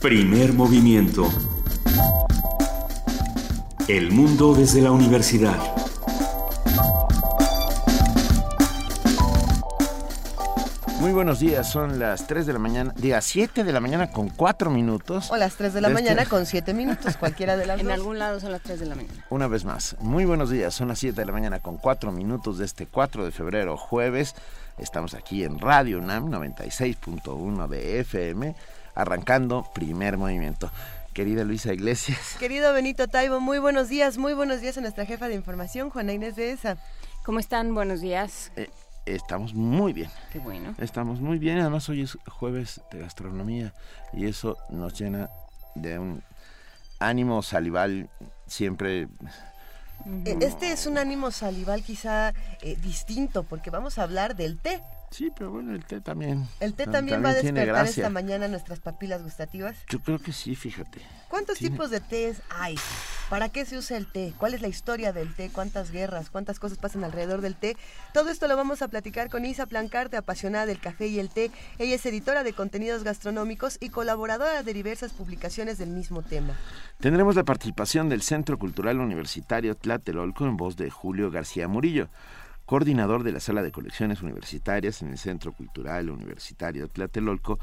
Primer movimiento. El mundo desde la universidad. Muy buenos días, son las 3 de la mañana, día 7 de la mañana con 4 minutos. O las 3 de la mañana con 7 minutos, cualquiera de las En dos. algún lado son las 3 de la mañana. Una vez más, muy buenos días, son las 7 de la mañana con 4 minutos de este 4 de febrero, jueves. Estamos aquí en Radio UNAM 96.1 de FM, arrancando primer movimiento. Querida Luisa Iglesias, Querido Benito Taibo, muy buenos días, muy buenos días a nuestra jefa de información, Juana Inés de ESA. ¿Cómo están? Buenos días. eh, estamos muy bien. Qué bueno. Estamos muy bien, además hoy es jueves de gastronomía y eso nos llena de un ánimo salival siempre. Eh, Este es un ánimo salival quizá eh, distinto, porque vamos a hablar del té. Sí, pero bueno, el té también. El té tam- también, va a despertar esta mañana nuestras papilas gustativas. Yo creo que sí, fíjate. ¿Cuántos Tiene- tipos de tés hay? ¿Para qué se usa el té? ¿Cuál es la historia del té? ¿Cuántas guerras? ¿Cuántas cosas pasan alrededor del té? Todo esto lo vamos a platicar con Isa Plancarte, apasionada del café y el té. Ella es editora de contenidos gastronómicos y colaboradora de diversas publicaciones del mismo tema. Tendremos la participación del Centro Cultural Universitario Tlatelolco en voz de Julio García Murillo, coordinador de la Sala de Colecciones Universitarias en el Centro Cultural Universitario Tlatelolco,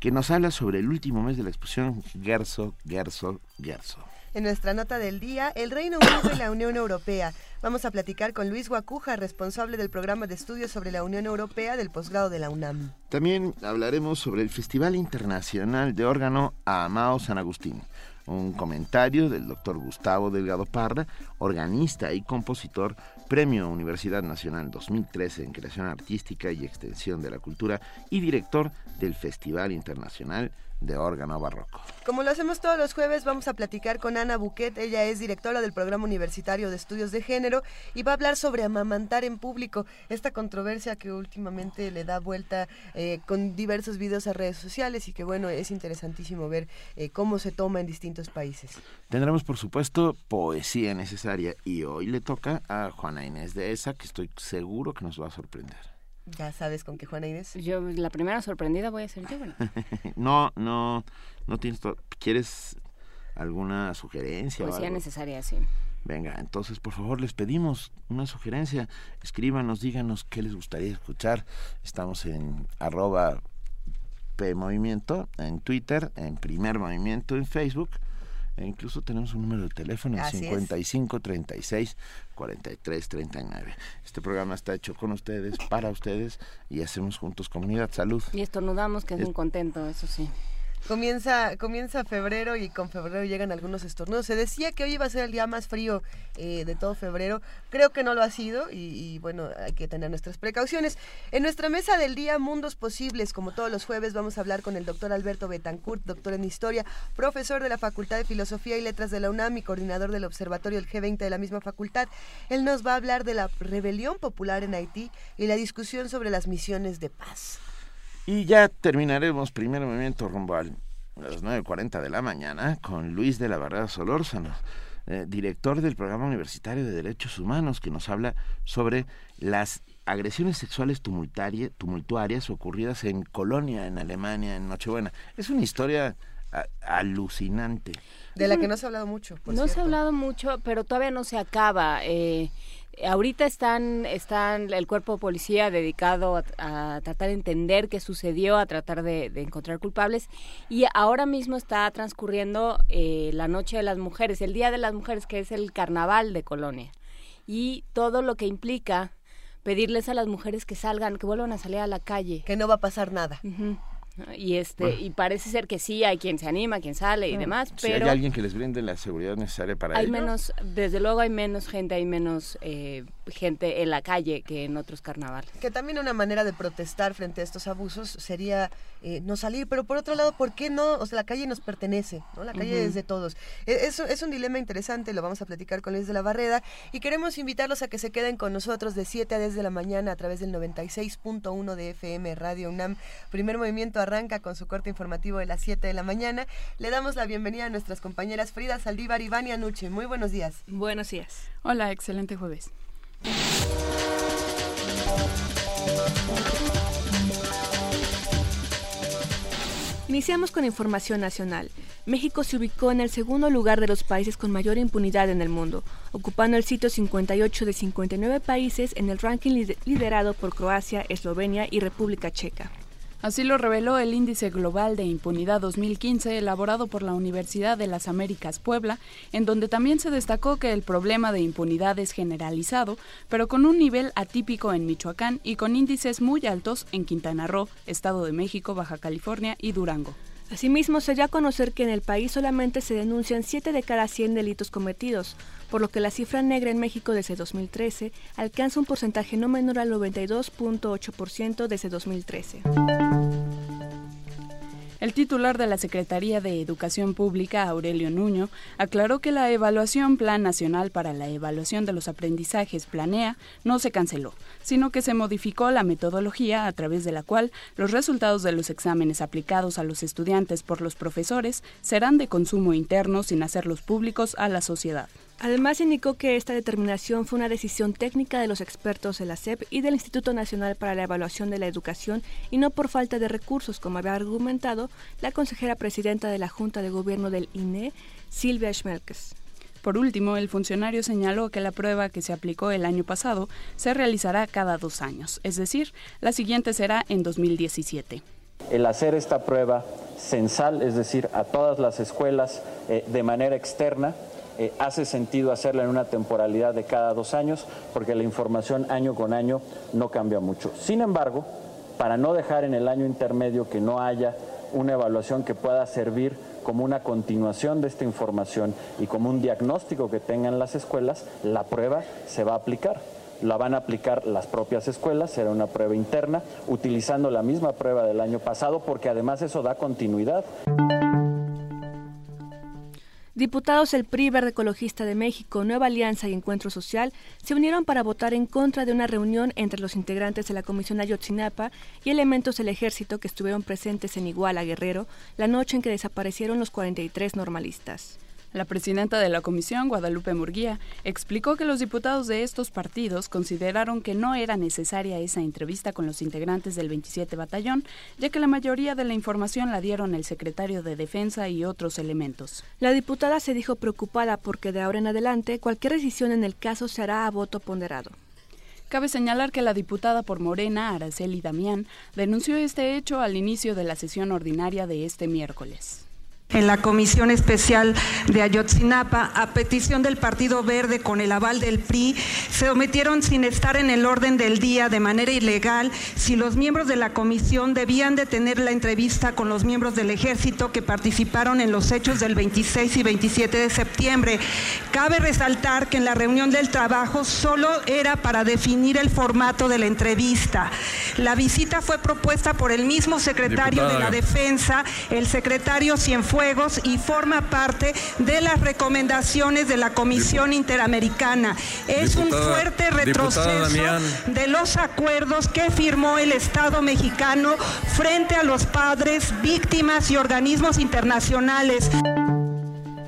que nos habla sobre el último mes de la exposición Gerso, Gerso, Gerso. En nuestra nota del día, el Reino Unido y la Unión Europea. Vamos a platicar con Luis Guacuja, responsable del programa de estudios sobre la Unión Europea del posgrado de la UNAM. También hablaremos sobre el Festival Internacional de Órgano Amao San Agustín, un comentario del doctor Gustavo Delgado Parra, organista y compositor, Premio Universidad Nacional 2013 en Creación Artística y Extensión de la Cultura y director del Festival Internacional de Órgano Barroco. Como lo hacemos todos los jueves, vamos a platicar con Ana Buquet. Ella es directora del Programa Universitario de Estudios de Género y va a hablar sobre amamantar en público, esta controversia que últimamente le da vuelta eh, con diversos videos a redes sociales y que bueno, es interesantísimo ver eh, cómo se toma en distintos países. Tendremos, por supuesto, poesía necesaria y hoy le toca a Juana Inés de esa, que estoy seguro que nos va a sorprender. Ya sabes con qué Juana Inés. Yo, la primera sorprendida voy a ser yo. Bueno, no, no, no tienes... ¿Quieres alguna sugerencia? o poesía algo? necesaria, sí. Venga, entonces por favor les pedimos una sugerencia. Escríbanos, díganos qué les gustaría escuchar. Estamos en arroba P Movimiento, en Twitter, en Primer Movimiento, en Facebook. E incluso tenemos un número de teléfono, el Así es. 55 36 43 39. Este programa está hecho con ustedes, para ustedes, y hacemos juntos comunidad. Salud. Y estornudamos, que es Es- un contento, eso sí. Comienza, comienza febrero y con febrero llegan algunos estornudos. Se decía que hoy iba a ser el día más frío eh, de todo febrero. Creo que no lo ha sido y, y, bueno, hay que tener nuestras precauciones. En nuestra mesa del día, Mundos Posibles, como todos los jueves, vamos a hablar con el doctor Alberto Betancourt, doctor en Historia, profesor de la Facultad de Filosofía y Letras de la UNAM y coordinador del Observatorio del G20 de la misma facultad. Él nos va a hablar de la rebelión popular en Haití y la discusión sobre las misiones de paz. Y ya terminaremos primer movimiento rumbo al, a las 9.40 de la mañana con Luis de la Barrera Solórzano, eh, director del Programa Universitario de Derechos Humanos, que nos habla sobre las agresiones sexuales tumultuarias ocurridas en Colonia, en Alemania, en Nochebuena. Es una historia a- alucinante. De la que no se ha hablado mucho. por no se ha hablado mucho, pero todavía no se acaba. Eh, ahorita están, están el cuerpo de policía dedicado a, a tratar de entender qué sucedió, a tratar de, de encontrar culpables. Y ahora mismo está transcurriendo eh, la Noche de las Mujeres, el Día de las Mujeres, que es el carnaval de Colonia. Y todo lo que implica pedirles a las mujeres que salgan, que vuelvan a salir a la calle. Que no va a pasar nada. Y este y parece ser que sí hay quien se anima, quien sale y demás, Si pero hay alguien que les brinde la seguridad necesaria para hay ello, menos, desde luego hay menos gente, hay menos eh, gente en la calle que en otros carnavales. Que también una manera de protestar frente a estos abusos sería eh, no salir, pero por otro lado, ¿por qué no? O sea, la calle nos pertenece, ¿no? La calle es de todos. E- Es, es un dilema interesante, lo vamos a platicar con Luis de la Barreda y queremos invitarlos a que se queden con nosotros de 7 a 10 de la mañana a través del 96.1 de FM Radio UNAM. Primer movimiento arranca con su corte informativo de las 7 de la mañana. Le damos la bienvenida a nuestras compañeras Frida Saldívar y Vania Nuche. Muy buenos días. Buenos días. Hola, excelente jueves. Iniciamos con información nacional. México se ubicó en el segundo lugar de los países con mayor impunidad en el mundo, ocupando el sitio 58 de 59 países en el ranking liderado por Croacia, Eslovenia y República Checa. Así lo reveló el Índice Global de Impunidad 2015 elaborado por la Universidad de las Américas Puebla, en donde también se destacó que el problema de impunidad es generalizado, pero con un nivel atípico en Michoacán y con índices muy altos en Quintana Roo, Estado de México, Baja California y Durango. Asimismo, se dio a conocer que en el país solamente se denuncian 7 de cada 100 delitos cometidos, por lo que la cifra negra en México desde 2013 alcanza un porcentaje no menor al 92.8% desde 2013. El titular de la Secretaría de Educación Pública, Aurelio Nuño, aclaró que la evaluación Plan Nacional para la Evaluación de los Aprendizajes Planea no se canceló, sino que se modificó la metodología a través de la cual los resultados de los exámenes aplicados a los estudiantes por los profesores serán de consumo interno sin hacerlos públicos a la sociedad. Además, indicó que esta determinación fue una decisión técnica de los expertos de la SEP y del Instituto Nacional para la Evaluación de la Educación y no por falta de recursos, como había argumentado la consejera presidenta de la Junta de Gobierno del INE, Silvia Schmelkes. Por último, el funcionario señaló que la prueba que se aplicó el año pasado se realizará cada dos años, es decir, la siguiente será en 2017 el hacer esta prueba censal, es decir, a todas las escuelas eh, de manera externa, eh, hace sentido hacerla en una temporalidad de cada dos años porque la información año con año no cambia mucho. Sin embargo, para no dejar en el año intermedio que no haya una evaluación que pueda servir como una continuación de esta información y como un diagnóstico que tengan las escuelas, la prueba se va a aplicar. La van a aplicar las propias escuelas, será una prueba interna, utilizando la misma prueba del año pasado, porque además eso da continuidad. Diputados del PRI Verde Ecologista de México, Nueva Alianza y Encuentro Social se unieron para votar en contra de una reunión entre los integrantes de la Comisión Ayotzinapa y elementos del ejército que estuvieron presentes en Iguala Guerrero la noche en que desaparecieron los 43 normalistas. La presidenta de la comisión, Guadalupe Murguía, explicó que los diputados de estos partidos consideraron que no era necesaria esa entrevista con los integrantes del 27 Batallón, ya que la mayoría de la información la dieron el secretario de Defensa y otros elementos. La diputada se dijo preocupada porque de ahora en adelante cualquier decisión en el caso se hará a voto ponderado. Cabe señalar que la diputada por Morena, Araceli Damián, denunció este hecho al inicio de la sesión ordinaria de este miércoles en la Comisión Especial de Ayotzinapa, a petición del Partido Verde con el aval del PRI, se omitieron sin estar en el orden del día de manera ilegal si los miembros de la comisión debían de tener la entrevista con los miembros del ejército que participaron en los hechos del 26 y 27 de septiembre. Cabe resaltar que en la reunión del trabajo solo era para definir el formato de la entrevista. La visita fue propuesta por el mismo secretario de la Defensa, el secretario Cienfuegos, y forma parte de las recomendaciones de la Comisión Interamericana. Es un fuerte retroceso de los acuerdos que firmó el Estado mexicano frente a los padres, víctimas y organismos internacionales.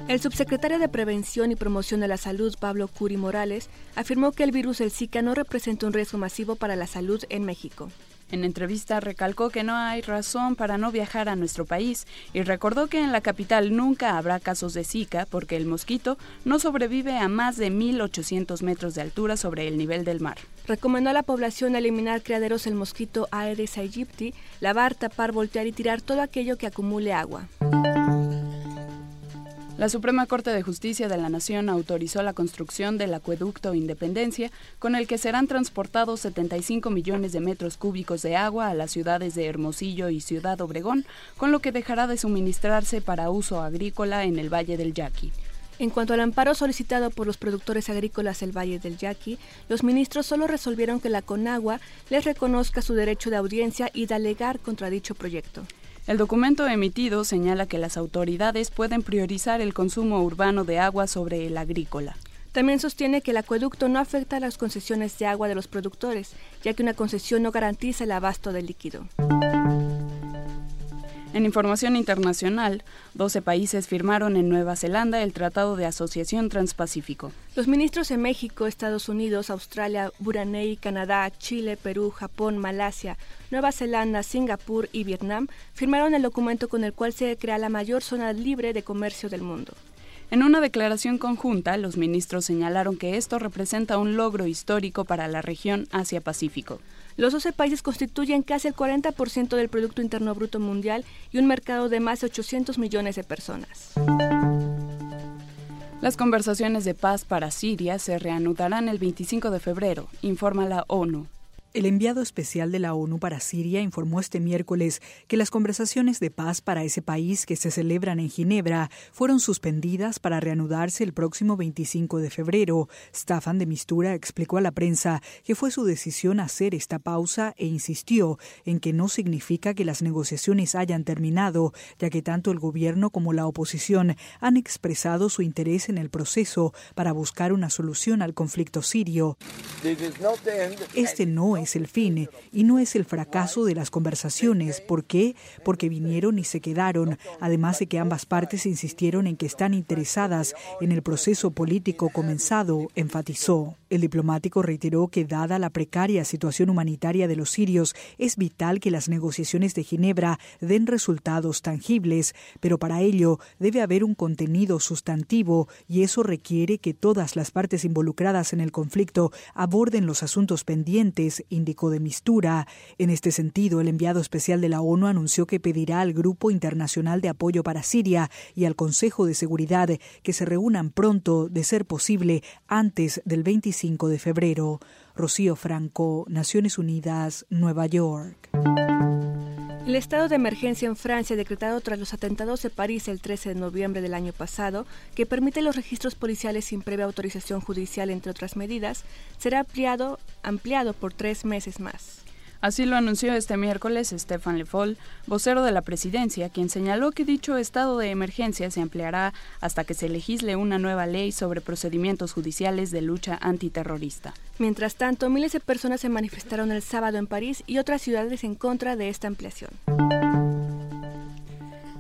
El subsecretario de Prevención y Promoción de la Salud, Pablo Curi Morales, afirmó que el virus del Zika no representa un riesgo masivo para la salud en México. En entrevista recalcó que no hay razón para no viajar a nuestro país y recordó que en la capital nunca habrá casos de Zika porque el mosquito no sobrevive a más de 1.800 metros de altura sobre el nivel del mar. Recomendó a la población eliminar criaderos del mosquito Aedes aegypti, lavar, tapar, voltear y tirar todo aquello que acumule agua. La Suprema Corte de Justicia de la Nación autorizó la construcción del acueducto Independencia, con el que serán transportados 75 millones de metros cúbicos de agua a las ciudades de Hermosillo y Ciudad Obregón, con lo que dejará de suministrarse para uso agrícola en el Valle del Yaqui. En cuanto al amparo solicitado por los productores agrícolas del Valle del Yaqui, los ministros solo resolvieron que la Conagua les reconozca su derecho de audiencia y de alegar contra dicho proyecto. El documento emitido señala que las autoridades pueden priorizar el consumo urbano de agua sobre el agrícola. También sostiene que el acueducto no afecta a las concesiones de agua de los productores, ya que una concesión no garantiza el abasto del líquido. En información internacional, 12 países firmaron en Nueva Zelanda el Tratado de Asociación Transpacífico. Los ministros en México, Estados Unidos, Australia, Brunei, Canadá, Chile, Perú, Japón, Malasia, Nueva Zelanda, Singapur y Vietnam firmaron el documento con el cual se crea la mayor zona libre de comercio del mundo. En una declaración conjunta, los ministros señalaron que esto representa un logro histórico para la región Asia-Pacífico. Los 12 países constituyen casi el 40% del Producto Interno Bruto Mundial y un mercado de más de 800 millones de personas. Las conversaciones de paz para Siria se reanudarán el 25 de febrero, informa la ONU. El enviado especial de la ONU para Siria informó este miércoles que las conversaciones de paz para ese país que se celebran en Ginebra fueron suspendidas para reanudarse el próximo 25 de febrero. Staffan de Mistura explicó a la prensa que fue su decisión hacer esta pausa e insistió en que no significa que las negociaciones hayan terminado, ya que tanto el gobierno como la oposición han expresado su interés en el proceso para buscar una solución al conflicto sirio. Este no es el fin y no es el fracaso de las conversaciones. ¿Por qué? Porque vinieron y se quedaron, además de que ambas partes insistieron en que están interesadas en el proceso político comenzado, enfatizó. El diplomático reiteró que dada la precaria situación humanitaria de los sirios, es vital que las negociaciones de Ginebra den resultados tangibles, pero para ello debe haber un contenido sustantivo y eso requiere que todas las partes involucradas en el conflicto aborden los asuntos pendientes indicó de Mistura. En este sentido, el enviado especial de la ONU anunció que pedirá al Grupo Internacional de Apoyo para Siria y al Consejo de Seguridad que se reúnan pronto, de ser posible, antes del 25 de febrero. Rocío Franco, Naciones Unidas, Nueva York. El estado de emergencia en Francia, decretado tras los atentados de París el 13 de noviembre del año pasado, que permite los registros policiales sin previa autorización judicial, entre otras medidas, será ampliado, ampliado por tres meses más. Así lo anunció este miércoles Stefan Le Foll, vocero de la presidencia, quien señaló que dicho estado de emergencia se ampliará hasta que se legisle una nueva ley sobre procedimientos judiciales de lucha antiterrorista. Mientras tanto, miles de personas se manifestaron el sábado en París y otras ciudades en contra de esta ampliación.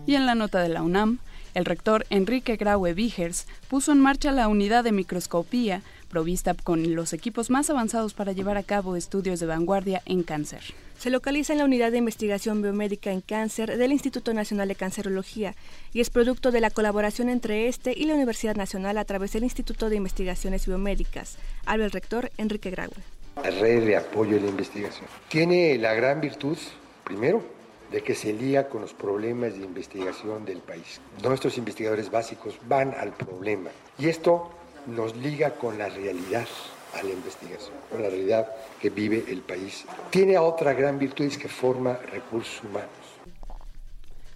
Y en la nota de la UNAM, el rector Enrique Graue Vigers puso en marcha la unidad de microscopía provista con los equipos más avanzados para llevar a cabo estudios de vanguardia en cáncer. Se localiza en la Unidad de Investigación Biomédica en Cáncer del Instituto Nacional de Cancerología y es producto de la colaboración entre este y la Universidad Nacional a través del Instituto de Investigaciones Biomédicas. Habla el rector Enrique Graue. La red de apoyo a la investigación. Tiene la gran virtud, primero, de que se lía con los problemas de investigación del país. Nuestros investigadores básicos van al problema y esto nos liga con la realidad a la investigación, con la realidad que vive el país. Tiene otra gran virtud, es que forma recursos humanos.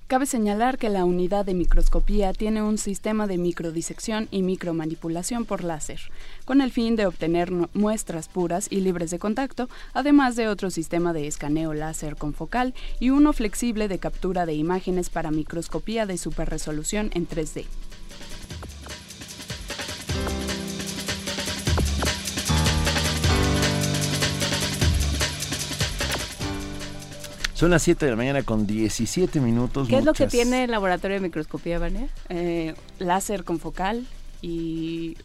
Cabe señalar que la unidad de microscopía tiene un sistema de microdisección y micromanipulación por láser, con el fin de obtener muestras puras y libres de contacto, además de otro sistema de escaneo láser con focal y uno flexible de captura de imágenes para microscopía de superresolución en 3D. Son las 7 de la mañana con 17 minutos. ¿Qué es lo que tiene el laboratorio de microscopía, Vania? Eh, láser con focal y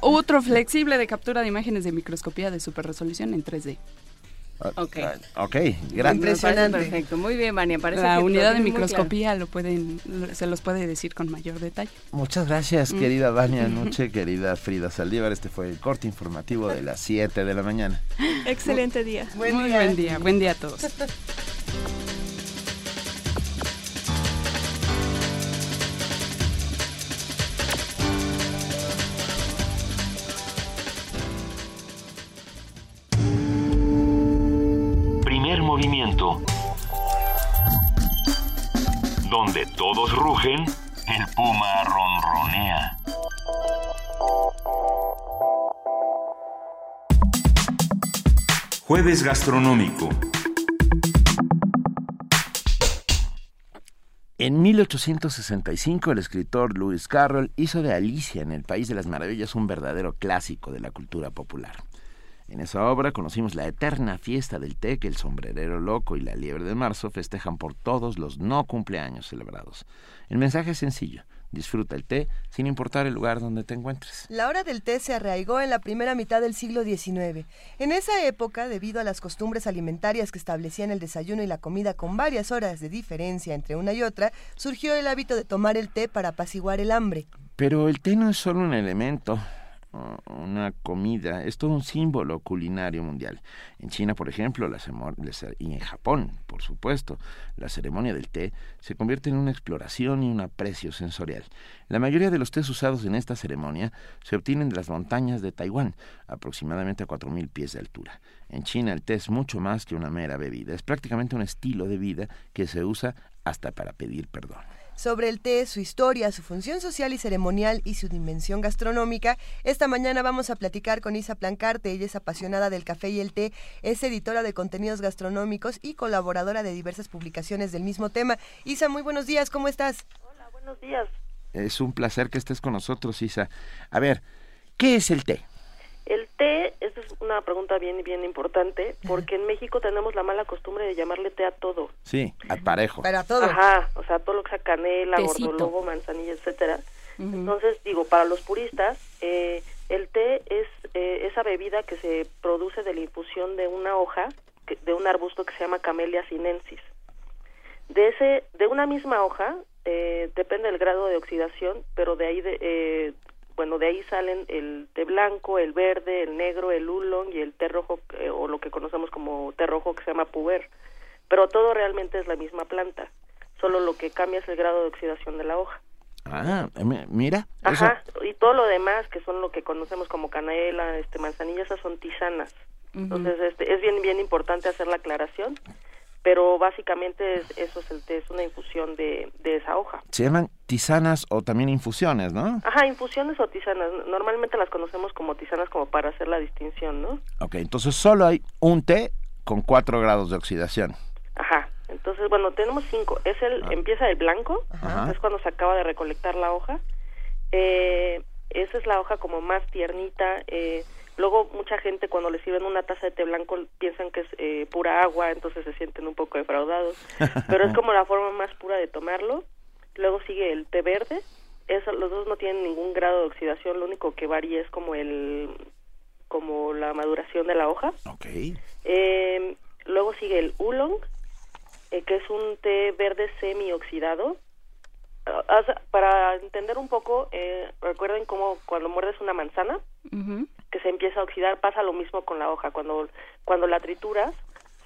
otro flexible de captura de imágenes de microscopía de superresolución en 3D. Ok. Ok, Impresionante. Perfecto, muy bien, Vania. Parece la que unidad lo de microscopía lo pueden, se los puede decir con mayor detalle. Muchas gracias, Mm. querida Vania Noche, querida Frida Saldívar. Este fue el corte informativo de las 7 de la mañana. Excelente día. Buen Muy día. buen día, buen día a todos. Donde todos rugen, el puma ronronea. Jueves gastronómico. En 1865 el escritor Lewis Carroll hizo de Alicia en el País de las Maravillas un verdadero clásico de la cultura popular. En esa obra conocimos la eterna fiesta del té que el sombrerero loco y la liebre de marzo festejan por todos los no cumpleaños celebrados. El mensaje es sencillo. Disfruta el té sin importar el lugar donde te encuentres. La hora del té se arraigó en la primera mitad del siglo XIX. En esa época, debido a las costumbres alimentarias que establecían el desayuno y la comida con varias horas de diferencia entre una y otra, surgió el hábito de tomar el té para apaciguar el hambre. Pero el té no es solo un elemento, una comida, es todo un símbolo culinario mundial. En China, por ejemplo, la y en Japón, por supuesto, la ceremonia del té se convierte en una exploración y un aprecio sensorial. La mayoría de los tés usados en esta ceremonia se obtienen de las montañas de Taiwán, aproximadamente a 4.000 pies de altura. En China el té es mucho más que una mera bebida, es prácticamente un estilo de vida que se usa hasta para pedir perdón sobre el té, su historia, su función social y ceremonial y su dimensión gastronómica. Esta mañana vamos a platicar con Isa Plancarte, ella es apasionada del café y el té, es editora de contenidos gastronómicos y colaboradora de diversas publicaciones del mismo tema. Isa, muy buenos días, ¿cómo estás? Hola, buenos días. Es un placer que estés con nosotros, Isa. A ver, ¿qué es el té? El té, esta es una pregunta bien bien importante, porque en México tenemos la mala costumbre de llamarle té a todo. Sí, al parejo. Para todo. Ajá, o sea, todo lo que sea canela, gordolobo, manzanilla, etcétera. Entonces, digo, para los puristas, eh, el té es eh, esa bebida que se produce de la infusión de una hoja, de un arbusto que se llama Camellia sinensis. De, ese, de una misma hoja, eh, depende del grado de oxidación, pero de ahí de, eh, bueno, de ahí salen el té blanco, el verde, el negro, el oolong y el té rojo, eh, o lo que conocemos como té rojo que se llama puber. Pero todo realmente es la misma planta, solo lo que cambia es el grado de oxidación de la hoja. Ah, mira. Ajá, y todo lo demás, que son lo que conocemos como canela, este, manzanilla, esas son tisanas. Entonces, este, es bien, bien importante hacer la aclaración pero básicamente es, eso es el té, es una infusión de, de esa hoja. Se llaman tisanas o también infusiones, ¿no? Ajá, infusiones o tisanas. Normalmente las conocemos como tisanas como para hacer la distinción, ¿no? Ok, entonces solo hay un té con cuatro grados de oxidación. Ajá, entonces bueno, tenemos cinco. Es el, ah. empieza el blanco, es cuando se acaba de recolectar la hoja. Eh, esa es la hoja como más tiernita, eh, Luego mucha gente cuando le sirven una taza de té blanco piensan que es eh, pura agua, entonces se sienten un poco defraudados, pero es como la forma más pura de tomarlo. Luego sigue el té verde, eso, los dos no tienen ningún grado de oxidación, lo único que varía es como el como la maduración de la hoja. Okay. Eh, luego sigue el oolong, eh, que es un té verde semi oxidado. Ah, para entender un poco, eh, recuerden cómo cuando muerdes una manzana, que se empieza a oxidar, pasa lo mismo con la hoja. Cuando, cuando la trituras,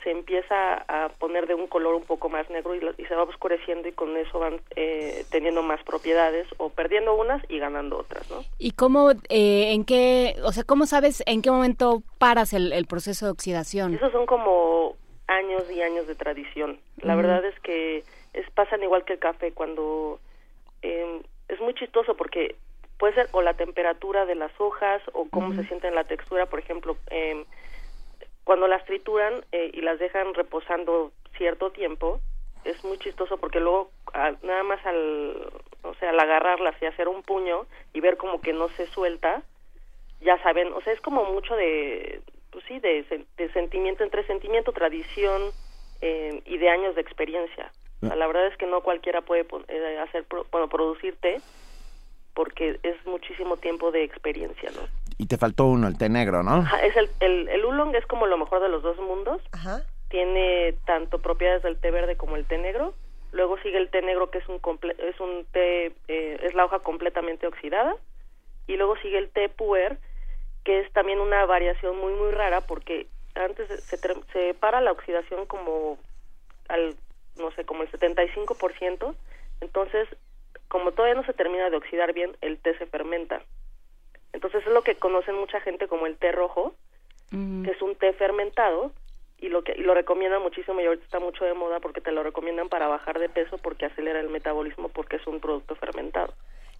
se empieza a poner de un color un poco más negro y, se va oscureciendo y con eso van eh, teniendo más propiedades o perdiendo unas y ganando otras, ¿no? ¿Y cómo, eh, en qué, o sea, cómo sabes en qué momento paras el, proceso de oxidación? Esos son como años y años de tradición. La verdad es que es, pasan igual que el café cuando eh, es muy chistoso porque puede ser o la temperatura de las hojas o cómo se siente en la textura, por ejemplo, eh, cuando las trituran eh, y las dejan reposando cierto tiempo, es muy chistoso porque luego nada más al, o sea, al agarrarlas y hacer un puño y ver como que no se suelta, ya saben, o sea, es como mucho de, pues sí, de, de sentimiento, entre sentimiento, tradición eh, y de años de experiencia. Ah. La verdad es que no cualquiera puede eh, hacer, bueno, producir té porque es muchísimo tiempo de experiencia, ¿no? Y te faltó uno, el té negro, ¿no? es el, el, el oolong es como lo mejor de los dos mundos. Ajá. Tiene tanto propiedades del té verde como el té negro. Luego sigue el té negro que es un es un té eh, es la hoja completamente oxidada y luego sigue el té puer que es también una variación muy muy rara porque antes se, se para la oxidación como al no sé como el 75%, entonces como todavía no se termina de oxidar bien, el té se fermenta. Entonces es lo que conocen mucha gente como el té rojo, que es un té fermentado y lo que lo recomiendan muchísimo y ahorita está mucho de moda porque te lo recomiendan para bajar de peso porque acelera el metabolismo porque es un producto fermentado.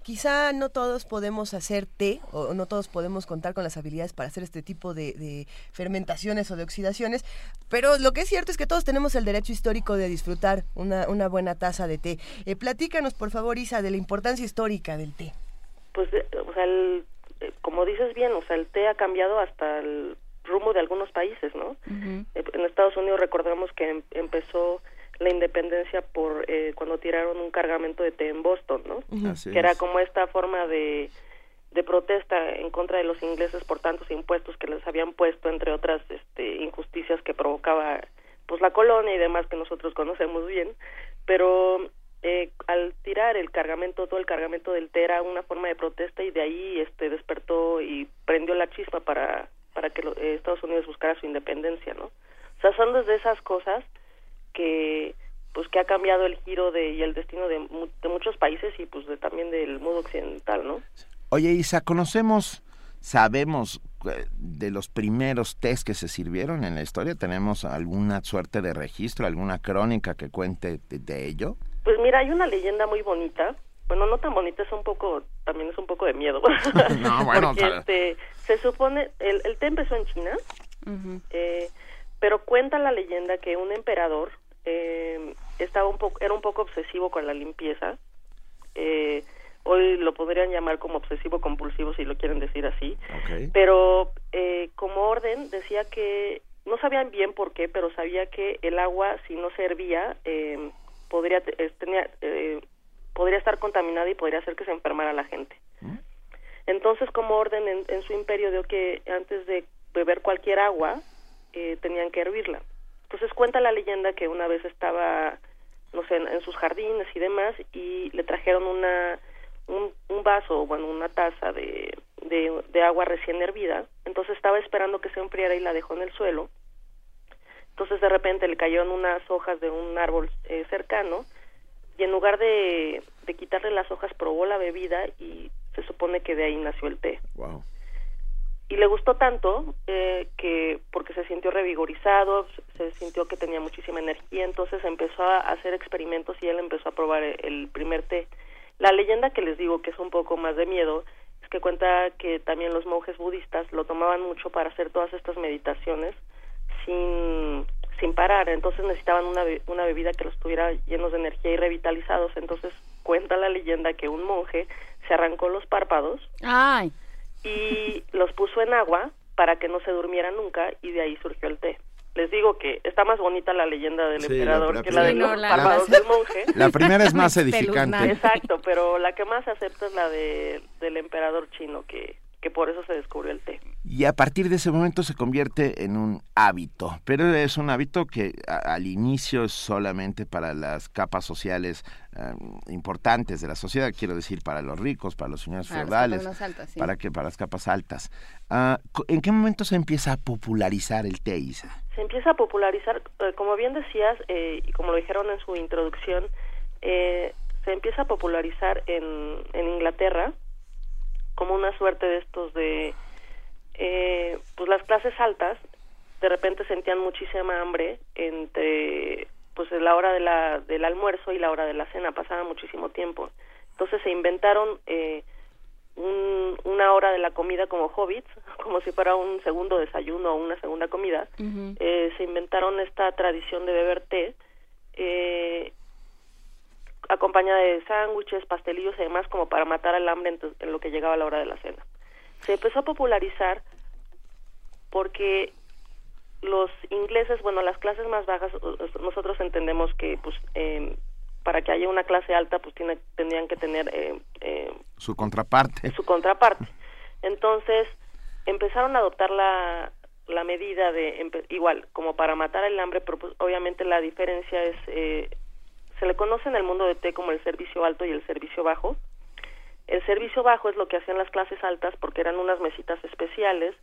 Quizá no todos podemos hacer té o no todos podemos contar con las habilidades para hacer este tipo de, fermentaciones o de oxidaciones, pero lo que es cierto es que todos tenemos el derecho histórico de disfrutar una, una buena taza de té. Eh, platícanos, por favor, Isa, de la importancia histórica del té. Pues, eh, o sea, eh, como dices bien, o sea, el té ha cambiado hasta el, rumbo de algunos países, ¿no? En Estados Unidos recordamos que em- empezó la independencia por eh, cuando tiraron un cargamento de té en Boston, ¿no? Así que era como esta forma de, de protesta en contra de los ingleses por tantos impuestos que les habían puesto, entre otras este, injusticias que provocaba pues la colonia y demás que nosotros conocemos bien, pero eh, al tirar el cargamento, todo el cargamento del té era una forma de protesta y de ahí este despertó y prendió la chispa para para que lo- eh, Estados Unidos buscara su independencia, ¿no? O sea, son desde esas cosas que pues que ha cambiado el giro de y el destino de, mu- de muchos países y pues de también del mundo occidental, ¿no? Oye, Isa, ¿conocemos, sabemos eh, de los primeros test que se sirvieron en la historia? ¿Tenemos alguna suerte de registro, alguna crónica que cuente de, de ello? Pues mira, hay una leyenda muy bonita. Bueno, no tan bonita, es un poco, también es un poco de miedo. No, bueno, Porque tal- este, se supone, el, el té empezó en China, eh, pero cuenta la leyenda que un emperador eh, estaba un poco, era un poco obsesivo con la limpieza. Eh, hoy lo podrían llamar como obsesivo compulsivo si lo quieren decir así. Pero eh, como orden decía que no sabían bien por qué, pero sabía que el agua si no se hervía eh, podría eh, tenía, eh, podría estar contaminada y podría hacer que se enfermara la gente. Entonces, como orden en, en su imperio dio que antes de beber cualquier agua eh, tenían que hervirla. Entonces cuenta la leyenda que una vez estaba, no sé, en, sus jardines y demás y le trajeron una un, vaso, bueno, una taza de, de, de agua recién hervida. Entonces estaba esperando que se enfriara y la dejó en el suelo. Entonces de repente le cayeron unas hojas de un árbol eh, cercano y en lugar de, de quitarle las hojas probó la bebida y se supone que de ahí nació el té. Wow. Y le gustó tanto eh, que porque se sintió revigorizado, se sintió que tenía muchísima energía, entonces empezó a hacer experimentos y él empezó a probar el, el primer té. La leyenda que les digo que es un poco más de miedo es que cuenta que también los monjes budistas lo tomaban mucho para hacer todas estas meditaciones sin sin parar, entonces necesitaban una, una bebida que los tuviera llenos de energía y revitalizados, entonces cuenta la leyenda que un monje se arrancó los párpados Ay, y los puso en agua para que no se durmiera nunca y de ahí surgió el té. Les digo que está más bonita la leyenda del Sí, emperador la que la de los no, la- párpados la- del monje. La primera es más edificante. Exacto, pero la que más se acepta es la de, del emperador chino, que, que por eso se descubrió el té. Y a partir de ese momento se convierte en un hábito, pero es un hábito que a- al inicio es solamente para las capas sociales eh, importantes de la sociedad, quiero decir, para los ricos, para los señores Para las feudales, capas más altas, sí. para que para las capas altas. Ah, co- ¿En qué momento se empieza a popularizar el té, Isa? Se empieza a popularizar, eh, como bien decías, eh, y como lo dijeron en su introducción, eh, se empieza a popularizar en, en Inglaterra como una suerte de estos de, eh, pues las clases altas de repente sentían muchísima hambre entre pues la hora de la, del almuerzo y la hora de la cena, pasaba muchísimo tiempo. Entonces se inventaron eh, un- una hora de la comida como hobbits, como si fuera un segundo desayuno o una segunda comida. Eh, se inventaron esta tradición de beber té, eh, acompañada de sándwiches, pastelillos y demás, como para matar el hambre en, en lo que llegaba la hora de la cena. Se empezó a popularizar porque los ingleses, bueno, las clases más bajas, nosotros entendemos que, pues, eh, para que haya una clase alta, pues tiene, tendrían que tener eh, eh, Su contraparte. su contraparte. Entonces, empezaron a adoptar la, la medida de, igual, como para matar el hambre, pero pues, obviamente la diferencia es, eh, se le conoce en el mundo de té como el servicio alto y el servicio bajo. El servicio bajo es lo que hacían las clases altas porque eran unas mesitas especiales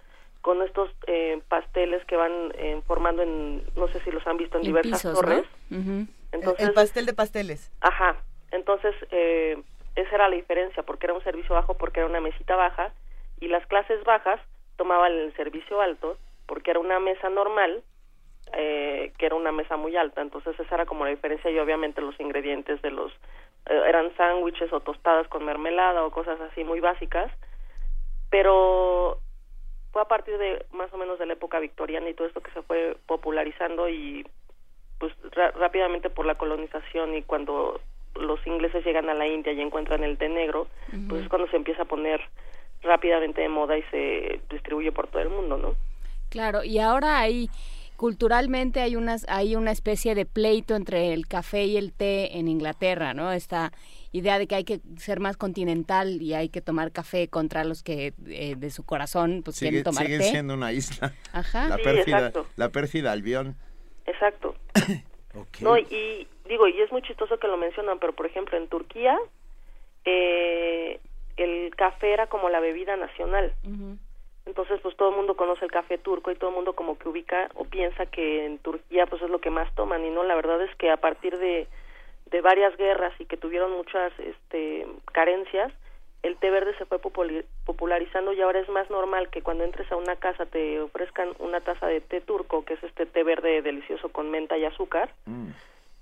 con estos eh, pasteles que van eh, formando en, no sé si los han visto en, En diversas pisos, torres. El- Entonces, el pastel de pasteles. Ajá, entonces eh, esa era la diferencia, porque era un servicio bajo, porque era una mesita baja, y las clases bajas tomaban el servicio alto, porque era una mesa normal, eh, que era una mesa muy alta, entonces esa era como la diferencia, y obviamente los ingredientes de los, eh, eran sándwiches o tostadas con mermelada o cosas así muy básicas, pero fue a partir de más o menos de la época victoriana y todo esto que se fue popularizando y pues rápidamente por la colonización y cuando los ingleses llegan a la India y encuentran el té negro, pues es cuando se empieza a poner rápidamente de moda y se distribuye por todo el mundo, ¿no? Claro, y ahora hay culturalmente hay unas hay una especie de pleito entre el café y el té en Inglaterra, ¿no? Esta idea de que hay que ser más continental y hay que tomar café contra los que eh, de su corazón pues quieren tomar siguen té. siendo una isla. Ajá. La Sí, pérfida, exacto. la pérfida Albión. Exacto. No, y digo, y es muy chistoso que lo mencionan, pero por ejemplo en Turquía eh, el café era como la bebida nacional. Entonces, pues todo el mundo conoce el café turco y todo el mundo como que ubica o piensa que en Turquía pues es lo que más toman y no, la verdad es que a partir de, de varias guerras y que tuvieron muchas este, carencias, el té verde se fue popularizando y ahora es más normal que cuando entres a una casa te ofrezcan una taza de té turco, que es este té verde delicioso con menta y azúcar,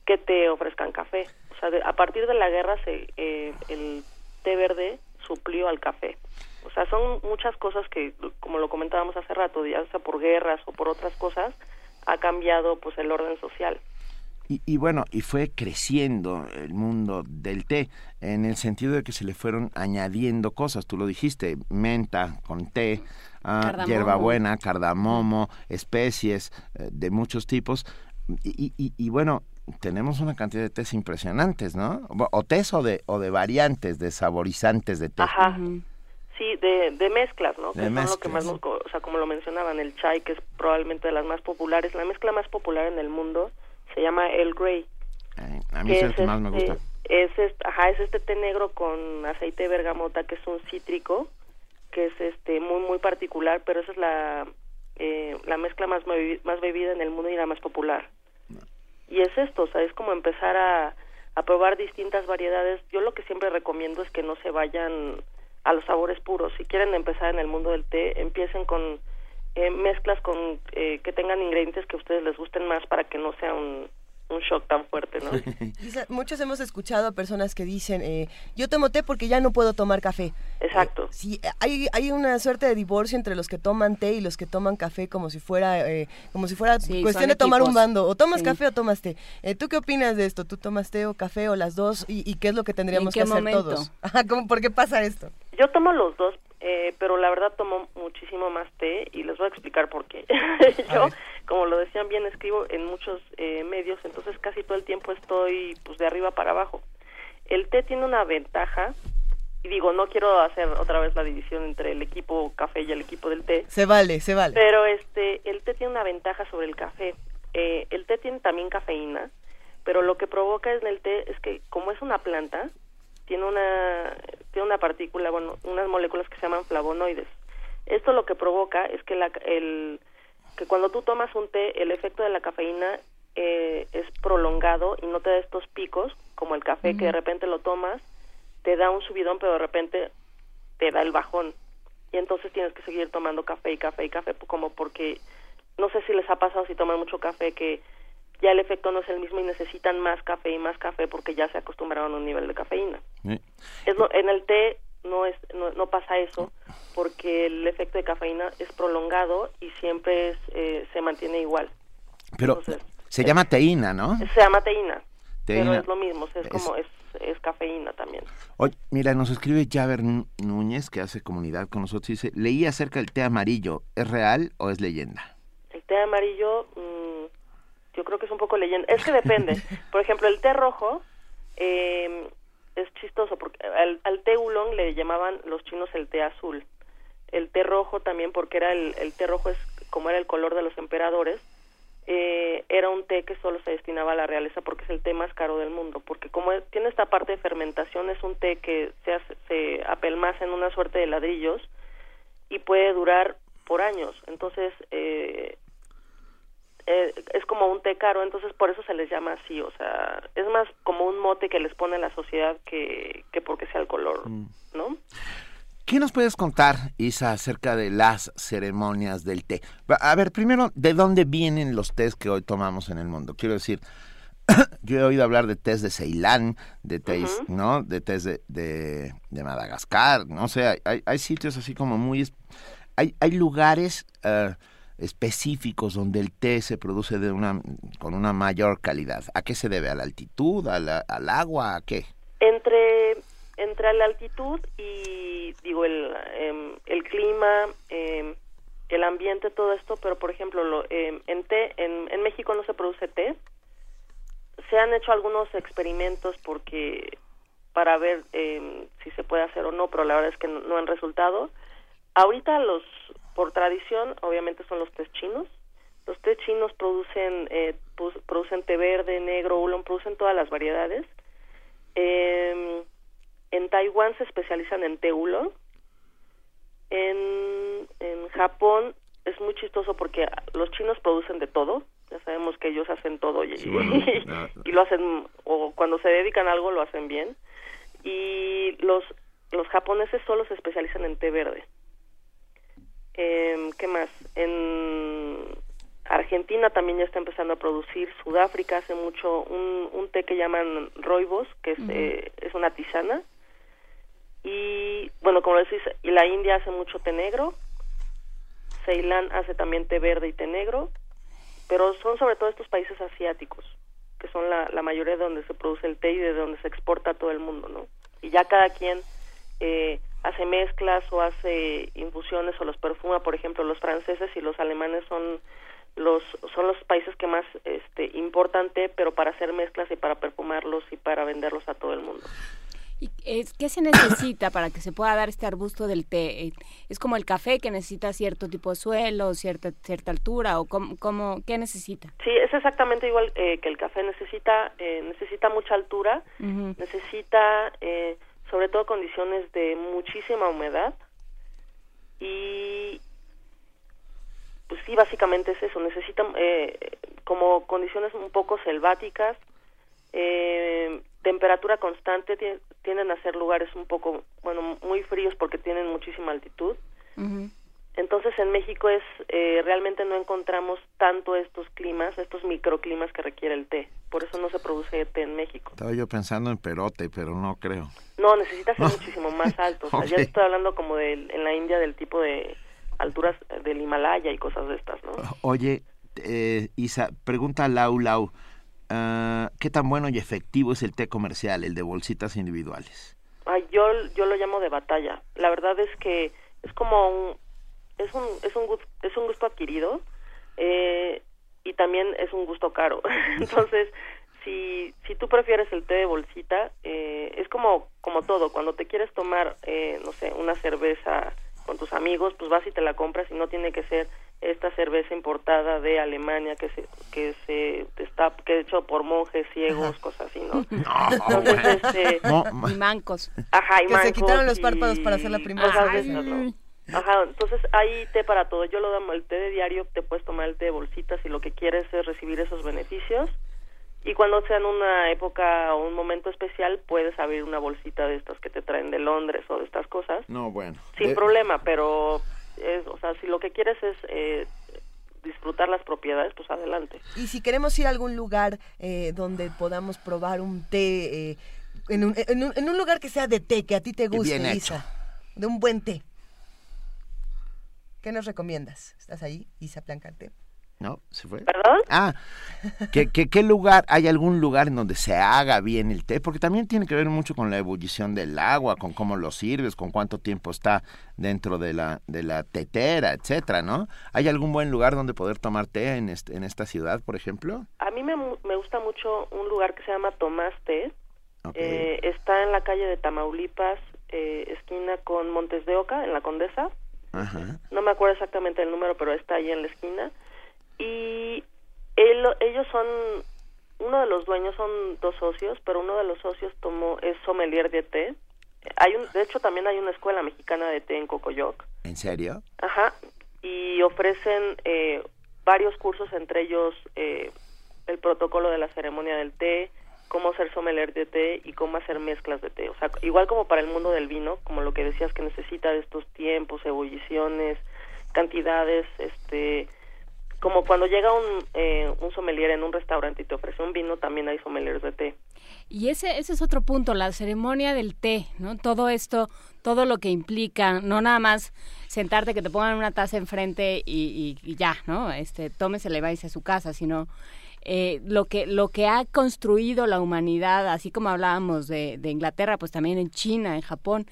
que te ofrezcan café. O sea, de- a partir de la guerra se, eh, el té verde suplió al café. O sea, son muchas cosas que, como lo comentábamos hace rato, ya sea por guerras o por otras cosas, ha cambiado pues el orden social. Y, y bueno, y fue creciendo el mundo del té, en el sentido de que se le fueron añadiendo cosas, tú lo dijiste, menta con té, ah, Cardamomo. hierbabuena, cardamomo, especies eh, de muchos tipos. Y, y- y bueno, tenemos una cantidad de tés impresionantes, ¿no? O tés o de, o de variantes, de saborizantes de té. Ajá. Sí, de, de mezclas, ¿no? De que son lo que mezclas. más, nos o sea, como lo mencionaban, el chai, que es probablemente de las más populares. La mezcla más popular en el mundo se llama El Grey. Eh, a mí es el que más me este- gusta. Es este, ajá, es este té negro con aceite de bergamota, que es un cítrico, que es este muy muy particular, pero esa es la eh, la mezcla más más bebida en el mundo y la más popular. Y es esto, o sea, es como empezar a, a probar distintas variedades. Yo lo que siempre recomiendo es que no se vayan a los sabores puros. Si quieren empezar en el mundo del té, empiecen con eh, mezclas con eh, que tengan ingredientes que a ustedes les gusten más para que no sea un, un shock tan fuerte, ¿no? Muchos hemos escuchado a personas que dicen, eh, yo tomo té porque ya no puedo tomar café. Exacto. Sí, hay, hay una suerte de divorcio entre los que toman té y los que toman café como si fuera eh, como si fuera Sí, cuestión de tomar un bando. O tomas Sí. café o tomas té. Eh, ¿Tú qué opinas de esto? ¿Tú tomas té o café o las dos? ¿Y, y qué es lo que tendríamos que hacer momento? todos? Ajá, ¿cómo- ¿Por qué pasa esto? Yo tomo los dos, eh, pero la verdad tomo muchísimo más té y les voy a explicar por qué. Yo, como lo decían bien, escribo en muchos eh, medios, entonces casi todo el tiempo estoy pues de arriba para abajo. El té tiene una ventaja, y digo, no quiero hacer otra vez la división entre el equipo café y el equipo del té, Se vale, se vale. pero este, el té tiene una ventaja sobre el café. Eh, el té tiene también cafeína, pero lo que provoca en el té es que como es una planta, tiene una tiene una partícula, bueno, unas moléculas que se llaman flavonoides. Esto lo que provoca es que la, el que cuando tú tomas un té, el efecto de la cafeína eh, es prolongado y no te da estos picos, como el café que de repente lo tomas, te da un subidón, pero de repente te da el bajón. Y entonces tienes que seguir tomando café y café y café, como porque no sé si les ha pasado si toman mucho café que ya el efecto no es el mismo y necesitan más café y más café porque ya se acostumbraron a un nivel de cafeína. Sí. Es lo- en el té no es no, no pasa eso porque el efecto de cafeína es prolongado y siempre es, eh, se mantiene igual. Pero Entonces, se llama teína, ¿no? Se llama teína, Teína. pero es lo mismo, es, Es- como es, es cafeína también. Oye, mira, nos escribe Javer Nú- Núñez, que hace comunidad con nosotros, y dice, leí acerca del té amarillo, ¿es real o es leyenda? El té amarillo, mm, yo creo que es un poco leyenda. Es que depende. Por ejemplo, el té rojo eh, es chistoso porque al, té oolong le llamaban los chinos el té azul. El té rojo también porque era el, el té rojo es como era el color de los emperadores. eh, era un té que solo se destinaba a la realeza porque es el té más caro del mundo. Porque como es- tiene esta parte de fermentación, es un té que se, hace, se apelmaza en una suerte de ladrillos y puede durar por años. Entonces, eh, eh, es como un té caro, entonces por eso se les llama así, o sea, es más como un mote que les pone la sociedad que, que porque sea el color, ¿no? ¿Qué nos puedes contar, Isa, acerca de las ceremonias del té? A ver, primero, ¿de dónde vienen los tés que hoy tomamos en el mundo? Quiero decir, yo he oído hablar de tés de Ceilán, de tés, ¿no? De tés de, de, de Madagascar, no sé, hay, hay, hay sitios así como muy... Hay, hay lugares eh, específicos donde el té se produce de una, con una mayor calidad. ¿A qué se debe? ¿A la altitud? ¿A la- ¿Al agua? ¿A qué? Entre, entre la altitud y, digo, el, em, el clima, em, el ambiente, todo esto, pero por ejemplo, lo, em, en té, en, México no se produce té. Se han hecho algunos experimentos porque para ver si se puede hacer o no, pero la verdad es que no han resultado. Ahorita los, por tradición, obviamente son los tés chinos. Los tés chinos producen, eh, producen té verde, negro, oolong, producen todas las variedades. Em, en Taiwán se especializan en té oolong. En, en Japón es muy chistoso porque los chinos producen de todo. Ya sabemos que ellos hacen todo y, Sí, bueno, y lo hacen, o cuando se dedican a algo lo hacen bien. Y los, los japoneses solo se especializan en té verde. Em, ¿Qué más? En Argentina también ya está empezando a producir. Sudáfrica hace mucho un, un té que llaman roibos, que es, eh, es una tisana. Y bueno, como decís, y la India hace mucho té negro. Ceilán hace también té verde y té negro. Pero son sobre todo estos países asiáticos, que son la, la mayoría de donde se produce el té y de donde se exporta a todo el mundo, ¿no? Y ya cada quien eh, hace mezclas o hace infusiones o los perfuma, por ejemplo, los franceses y los alemanes son los son los países que más este importan té, pero para hacer mezclas y para perfumarlos y para venderlos a todo el mundo. ¿Y es, qué se necesita para que se pueda dar este arbusto del té? ¿Es como el café que necesita cierto tipo de suelo, cierta cierta altura o cómo, cómo- qué necesita? Sí, es exactamente igual eh, que el café necesita eh, necesita mucha altura, necesita eh, sobre todo condiciones de muchísima humedad. Y pues sí básicamente es eso necesita eh, como condiciones un poco selváticas eh, temperatura constante tie- tienden a ser lugares un poco bueno muy fríos porque tienen muchísima altitud entonces en México es eh, realmente no encontramos tanto estos climas, estos microclimas que requiere el té. Por eso no se produce té en México. Estaba yo pensando en perote, pero no creo. No, necesita ser muchísimo más alto. O sea, ya Ok. estoy hablando como de en la India del tipo de alturas del Himalaya y cosas de estas, ¿no? Oye, eh, Isa, pregunta a Lau Lau, ah, ¿qué tan bueno y efectivo es el té comercial, el de bolsitas individuales? Ay, yo yo lo llamo de batalla. La verdad es que es como un es un es un gusto, es un gusto adquirido eh, y también es un gusto caro. Entonces, si si tú prefieres el té de bolsita, eh, es como como todo. Cuando te quieres tomar, eh, no sé, una cerveza con tus amigos, pues vas y te la compras y no tiene que ser esta cerveza importada de Alemania que se que se está que hecho por monjes ciegos, cosas así, ¿no? Entonces, este, Y mancos. Ajá, y Que se mancos quitaron los y párpados para hacer la primera cosas de cerveza. ¿no? Ajá, entonces hay té para todo. Yo lo damos el té de diario, te puedes tomar el té de bolsitas si lo que quieres es recibir esos beneficios. Y cuando sea en una época o un momento especial, puedes abrir una bolsita de estas que te traen de Londres o de estas cosas. No, bueno. Sin Eh, problema, pero, es, o sea, si lo que quieres es eh, disfrutar las propiedades, pues adelante. Y si queremos ir a algún lugar eh, donde podamos probar un té, eh, en, un, en, un, en un lugar que sea de té, que a ti te guste, bien hecho. Isa, de un buen té. ¿Qué nos recomiendas? ¿Estás ahí, Isa Plancarte? ¿No? ¿Se fue? ¿Perdón? Ah, ¿qué, qué, qué lugar, hay algún lugar en donde se haga bien el té? Porque también tiene que ver mucho con la ebullición del agua, con cómo lo sirves, con cuánto tiempo está dentro de la, de la tetera, etcétera, ¿no? ¿Hay algún buen lugar donde poder tomar té en, este, en esta ciudad, por ejemplo? A mí me, mu- me gusta mucho un lugar que se llama Tomás Té. Eh, está en la calle de Tamaulipas, eh, esquina con Montes de Oca, en la Condesa. Ajá. No me acuerdo exactamente el número, pero está ahí en la esquina. Y él- ellos son, uno de los dueños son dos socios, pero uno de los socios tomó, es sommelier de té. Hay un, de hecho, también hay una escuela mexicana de té en Cocoyoc. ¿En serio? Ajá, y ofrecen eh, varios cursos, entre ellos eh, el protocolo de la ceremonia del té, cómo ser sommelier de té y cómo hacer mezclas de té. O sea, igual como para el mundo del vino, como lo que decías que necesita de estos tiempos, ebulliciones, cantidades, este, como cuando llega un, eh, un sommelier en un restaurante y te ofrece un vino, también hay sommeliers de té. Y ese, ese es otro punto, la ceremonia del té, ¿no? Todo esto, todo lo que implica, no nada más sentarte que te pongan una taza enfrente y, y, y ya, ¿no? Este, tómesela y váyase a su casa, sino eh, lo que lo que ha construido la humanidad, así como hablábamos de, de Inglaterra, pues también en China, en Japón,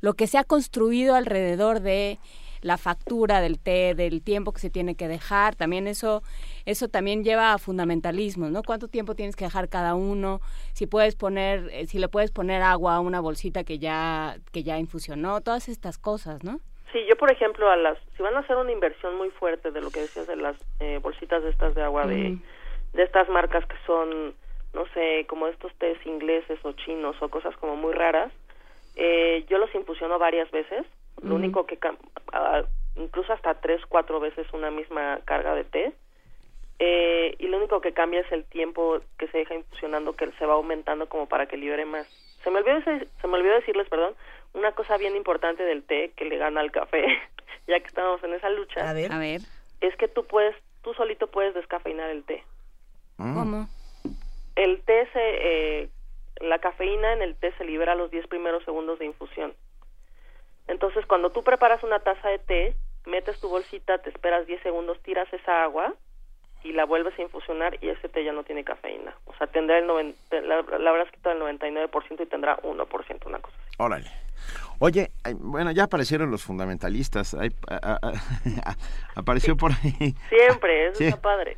lo que se ha construido alrededor de la factura del té, del tiempo que se tiene que dejar, también eso, eso también lleva a fundamentalismos, ¿no? ¿Cuánto tiempo tienes que dejar cada uno? Si puedes poner, eh, si le puedes poner agua a una bolsita que ya, que ya infusionó, todas estas cosas, ¿no? Sí, yo por ejemplo, a las, si van a hacer una inversión muy fuerte de lo que decías de las eh, bolsitas de estas de agua de, de estas marcas que son, no sé, como estos tés ingleses o chinos o cosas como muy raras, eh, yo los infusiono varias veces. Lo único que, incluso hasta tres, cuatro veces una misma carga de té. Eh, y lo único que cambia es el tiempo que se deja infusionando, que se va aumentando como para que libere más. Se me olvidó, se me olvidó decirles, perdón, una cosa bien importante del té que le gana al café, ya que estamos en esa lucha. A ver. A ver. Es que tú puedes, tú solito puedes descafeinar el té. Mm. ¿Cómo? El té se, eh, la cafeína en el té se libera a los 10 primeros segundos de infusión. Entonces, cuando tú preparas una taza de té, metes tu bolsita, te esperas 10 segundos, tiras esa agua y la vuelves a infusionar y ese té ya no tiene cafeína. O sea, tendrá el 90, la, la habrás quitado el 99% y tendrá 1%, una cosa así. Órale. Oye, bueno, ya aparecieron los fundamentalistas. apareció por ahí. Siempre, eso está padre.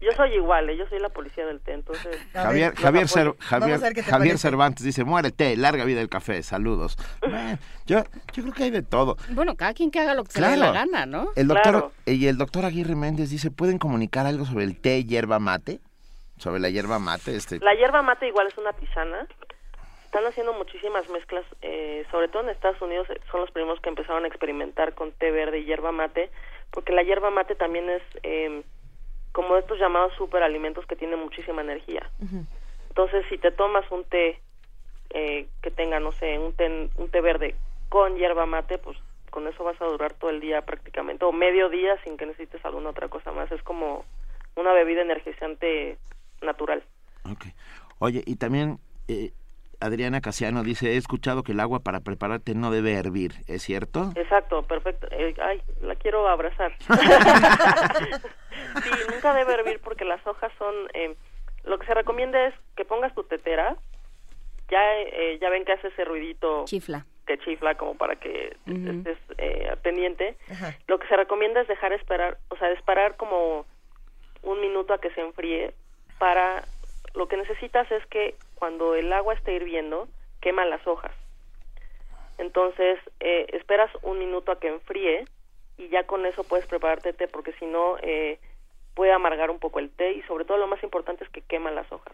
Yo soy igual, ¿eh? yo soy la policía del té, entonces. Javier, Javier, Javier, Cervantes dice: muérete, larga vida el café, saludos. yo, yo creo que hay de todo. Bueno, cada quien que haga lo que se le dé la gana, ¿no? El doctor, y el doctor Aguirre Méndez dice: ¿pueden comunicar algo sobre el té hierba mate? Sobre la hierba mate. Este... La hierba mate igual es una tisana están haciendo muchísimas mezclas, eh, sobre todo en Estados Unidos eh, son los primos que empezaron a experimentar con té verde y hierba mate, porque la hierba mate también es eh, como estos llamados superalimentos que tienen muchísima energía. Entonces, si te tomas un té eh, que tenga, no sé, un té, un té verde con hierba mate, pues con eso vas a durar todo el día prácticamente, o medio día sin que necesites alguna otra cosa más. Es como una bebida energizante natural. Okay. Oye, y también eh, Adriana Casiano dice, he escuchado que el agua para prepararte no debe hervir, ¿es cierto? Exacto, perfecto. Eh, ay, la quiero abrazar. sí, nunca debe hervir porque las hojas son... Eh, lo que se recomienda es que pongas tu tetera, ya, eh, ya ven que hace ese ruidito... Chifla. Que chifla como para que estés pendiente. Lo que se recomienda es dejar esperar, o sea, esperar como un minuto a que se enfríe para... Lo que necesitas es que cuando el agua esté hirviendo, quema las hojas. Entonces, eh, esperas un minuto a que enfríe y ya con eso puedes prepararte té, porque si no, eh, puede amargar un poco el té y sobre todo lo más importante es que queman las hojas.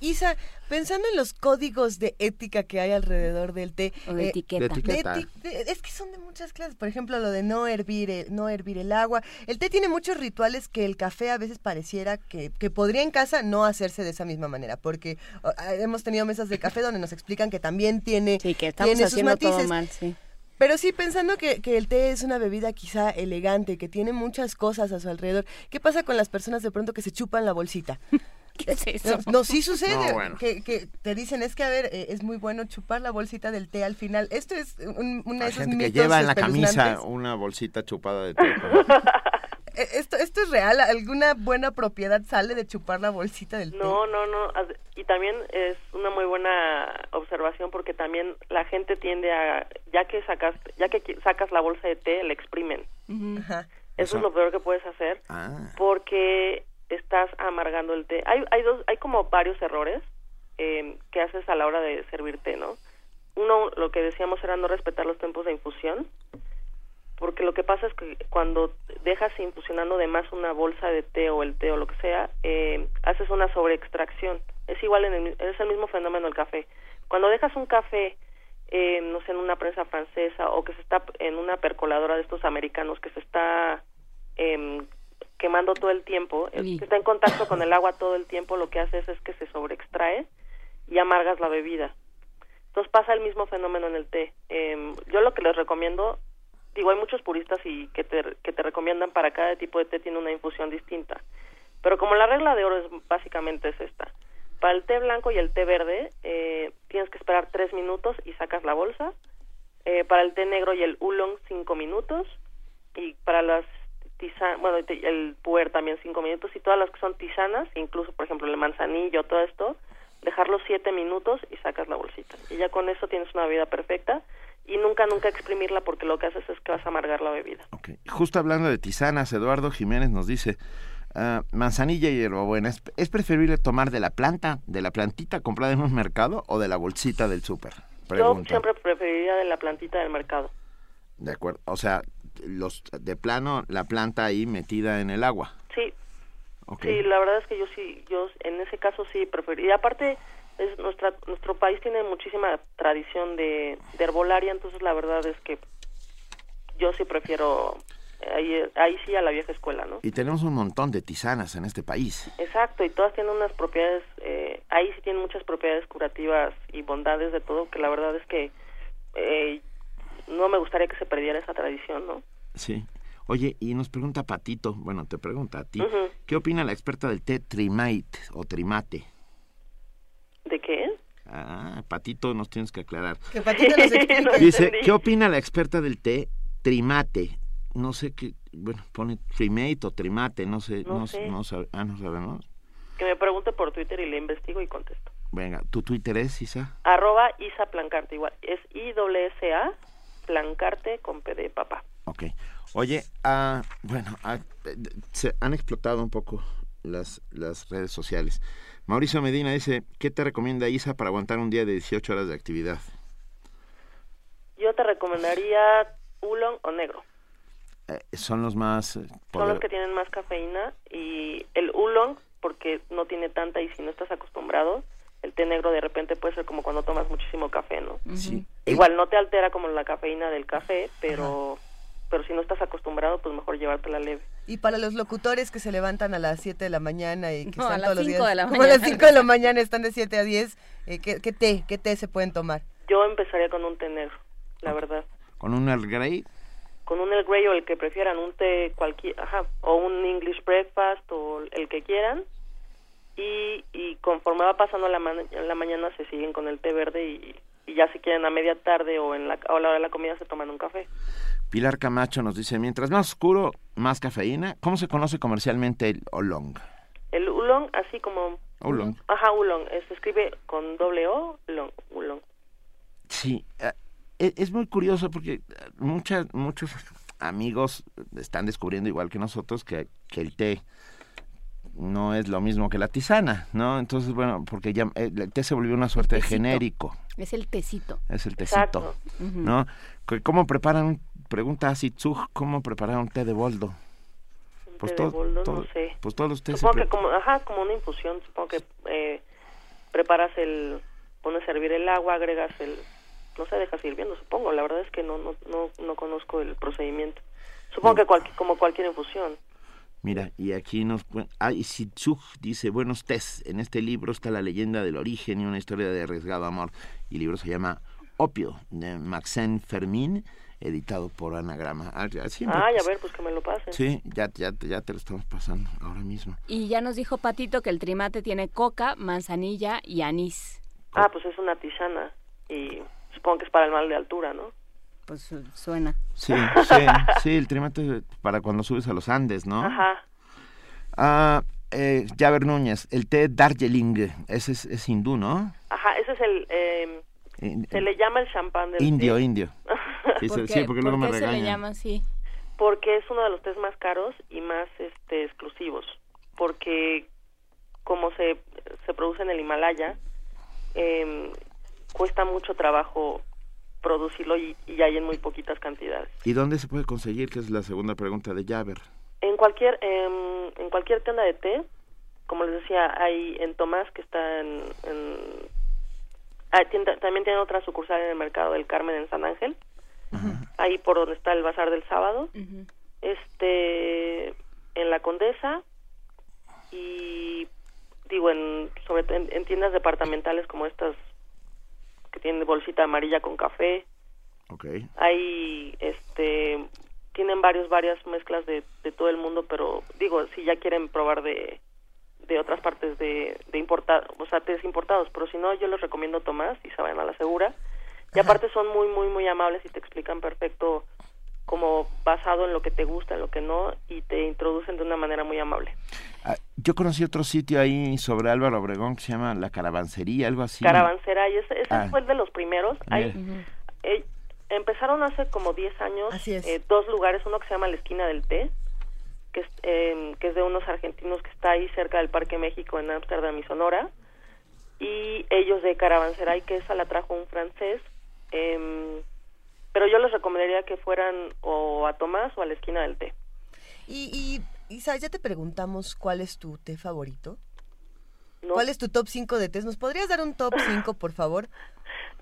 Isa, pensando en los códigos de ética que hay alrededor del té, o de eh, etiqueta. es que son de muchas clases. Por ejemplo, lo de no hervir, el, no hervir el agua. El té tiene muchos rituales que el café a veces pareciera que, que podría en casa no hacerse de esa misma manera, porque hemos tenido mesas de café donde nos explican que también tiene, sí, que estamos haciendo todo mal, sí. Pero sí, pensando que, que, el té es una bebida quizá elegante, que tiene muchas cosas a su alrededor, ¿qué pasa con las personas de pronto que se chupan la bolsita? ¿Qué es eso? No, sí sucede. que, que, te dicen, es que, a ver, eh, es muy bueno chupar la bolsita del té al final. Esto es una de esos gente que lleva en la camisa una bolsita chupada de té. Eh, ¿Esto, ¿Esto es real? ¿Alguna buena propiedad sale de chupar la bolsita del té? No, no, no. Y también es una muy buena observación porque también la gente tiende a, ya que sacas, ya que sacas la bolsa de té, la exprimen. Eso, es lo peor que puedes hacer ah. porque estás amargando el té. Hay, hay, dos, hay como varios errores eh, que haces a la hora de servir té, ¿no? Uno, lo que decíamos era no respetar los tiempos de infusión porque lo que pasa es que cuando dejas infusionando de más una bolsa de té o el té o lo que sea, eh, haces una sobreextracción. Es igual, en el, es el mismo fenómeno del café. Cuando dejas un café, eh, no sé, en una prensa francesa o que se está en una percoladora de estos americanos que se está eh, quemando todo el tiempo, que está en contacto con el agua todo el tiempo, lo que haces es que se sobreextrae y amargas la bebida. Entonces pasa el mismo fenómeno en el té. Eh, yo lo que les recomiendo digo, hay muchos puristas y que te, que te recomiendan para cada tipo de té tiene una infusión distinta. Pero como la regla de oro es básicamente es esta. Para el té blanco y el té verde eh, tienes que esperar tres minutos y sacas la bolsa. Eh, para el té negro y el oolong cinco minutos. Y para las tisanas, bueno, el puer también cinco minutos. Y todas las que son tisanas, incluso por ejemplo el manzanillo, todo esto, dejarlo siete minutos y sacas la bolsita. Y ya con eso tienes una bebida perfecta y nunca, nunca exprimirla porque lo que haces es que vas a amargar la bebida. Ok. Justo hablando de tisanas, Eduardo Jiménez nos dice, ah, manzanilla y hierbabuena, ¿es, ¿es preferible tomar de la planta, de la plantita comprada en un mercado o de la bolsita del súper? Yo siempre preferiría de la plantita del mercado. De acuerdo. O sea, los de plano, la planta ahí metida en el agua. Sí, Ok. sí, la verdad es que yo sí, yo en ese caso sí preferiría. Aparte, es nuestra, nuestro país tiene muchísima tradición de, de herbolaria, entonces la verdad es que yo sí prefiero, ahí, ahí sí a la vieja escuela, ¿no? Y tenemos un montón de tisanas en este país. Exacto, y todas tienen unas propiedades, eh, ahí sí tienen muchas propiedades curativas y bondades de todo, que la verdad es que eh, no me gustaría que se perdiera esa tradición, ¿no? Sí. Oye, y nos pregunta Patito, bueno, te pregunta a ti. ¿qué opina la experta del té trimate o trimate? ¿De qué? Ah, Patito, nos tienes que aclarar. Que Patito nos explique. No Dice, entendí. ¿qué opina la experta del té trimate? No sé qué, bueno, pone trimate o trimate, no sé, No no, sé. no sabe- ah, no sabemos. Que me pregunte por Twitter y le investigo y contesto. Venga, ¿tu Twitter es, Isa? Arroba Isa Plancarte, igual. Es I-S-A, Plancarte con P de papá. Ok. Oye, ah, bueno, ah, se han explotado un poco las, las redes sociales. Mauricio Medina dice, ¿qué te recomienda Isa para aguantar un día de 18 horas de actividad? Yo te recomendaría Oolong o negro. Eh, son los más... eh, Son los que tienen más cafeína y el Oolong, porque no tiene tanta y si no estás acostumbrado, el té negro de repente puede ser como cuando tomas muchísimo café, ¿no? Sí. Igual no te altera como la cafeína del café, pero pero si no estás acostumbrado, pues mejor llevártela leve. Y para los locutores que se levantan a las 7 de la mañana y que No, a están las todos los 5 días, de la como a las mañana. 5 de la mañana están de 7 a 10, eh, ¿qué, qué té, qué té se pueden tomar? Yo empezaría con un té negro, la verdad. Con un Earl Grey, Con un Earl Grey o el que prefieran, un té cualquier, ajá, o un English breakfast o el que quieran. Y, y conforme va pasando la, ma- la mañana se siguen con el té verde y, y ya si quieren a media tarde o en la, o a la hora de la comida se toman un café. Pilar Camacho nos dice, mientras más oscuro, más cafeína. ¿Cómo se conoce comercialmente el Oolong? El oolong, así como... Oolong. Ajá, oolong, eh, se escribe con doble O, oolong. oolong. Sí, eh, e- es muy curioso porque eh, muchas, muchos amigos están descubriendo igual que nosotros que, que el té no es lo mismo que la tisana, ¿no? Entonces, bueno, porque ya el té se volvió una suerte de genérico, Es el tecito. es el tecito, Exacto. ¿no? ¿Cómo preparan, un- pregunta a Sitzug, cómo preparar un té de boldo? Un Pues té de boldo, todo- no sé. Pues todos los tés se Supongo que como, ajá, como una infusión, supongo que eh, preparas el, pones a hervir el agua, agregas el, no sé, dejas hirviendo, supongo. La verdad es que no, no, no, no conozco el procedimiento. Supongo que como cualquier infusión. Mira, y aquí nos... Ah, y Sitzug dice, buenos tés, en este libro está la leyenda del origen y una historia de arriesgado amor. Y el libro se llama Opio, de Maxen Fermín, editado por Anagrama. Ah, Ay, a ver, pues que me lo pasen. Sí, ya, ya, ya te lo estamos pasando ahora mismo. Y ya nos dijo Patito que el trimate tiene coca, manzanilla y anís. Ah, pues es una tisana y supongo que es para el mal de altura, ¿no? Pues suena. Sí, sí, sí, el trimate para cuando subes a los Andes, ¿no? Ajá. Ah, eh, Javer Núñez, el té Darjeeling, ese es, es hindú, ¿no? Ajá, ese es el, eh, In- se le llama el champán del indio, té. indio. Sí, ¿Por se- qué, sí, porque luego por me qué se le regañan. llama así? porque es uno de los tés más caros y más este exclusivos porque como se, se produce en el Himalaya em, cuesta mucho trabajo producirlo y, y hay en muy poquitas cantidades ¿Y dónde se puede conseguir? Que es la segunda pregunta de Javer. en cualquier em, en cualquier tienda de té como les decía hay en Tomás que está en, en- ah, tienda- también tiene otra sucursal en el mercado del Carmen en San Ángel ahí por donde está el bazar del sábado. Este en la Condesa y digo en sobre en, en tiendas departamentales como estas que tienen bolsita amarilla con café. Ok. hay este tienen varios varias mezclas de, de todo el mundo pero digo si ya quieren probar de de otras partes de, de importar o sea tés importados pero si no yo les recomiendo Tomás y se vayan a la segura y aparte son muy muy muy amables y te explican perfecto como basado en lo que te gusta en lo que no y te introducen de una manera muy amable Ah, yo conocí otro sitio ahí sobre Álvaro Obregón que se llama La Caravancería, algo así. Caravanserai ese, ese Ah. fue el de los primeros Mira. eh, empezaron hace como 10 años Así es. eh, dos lugares, uno que se llama La Esquina del Té, que es, eh, que es de unos argentinos que está ahí cerca del Parque México en Ámsterdam y Sonora, y ellos de Caravanserai, que esa la trajo un francés, em, pero yo les recomendaría que fueran o a Tomás o a La Esquina del Té. Y, y Isa, ya te preguntamos cuál es tu té favorito. ¿no? ¿Cuál es tu top 5 de tés? ¿Nos podrías dar un top 5, por favor?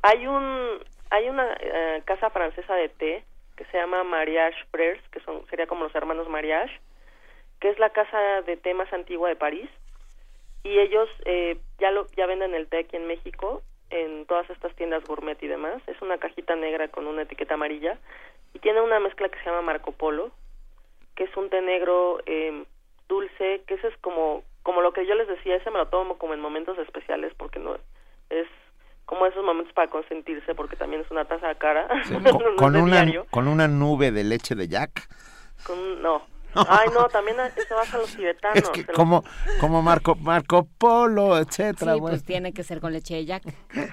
Hay un hay una eh, casa francesa de té que se llama Mariage Prers, que son sería como los hermanos Mariage, que es la casa de té más antigua de París y ellos eh, ya lo ya venden el té aquí en México en todas estas tiendas gourmet y demás. Es una cajita negra con una etiqueta amarilla y tiene una mezcla que se llama Marco Polo, que es un té negro eh, dulce, que ese es como como lo que yo les decía, ese me lo tomo como en momentos especiales porque no es como esos momentos para consentirse porque también es una taza cara. Sí, con, una, diario. con una nube de leche de Jack. Con- no. Ay, no, también eso vas a los tibetanos. Es que los- como, como Marco, Marco Polo, etcétera. Sí, bueno. pues tiene que ser con leche de Jack.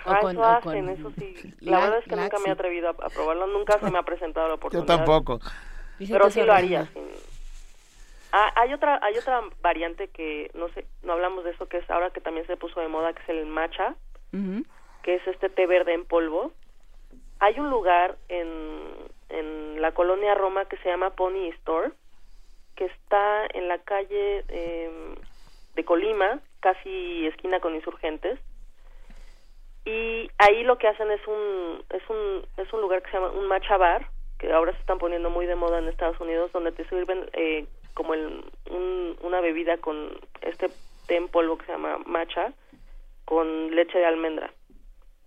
Ah, O con, eso o hacen, con eso sí. La la- verdad es que nunca me he atrevido a, a probarlo, nunca se me ha presentado la Yo oportunidad. tampoco. Dicen Pero sí lo haría. sí. Ah, hay otra hay otra variante que no sé, no hablamos de eso que es ahora que también se puso de moda que es el matcha, Ujú. que es este té verde en polvo. Hay un lugar en en la colonia Roma que se llama Pony Store, que está en la calle eh, de Colima, casi esquina con Insurgentes. Y ahí lo que hacen es un es un es un lugar que se llama un matcha bar, que ahora se están poniendo muy de moda en Estados Unidos, donde te sirven eh, como el, un- una bebida con este té en polvo que se llama matcha con leche de almendra.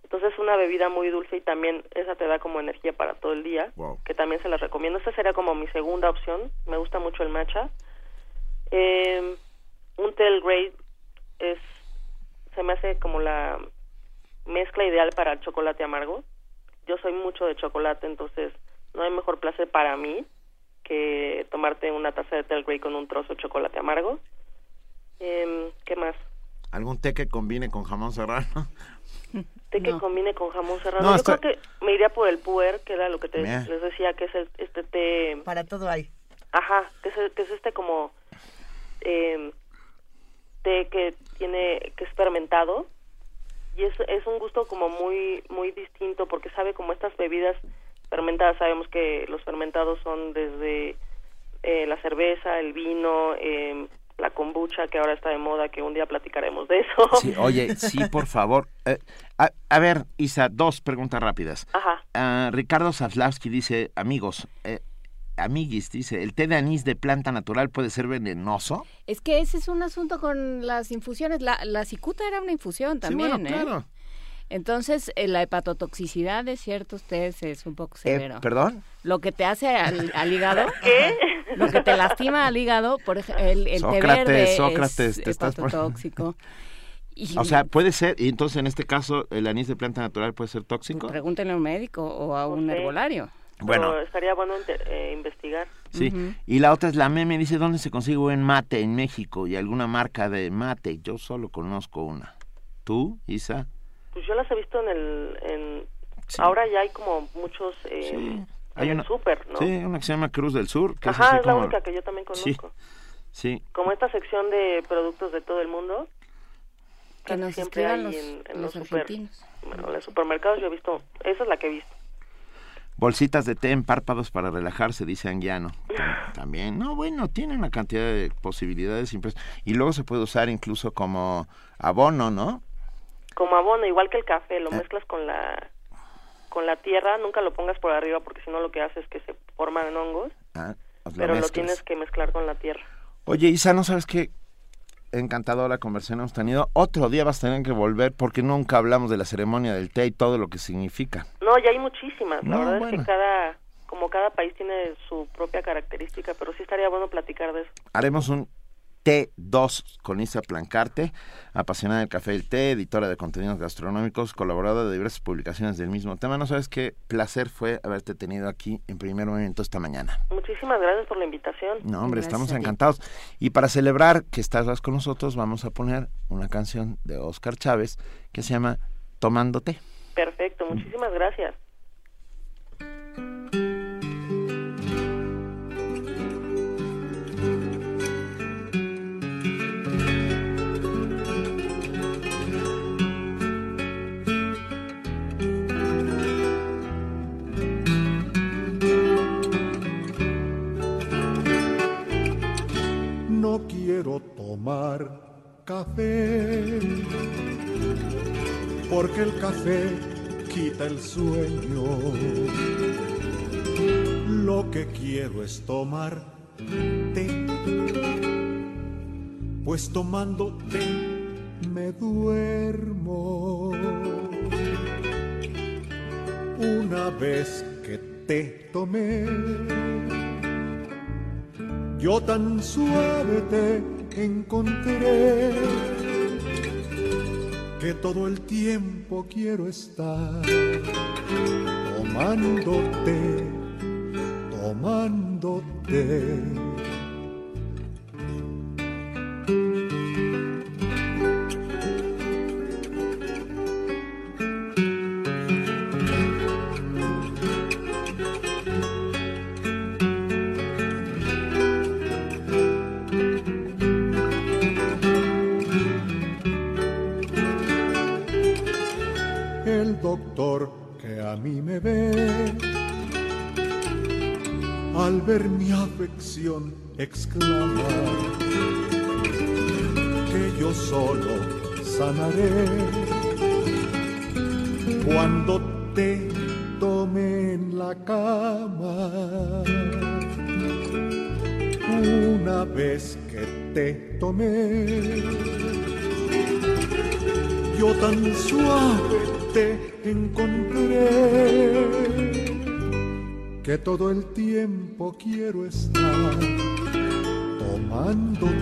Entonces es una bebida muy dulce y también esa te da como energía para todo el día, Wow. que también se las recomiendo. Esta sería como mi segunda opción. Me gusta mucho el matcha. Eh, un té Earl Grey es se me hace como la mezcla ideal para el chocolate amargo. Yo soy mucho de chocolate, entonces no hay mejor placer para mí que tomarte una taza de té Earl Grey con un trozo de chocolate amargo. Em, ¿Qué más? ¿Algún té que combine con jamón serrano? Té que No. combine con jamón serrano. No, Yo está- creo que me iría por el puer, que era lo que te, les decía, que es el- este té... Para todo hay. Ajá, que es, que es este como eh, té que tiene que es fermentado y es, es un gusto como muy muy distinto porque sabe como estas bebidas fermentadas sabemos que los fermentados son desde eh, la cerveza el vino eh, la kombucha que ahora está de moda que un día platicaremos de eso Sí, oye, sí, por favor. Eh, a, a ver, Isa, dos preguntas rápidas. ajá Ah, Ricardo Zaslavsky dice, amigos, eh, amiguis, dice, ¿el té de anís de planta natural puede ser venenoso? Es que ese es un asunto con las infusiones. La, la cicuta era una infusión también, sí, bueno, ¿eh? claro. Entonces, eh, la hepatotoxicidad de ciertos tés es un poco Eh, severo. ¿Perdón? Lo que te hace al, al hígado, ¿Qué? Lo que te lastima al hígado, por ejemplo, el, el té Sócrates, verde Sócrates, es te estás hepatotóxico. Y O sea, puede ser, y entonces en este caso, ¿el anís de planta natural puede ser tóxico? pregúntenle a un médico o a un sé. herbolario. Bueno, Pero estaría bueno eh, investigar sí. Ujú. Y la otra es la meme, dice, ¿dónde se consigue buen mate en México? Y alguna marca de mate. Yo solo conozco una. ¿Tú, Isa? pues yo las he visto en el en Sí. ahora ya hay como muchos eh, Sí. En el súper no Sí, una que se llama Cruz del Sur. Que es Ajá, así es la como- única que yo también Sí. conozco. Sí, Como esta sección de productos de todo el mundo. Que nos siempre hay los, en, en los los super- argentinos. bueno, en los supermercados yo he visto, esa es la que he visto. Bolsitas de té en párpados para relajarse, dice Anguiano. Tam- También, no, bueno, tiene una cantidad de posibilidades Y luego se puede usar incluso como abono, ¿no? Como abono, igual que el café, lo Ah. mezclas con la con la tierra, nunca lo pongas por arriba porque si no lo que hace es que se forman hongos, Ah, lo pero lo tienes que mezclar con la tierra. Oye, Isa, ¿no sabes qué encantadora conversación hemos tenido? Otro día vas a tener que volver porque nunca hablamos de la ceremonia del té y todo lo que significa. No, ya hay muchísimas. La No, verdad es que cada, como cada país tiene su propia característica, pero sí estaría bueno platicar de eso. Haremos un T2 con Isa Plancarte, apasionada del café y el té, editora de contenidos gastronómicos, colaboradora de diversas publicaciones del mismo tema. No sabes qué placer fue haberte tenido aquí en primer momento esta mañana. Muchísimas gracias por la invitación. No, hombre, Gracias estamos encantados. Y para celebrar que estás con nosotros, vamos a poner una canción de Oscar Chávez que se llama Tomando té. Perfecto, muchísimas gracias. Quiero tomar café, porque el café quita el sueño. Lo que quiero es tomar té, pues tomando té me duermo. Una vez que te tomé, yo tan suave te encontré que todo el tiempo quiero estar tomándote, tomándote. Solo sanaré cuando te tome en la cama. Una vez que te tomé, yo tan suave te encontré que todo el tiempo quiero estar tomándote,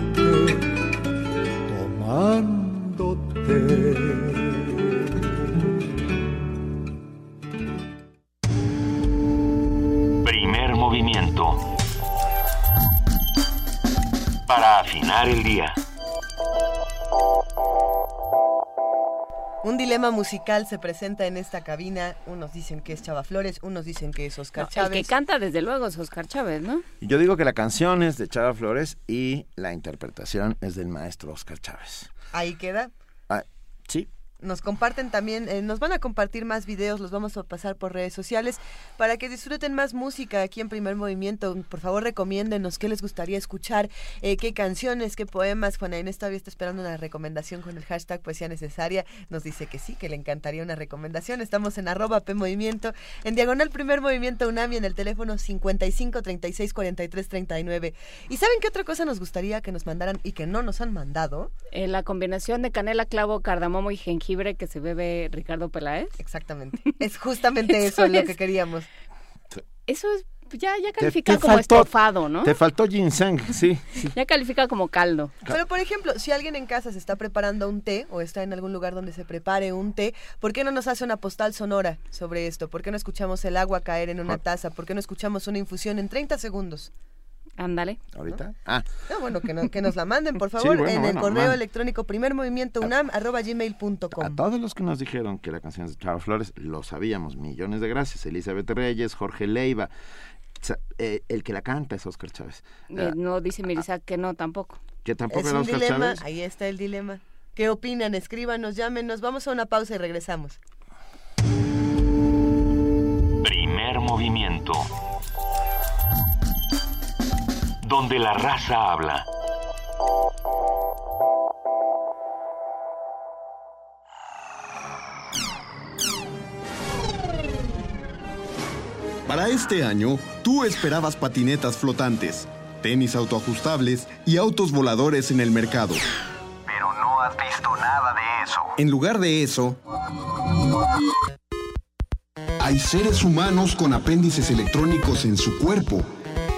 Dilema musical se presenta en esta cabina. Unos dicen que es Chava Flores, unos dicen que es Oscar No, Chávez. el que canta desde luego es Oscar Chávez, ¿no? Y Yo digo que la canción es de Chava Flores y la interpretación es del maestro Oscar Chávez. Ahí queda. Ah, sí, Nos comparten también, eh, nos van a compartir más videos, los vamos a pasar por redes sociales para que disfruten más música aquí en Primer Movimiento. Por favor, recomiéndenos qué les gustaría escuchar, eh, qué canciones, qué poemas. Juana Inés todavía está esperando una recomendación con el hashtag Poesía Necesaria. Nos dice que sí, que le encantaría una recomendación. Estamos en arroba P en diagonal Primer Movimiento UNAMI, en el teléfono 55 36 43 39. ¿Y saben qué otra cosa nos gustaría que nos mandaran y que no nos han mandado? Eh, la combinación de canela, clavo, cardamomo y jengibre que se bebe Ricardo Peláez. Exactamente. Es justamente eso, lo es- que queríamos. Eso es, ya, ya Te- califica te como faltó- estofado, ¿no? Te faltó ginseng, sí. sí. Ya califica como caldo. Pero, por ejemplo, si alguien en casa se está preparando un té o está en algún lugar donde se prepare un té, ¿por qué no nos hace una postal sonora sobre esto? ¿Por qué no escuchamos el agua caer en una taza? ¿Por qué no escuchamos una infusión en 30 segundos? Ándale. ¿Ahorita? Ah, No, bueno, que, no- que nos la manden, por Sí, favor, bueno, en el bueno, correo man. electrónico primermovimientounam arroba a todos los que nos dijeron que la canción es de Chava Flores, lo sabíamos. Millones de gracias. Elizabeth Reyes, Jorge Leiva. Eh, el que la canta es Oscar Chávez. Eh, Ah, no dice Mirisa que no tampoco. que tampoco Es era un Oscar dilema, Chávez. ahí está el dilema. ¿Qué opinan? Escríbanos, llámenos. Vamos a una pausa y regresamos. Primer movimiento. Donde la raza habla. Para este año, tú esperabas patinetas flotantes, tenis autoajustables y autos voladores en el mercado. Pero no has visto nada de eso. En lugar de eso, hay seres humanos con apéndices electrónicos en su cuerpo,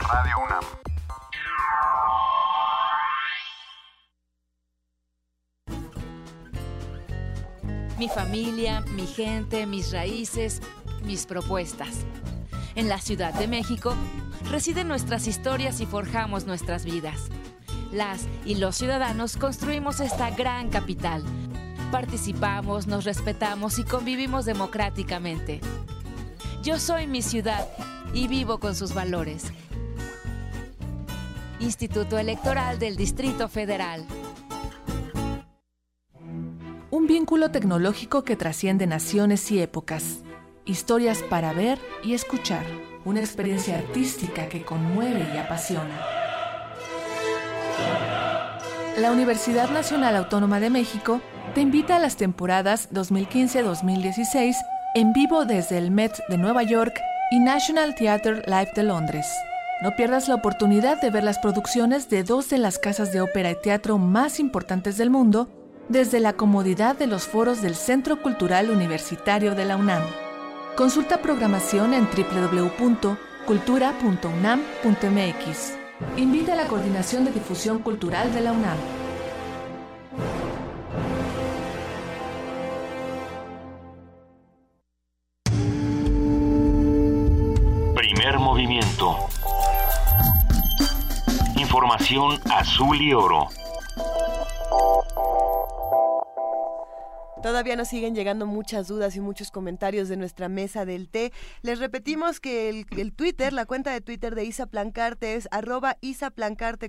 Radio UNAM. Mi familia, mi gente, mis raíces, mis propuestas. En la Ciudad de México residen nuestras historias y forjamos nuestras vidas. las y los ciudadanos construimos esta gran capital. Participamos, nos respetamos y convivimos democráticamente. Yo soy mi ciudad y vivo con sus valores. Instituto Electoral del Distrito Federal. Un vínculo tecnológico que trasciende naciones y épocas. Historias para ver y escuchar. Una experiencia artística que conmueve y apasiona. La Universidad Nacional Autónoma de México te invita a las temporadas 2015-2016 en vivo desde el Met de Nueva York y National Theatre Live de Londres. No pierdas la oportunidad de ver las producciones de dos de las casas de ópera y teatro más importantes del mundo desde la comodidad de los foros del Centro Cultural Universitario de la UNAM. Consulta programación en www.cultura.unam.mx. Invita a la Coordinación de Difusión Cultural de la UNAM. Información azul y oro. Todavía nos siguen llegando muchas dudas y muchos comentarios de nuestra mesa del té. Les repetimos que el, Twitter, la cuenta de Twitter de Isa Plancarte es arroba Isa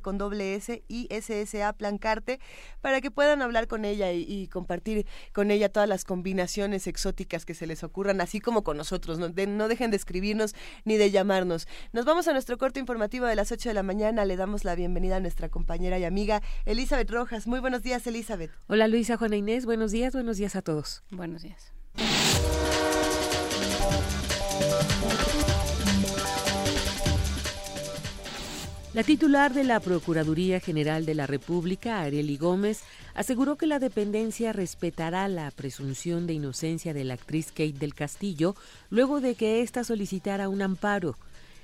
con doble S y SSA Plancarte para que puedan hablar con ella y, compartir con ella todas las combinaciones exóticas que se les ocurran, así como con nosotros. No, dejen de escribirnos ni de llamarnos. Nos vamos a nuestro corto informativo de las 8 de la mañana. Le damos la bienvenida a nuestra compañera y amiga Elizabeth Rojas. Muy buenos días, Elizabeth. Hola Luisa, Juana Inés. Buenos días, buenos días a todos. Buenos días. La titular de la Procuraduría General de la República, Areli Gómez, aseguró que la dependencia respetará la presunción de inocencia de la actriz Kate del Castillo luego de que ésta solicitara un amparo.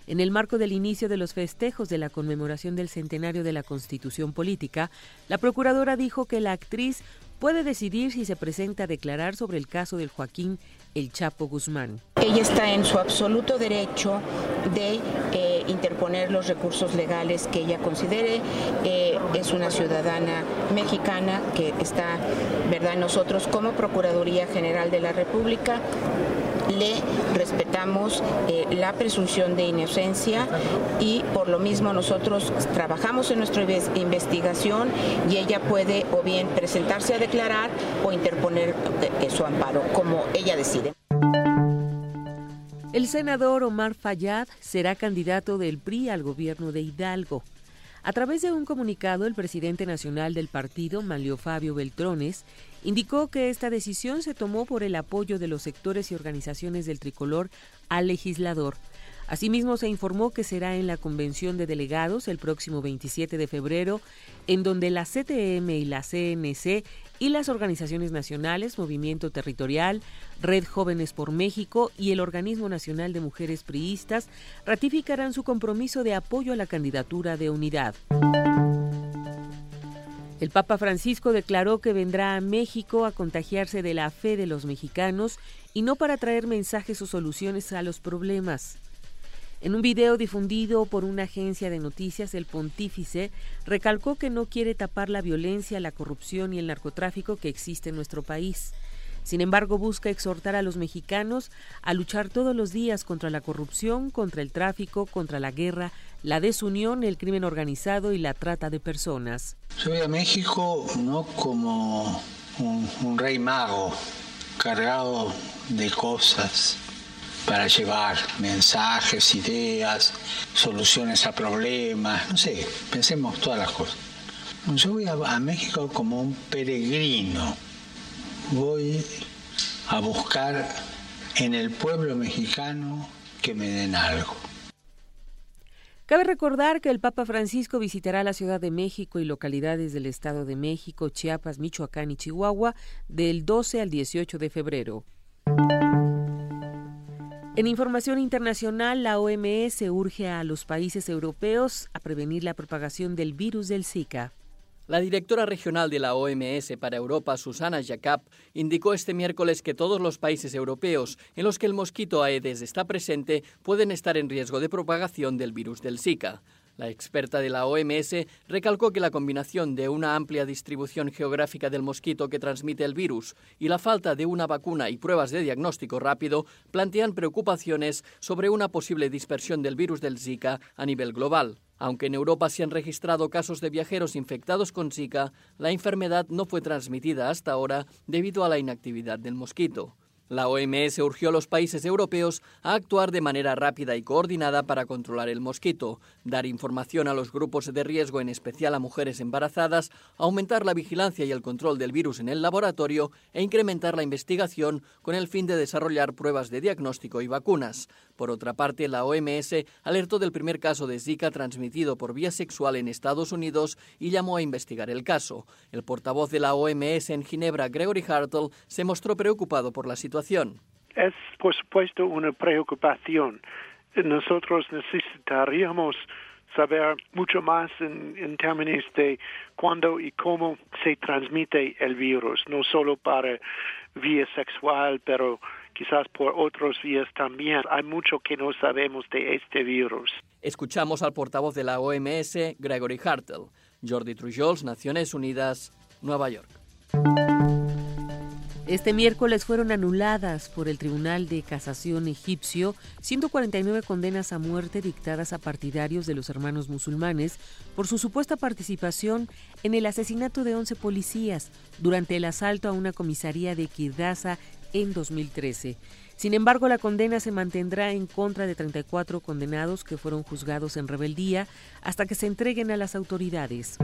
En el marco del inicio de los festejos de la conmemoración del centenario de la Constitución Política, la procuradora dijo que la actriz puede decidir si se presenta a declarar sobre el caso del Joaquín El Chapo Guzmán. Ella está en su absoluto derecho de eh, interponer los recursos legales que ella considere. Eh, es una ciudadana mexicana que está, ¿verdad? Nosotros como Procuraduría General de la República le respetamos eh, la presunción de inocencia y por lo mismo nosotros trabajamos en nuestra investigación y ella puede o bien presentarse a declarar o interponer eh, su amparo, como ella decide. El senador Omar Fayad será candidato del PRI al gobierno de Hidalgo. A través de un comunicado, el presidente nacional del partido, Manlio Fabio Beltrones, indicó que esta decisión se tomó por el apoyo de los sectores y organizaciones del tricolor al legislador. Asimismo, se informó que será en la convención de delegados el próximo 27 de febrero, en donde la CTM y la CNC y las organizaciones nacionales, Movimiento Territorial, Red Jóvenes por México y el Organismo Nacional de Mujeres Priistas ratificarán su compromiso de apoyo a la candidatura de unidad. El Papa Francisco declaró que vendrá a México a contagiarse de la fe de los mexicanos y no para traer mensajes o soluciones a los problemas. En un video difundido por una agencia de noticias, el pontífice recalcó que no quiere tapar la violencia, la corrupción y el narcotráfico que existe en nuestro país. Sin embargo, busca exhortar a los mexicanos a luchar todos los días contra la corrupción, contra el tráfico, contra la guerra, la desunión, el crimen organizado y la trata de personas. Yo voy a México no como un, un rey mago cargado de cosas para llevar mensajes, ideas, soluciones a problemas, no sé, pensemos todas las cosas. Yo voy a, México como un peregrino, voy a buscar en el pueblo mexicano que me den algo. Cabe recordar que el Papa Francisco visitará la Ciudad de México y localidades del Estado de México, Chiapas, Michoacán y Chihuahua del 12 al 18 de febrero. En información internacional, la OMS urge a los países europeos a prevenir la propagación del virus del Zika. La directora regional de la OMS para Europa, Susana Jacob, indicó este miércoles que todos los países europeos en los que el mosquito Aedes está presente pueden estar en riesgo de propagación del virus del Zika. La experta de la OMS recalcó que la combinación de una amplia distribución geográfica del mosquito que transmite el virus y la falta de una vacuna y pruebas de diagnóstico rápido plantean preocupaciones sobre una posible dispersión del virus del Zika a nivel global. Aunque en Europa se han registrado casos de viajeros infectados con Zika, la enfermedad no fue transmitida hasta ahora debido a la inactividad del mosquito. La OMS urgió a los países europeos a actuar de manera rápida y coordinada para controlar el mosquito, dar información a los grupos de riesgo, en especial a mujeres embarazadas, aumentar la vigilancia y el control del virus en el laboratorio e incrementar la investigación con el fin de desarrollar pruebas de diagnóstico y vacunas. Por otra parte, la OMS alertó del primer caso de Zika transmitido por vía sexual en Estados Unidos y llamó a investigar el caso. El portavoz de la OMS en Ginebra, Gregory Hartle, se mostró preocupado por la situación. Es, por supuesto, una preocupación. Nosotros necesitaríamos saber mucho más en, en, términos de cuándo y cómo se transmite el virus, no solo para vía sexual, pero quizás por otros vías también. Hay mucho que no sabemos de este virus. Escuchamos al portavoz de la OMS, Gregory Hartle. Jordi Trujols, Naciones Unidas, Nueva York. Este miércoles fueron anuladas por el Tribunal de Casación egipcio 149 condenas a muerte dictadas a partidarios de los hermanos musulmanes por su supuesta participación en el asesinato de 11 policías durante el asalto a una comisaría de Kirdaza en 2013. Sin embargo, la condena se mantendrá en contra de 34 condenados que fueron juzgados en rebeldía hasta que se entreguen a las autoridades.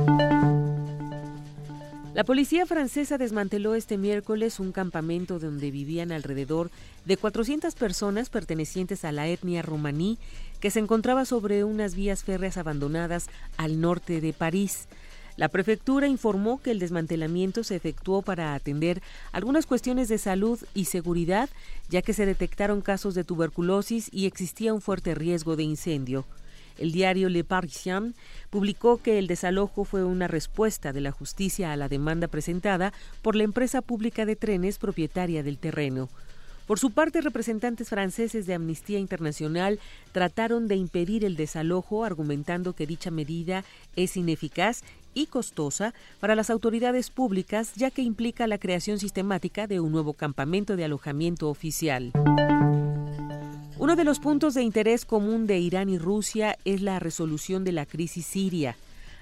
La policía francesa desmanteló este miércoles un campamento donde vivían alrededor de 400 personas pertenecientes a la etnia romaní que se encontraba sobre unas vías férreas abandonadas al norte de París. La prefectura informó que el desmantelamiento se efectuó para atender algunas cuestiones de salud y seguridad, ya que se detectaron casos de tuberculosis y existía un fuerte riesgo de incendio. El diario Le Parisien publicó que el desalojo fue una respuesta de la justicia a la demanda presentada por la empresa pública de trenes propietaria del terreno. Por su parte, representantes franceses de Amnistía Internacional trataron de impedir el desalojo, argumentando que dicha medida es ineficaz y costosa para las autoridades públicas, ya que implica la creación sistemática de un nuevo campamento de alojamiento oficial. Uno de los puntos de interés común de Irán y Rusia es la resolución de la crisis siria.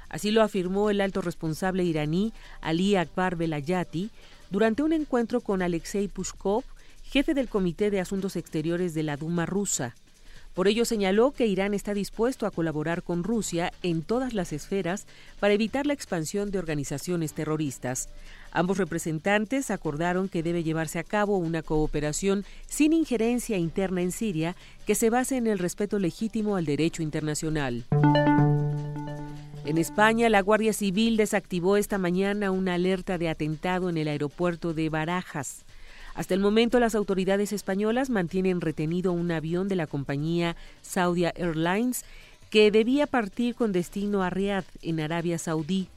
Así lo afirmó el alto responsable iraní Ali Akbar Velayati durante un encuentro con Alexei Pushkov, jefe del Comité de Asuntos Exteriores de la Duma rusa. Por ello señaló que Irán está dispuesto a colaborar con Rusia en todas las esferas para evitar la expansión de organizaciones terroristas. Ambos representantes acordaron que debe llevarse a cabo una cooperación sin injerencia interna en Siria que se base en el respeto legítimo al derecho internacional. En España, la Guardia Civil desactivó esta mañana una alerta de atentado en el aeropuerto de Barajas. Hasta el momento, las autoridades españolas mantienen retenido un avión de la compañía Saudia Airlines que debía partir con destino a Riad, en Arabia Saudí.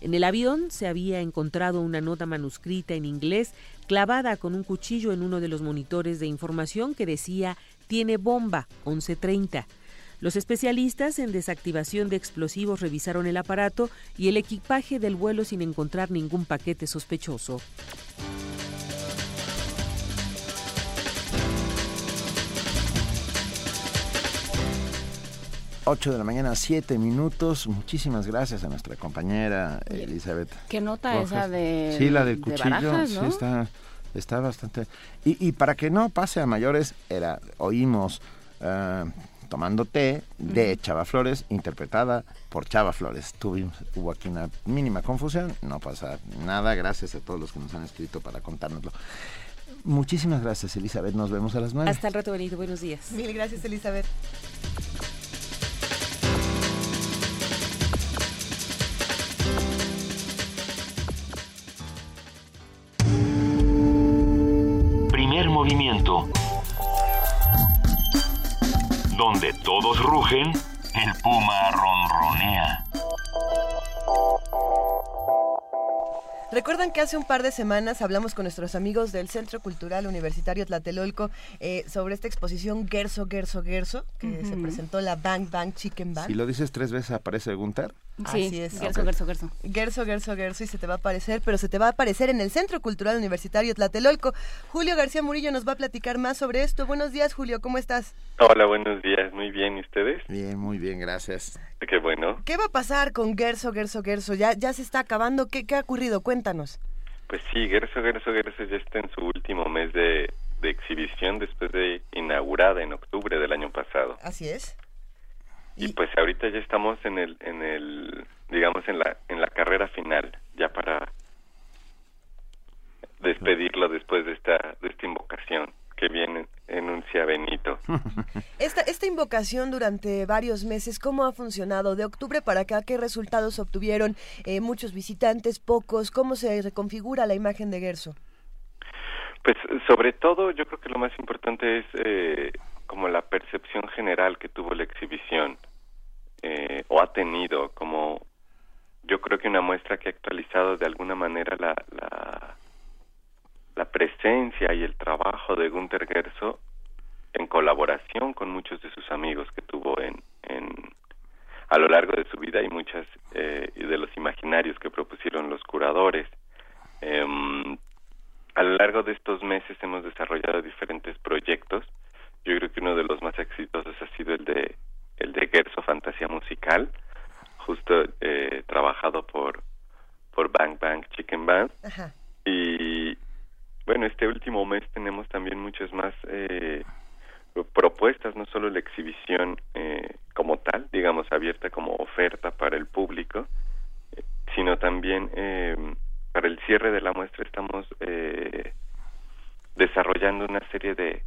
En el avión se había encontrado una nota manuscrita en inglés clavada con un cuchillo en uno de los monitores de información que decía tiene bomba 1130. Los especialistas en desactivación de explosivos revisaron el aparato y el equipaje del vuelo sin encontrar ningún paquete sospechoso. 8 de la mañana, 7 minutos. Muchísimas gracias a nuestra compañera Elizabeth. ¿Qué nota esa de Sí, la del cuchillo. ¿no? Sí, está, está bastante... Y, y, para que no pase a mayores, era oímos uh, Tomando té de Chava Flores, interpretada por Chava Flores. Tuvimos, hubo aquí una mínima confusión, no pasa nada. Gracias a todos los que nos han escrito para contárnoslo. Muchísimas gracias, Elizabeth. Nos vemos a las 9. Hasta el rato, Benito. Buenos días. Mil gracias, Elizabeth. Movimiento. Donde todos rugen, el puma ronronea. Recuerdan que hace un par de semanas hablamos con nuestros amigos del Centro Cultural Universitario Tlatelolco eh, sobre esta exposición Gerso, Gerso, Gerso, que se presentó la Bang Bang Chicken Bang. Si lo dices tres veces aparece Gunter. Sí, Así es. Gerso, Gerso, Gerso. Gerso, Gerso, Gerso, y se te va a aparecer, pero se te va a aparecer en el Centro Cultural Universitario Tlatelolco. Julio García Murillo nos va a platicar más sobre esto. Buenos días, Julio, ¿cómo estás? Hola, buenos días, muy bien, ¿y ustedes? Bien, muy bien, gracias. Qué bueno. ¿Qué va a pasar con Gerso, Gerso, Gerso? Ya, ya se está acabando, ¿qué, qué ha ocurrido? Cuéntanos. Pues sí, Gerso, Gerso, Gerso ya está en su último mes de, de exhibición después de inaugurada en octubre del año pasado. Así es. Y, pues ahorita ya estamos en el, en el, digamos en la, en la carrera final, ya para despedirlo después de esta, de esta invocación que viene enuncia Benito. Esta, esta invocación durante varios meses, ¿cómo ha funcionado? De octubre para acá, ¿qué resultados obtuvieron? Eh, ¿Muchos visitantes, pocos? ¿Cómo se reconfigura la imagen de Gerso? Pues sobre todo yo creo que lo más importante es eh, como la percepción general que tuvo la exhibición eh, o ha tenido como yo creo que una muestra que ha actualizado de alguna manera la, la, la presencia y el trabajo de Gunther Gerso en colaboración con muchos de sus amigos que tuvo en, a lo largo de su vida y muchas eh, de los imaginarios que propusieron los curadores. Em, a lo largo de estos meses hemos desarrollado diferentes proyectos. Yo creo que uno de los más exitosos ha sido el de el de Gerso Fantasía Musical, justo eh, trabajado por por Bang Bang Chicken Band. Y bueno, este último mes tenemos también muchas más eh, propuestas, no solo la exhibición eh, como tal, digamos abierta como oferta para el público, eh, sino también eh, para el cierre de la muestra estamos eh, desarrollando una serie de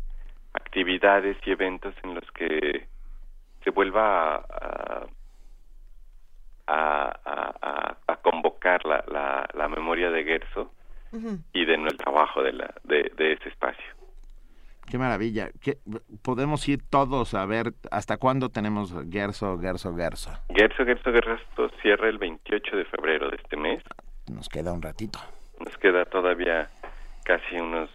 actividades y eventos en los que se vuelva a, a, a, a convocar la, la, la, memoria de Gerso y de el trabajo de, la, de, de ese espacio. Qué maravilla. ¿Qué, podemos ir todos a ver hasta cuándo tenemos Gerso, Gerso, Gerso. Gerso, Gerso, Gerso cierra el 28 de febrero de este mes. Nos queda un ratito. Nos queda todavía casi unos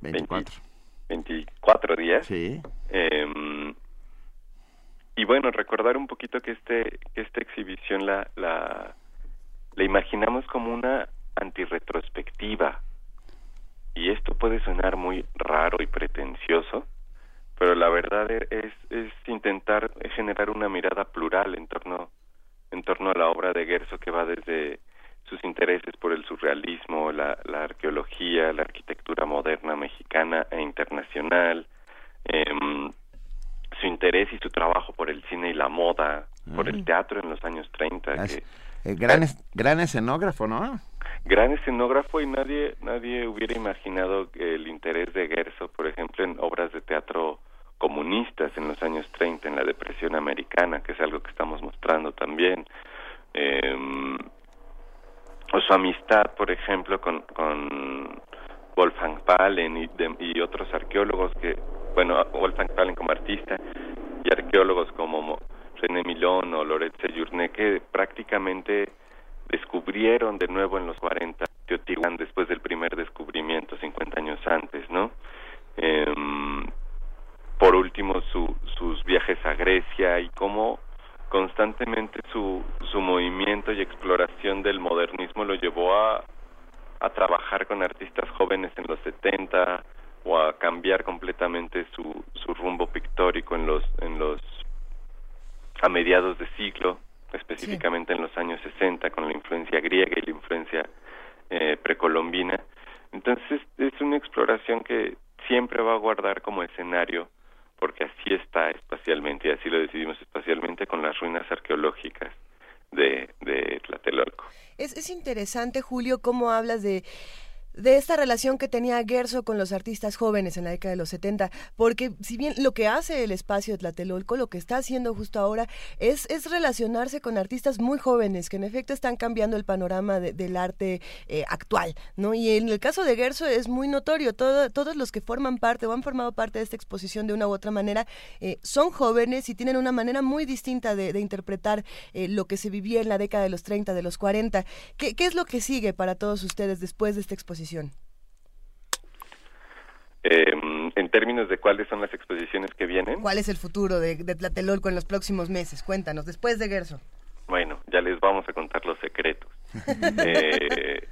24, 20, 24 días. Sí. Eh, y bueno, recordar un poquito que este que esta exhibición la la, la imaginamos como una antirretrospectiva y esto puede sonar muy raro y pretencioso, pero la verdad es, es intentar generar una mirada plural en torno, en torno a la obra de Gerso que va desde sus intereses por el surrealismo, la, la arqueología, la arquitectura moderna mexicana e internacional, eh, su interés y su trabajo por el cine y la moda, por el teatro en los años 30. Es, que, eh, gran, es, gran escenógrafo, ¿no? gran escenógrafo y nadie nadie hubiera imaginado el interés de Gerso, por ejemplo, en obras de teatro comunistas en los años 30, en la depresión americana, que es algo que estamos mostrando también. Eh, o su amistad, por ejemplo, con, con Wolfgang Palen y, de, y otros arqueólogos que, bueno, Wolfgang Palen como artista y arqueólogos como René Milón o Loret Seyurné que prácticamente descubrieron de nuevo en los 40 Teotihuacán después del primer descubrimiento 50 años antes, ¿no? Eh, por último, su, sus viajes a Grecia y cómo constantemente su, su movimiento y exploración del modernismo lo llevó a, a trabajar con artistas jóvenes en los 70 o a cambiar completamente su, su rumbo pictórico en los, en los a mediados de siglo específicamente sí. en los años 60 con la influencia griega y la influencia eh, precolombina. Entonces es una exploración que siempre va a guardar como escenario porque así está espacialmente y así lo decidimos espacialmente con las ruinas arqueológicas de, de Tlatelolco. Es, es interesante, Julio, cómo hablas de de esta relación que tenía Gerso con los artistas jóvenes en la década de los 70, porque si bien lo que hace el espacio de Tlatelolco, lo que está haciendo justo ahora es, es relacionarse con artistas muy jóvenes que en efecto están cambiando el panorama del arte eh, actual, ¿no? Y en el caso de Gerso es muy notorio, todo, todos los que forman parte o han formado parte de esta exposición de una u otra manera eh, son jóvenes y tienen una manera muy distinta de, interpretar eh, lo que se vivía en la década de los 30, de los 40. ¿Qué, ¿Qué es lo que sigue para todos ustedes después de esta exposición? Em, en términos de cuáles son las exposiciones que vienen. ¿Cuál es el futuro de, de Tlatelolco en los próximos meses? Cuéntanos, después de Gerso. Bueno, ya les vamos a contar los secretos. Eh,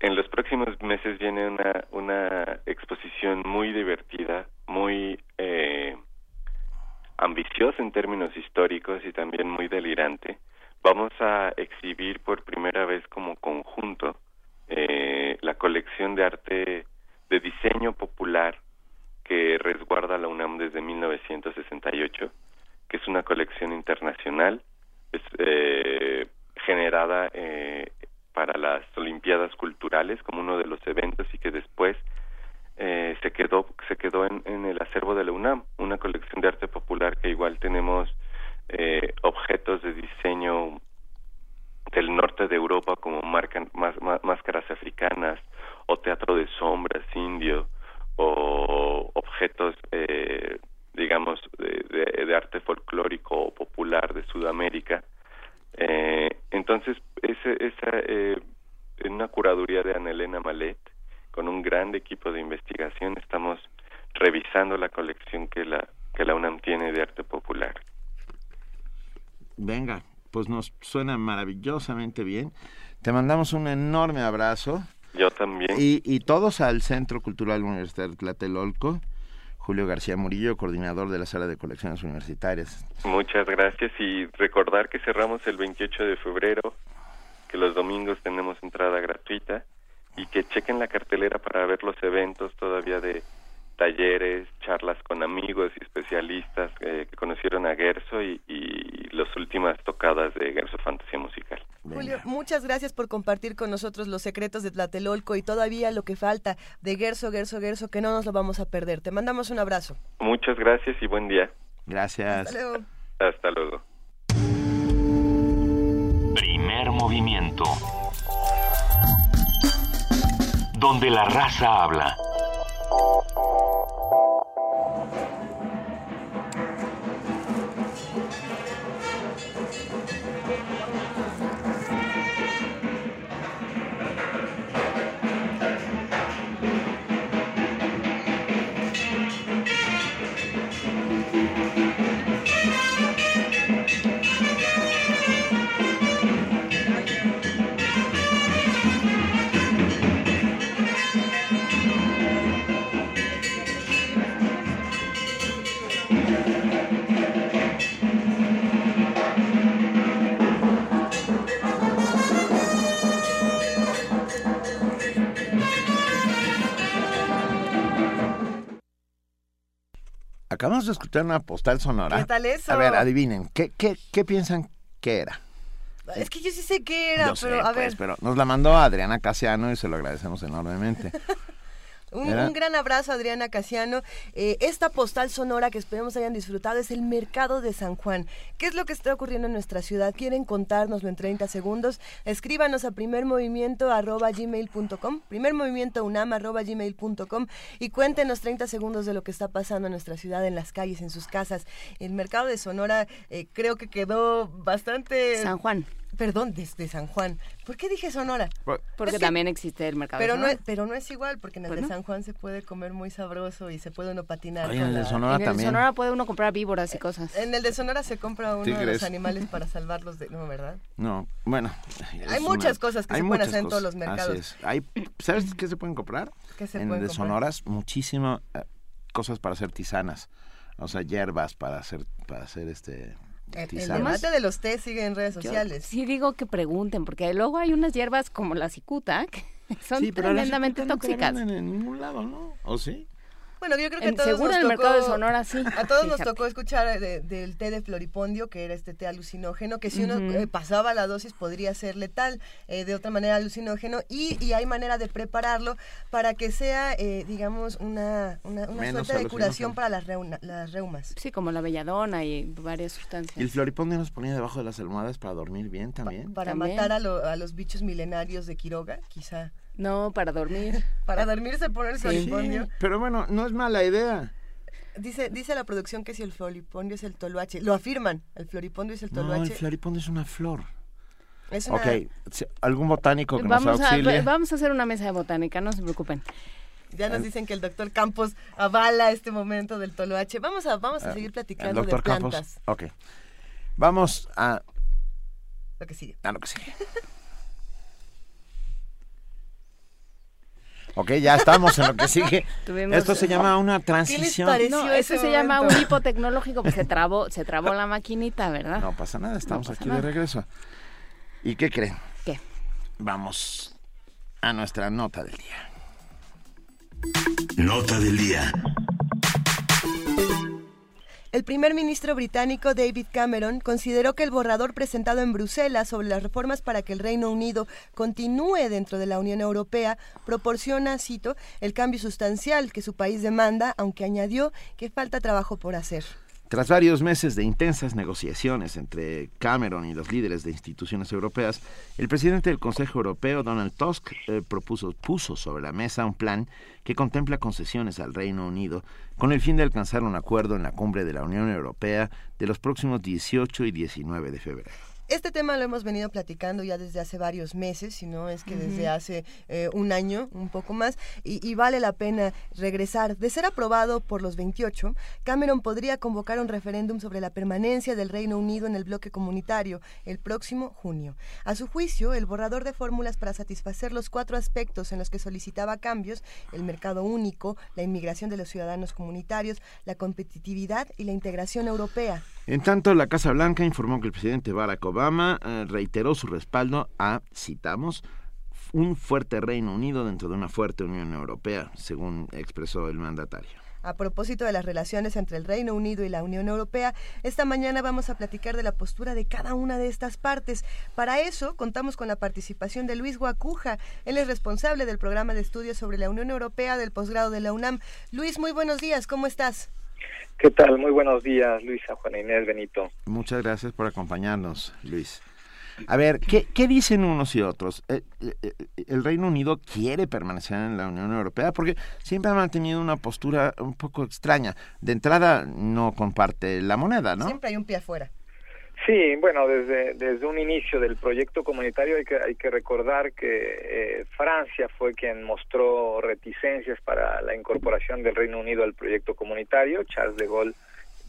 en los próximos meses viene una, una exposición muy divertida, muy eh, ambiciosa en términos históricos y también muy delirante. Vamos a exhibir por primera vez como conjunto eh, la colección de arte de diseño popular que resguarda la UNAM desde 1968, que es una colección internacional eh, generada eh, para las Olimpiadas Culturales como uno de los eventos y que después eh, se quedó se quedó en, en, el acervo de la UNAM, una colección de arte popular que igual tenemos eh, objetos de diseño del norte de Europa como máscaras africanas o teatro de sombras indio o objetos eh, digamos de, de, arte folclórico o popular de Sudamérica. Eh, entonces ese, esa eh, una curaduría de Anelena Malet con un gran equipo de investigación estamos revisando la colección que la que la UNAM tiene de arte popular. Venga pues nos suena maravillosamente bien. Te mandamos un enorme abrazo. Yo también. Y, y todos al Centro Cultural Universitario Tlatelolco. Julio García Murillo, coordinador de la Sala de Colecciones Universitarias. Muchas gracias y recordar que cerramos el 28 de febrero, que los domingos tenemos entrada gratuita y que chequen la cartelera para ver los eventos todavía de talleres, charlas con amigos y especialistas eh, que conocieron a Gerso y, y las últimas tocadas de Gerso Fantasía Musical. Julio, muchas gracias por compartir con nosotros los secretos de Tlatelolco y todavía lo que falta de Gerso, Gerso, Gerso, que no nos lo vamos a perder. Te mandamos un abrazo. Muchas gracias y buen día. Gracias. Hasta luego. Hasta luego. Primer movimiento. Donde la raza habla. Acabamos de escuchar una postal sonora. ¿Qué tal eso? A ver, adivinen, ¿qué, qué, qué piensan que era? Es que yo sí sé qué era, Yo sé, pero a pues, ver. pero nos la mandó Adriana Casiano y se lo agradecemos enormemente. Un, gran abrazo, Adriana Casiano. Eh, esta postal sonora que esperemos hayan disfrutado es el Mercado de San Juan. ¿Qué es lo que está ocurriendo en nuestra ciudad? ¿Quieren contárnoslo en 30 segundos? Escríbanos a primermovimiento.gmail.com, primermovimientounam.gmail.com y cuéntenos 30 segundos de lo que está pasando en nuestra ciudad, en las calles, en sus casas. El Mercado de Sonora eh, creo que quedó bastante... San Juan. Perdón, desde San Juan. ¿Por qué dije Sonora? Porque Es que- también existe el mercado. pero de no, es, Sonora. pero no es igual, porque en el Pues de no. San Juan se puede comer muy sabroso y se puede uno patinar. Oye, en el de la- Sonora en el también. Sonora puede uno comprar víboras y cosas. En el de Sonora se compra uno de los animales para salvarlos de... No, ¿verdad? No, bueno. Hay muchas cosas que se pueden hacer en todos los mercados. Así es. Hay, ¿Sabes qué se pueden comprar? ¿Qué se en pueden de comprar? Sonoras, muchísimo eh, cosas para hacer tisanas. O sea, hierbas para hacer, para hacer este... El, el debate de los té sigue en redes Yo sociales. sí digo que pregunten, porque luego hay unas hierbas como la cicuta que son Sí, pero la tremendamente tóxicas. venden en ningún lado, ¿no? ¿O sí? Bueno, yo creo que En- a todos seguro nos en el tocó, mercado de Sonora, sí. A todos nos tocó escuchar de- del té de floripondio, que era este té alucinógeno, que si uno eh, pasaba la dosis podría ser letal, eh, de otra manera alucinógeno, y, y hay manera de prepararlo para que sea, eh, digamos, una, una, suerte de curación para las, reuna- las reumas. Sí, como la belladona y varias sustancias. ¿Y el floripondio nos ponía debajo de las almohadas para dormir bien también? Para También. matar a, lo- a los bichos milenarios de Quiroga, quizá. No, para dormir. Para dormir se pone el floripondio. Sí, pero bueno, no es mala idea. Dice, dice la producción que si el floripondio es el toloache. Lo afirman, el floripondio es el No, el floripondio es una flor. es una, Ok, ¿algún botánico que Vamos nos a, auxilie? vamos a hacer una mesa de botánica, no se preocupen. Ya nos dicen que el doctor Campos avala este momento del toloache. Vamos a, vamos a Ah, seguir el platicando de doctor plantas. Campos. Ok. Vamos a, Lo que sigue. a lo que sigue. Ok, ya estamos en lo que sigue. Tuvimos- Esto se llama una transición. No, eso se llama un hipotecnológico, pues se trabó, se trabó la maquinita, ¿verdad? No pasa nada, estamos pasa aquí nada. de regreso. ¿Y qué creen? ¿Qué? Vamos a nuestra nota del día. Nota del día. El primer ministro británico David Cameron consideró que el borrador presentado en Bruselas sobre las reformas para que el Reino Unido continúe dentro de la Unión Europea proporciona, cito, el cambio sustancial que su país demanda, aunque añadió que falta trabajo por hacer. Tras varios meses de intensas negociaciones entre Cameron y los líderes de instituciones europeas, el presidente del Consejo Europeo, Donald Tusk, eh, propuso, puso sobre la mesa un plan que contempla concesiones al Reino Unido con el fin de alcanzar un acuerdo en la cumbre de la Unión Europea de los próximos 18 y 19 de febrero. Este tema lo hemos venido platicando ya desde hace varios meses, si no es que desde hace eh, un año, un poco más, y, y vale la pena regresar. De ser aprobado por los 28, Cameron podría convocar un referéndum sobre la permanencia del Reino Unido en el bloque comunitario el próximo junio. A su juicio, el borrador de fórmulas para satisfacer los cuatro aspectos en los que solicitaba cambios, el mercado único, la inmigración de los ciudadanos comunitarios, la competitividad y la integración europea. En tanto, la Casa Blanca informó que el presidente Barack Obama eh, reiteró su respaldo a, citamos, un fuerte Reino Unido dentro de una fuerte Unión Europea, según expresó el mandatario. A propósito de las relaciones entre el Reino Unido y la Unión Europea, esta mañana vamos a platicar de la postura de cada una de estas partes. Para eso, contamos con la participación de Luis Guacuja. Él es responsable del programa de estudios sobre la Unión Europea del posgrado de la UNAM. Luis, muy buenos días, ¿cómo estás? ¿Qué tal? Muy buenos días, Luisa, Juana Inés, Benito. Muchas gracias por acompañarnos, Luis. A ver, ¿qué, qué dicen unos y otros? Eh, eh, eh, ¿El Reino Unido quiere permanecer en la Unión Europea? Porque siempre ha mantenido una postura un poco extraña. De entrada, no comparte la moneda, ¿no? Siempre hay un pie afuera. Sí, bueno, desde, desde un inicio del proyecto comunitario hay que, hay que recordar que eh, Francia fue quien mostró reticencias para la incorporación del Reino Unido al proyecto comunitario. Charles de Gaulle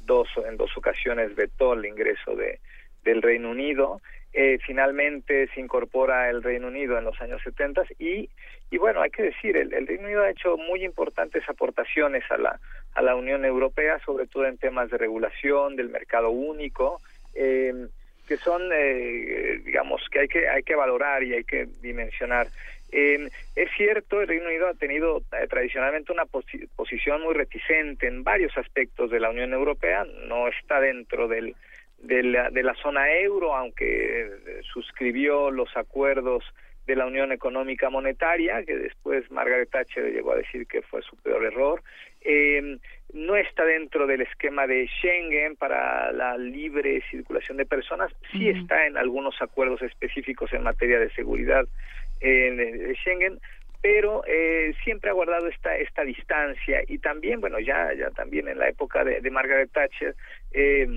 dos, en dos ocasiones vetó el ingreso de, del Reino Unido. Eh, finalmente se incorpora el Reino Unido en los años 70 y, y bueno, hay que decir, el, el Reino Unido ha hecho muy importantes aportaciones a la, a la Unión Europea, sobre todo en temas de regulación, del mercado único, eh, que son, eh, digamos, que hay que hay que valorar y hay que dimensionar. Eh, es cierto, el Reino Unido ha tenido eh, tradicionalmente una posi- posición muy reticente en varios aspectos de la Unión Europea, no está dentro del, de, la, de la zona euro, aunque eh, suscribió los acuerdos de la Unión Económica Monetaria, que después Margaret Thatcher llegó a decir que fue su peor error. Eh, no está dentro del esquema de Schengen para la libre circulación de personas, sí está en algunos acuerdos específicos en materia de seguridad eh, de de Schengen, pero eh, siempre ha guardado esta esta distancia. Y también, bueno, ya ya también en la época de, de Margaret Thatcher eh,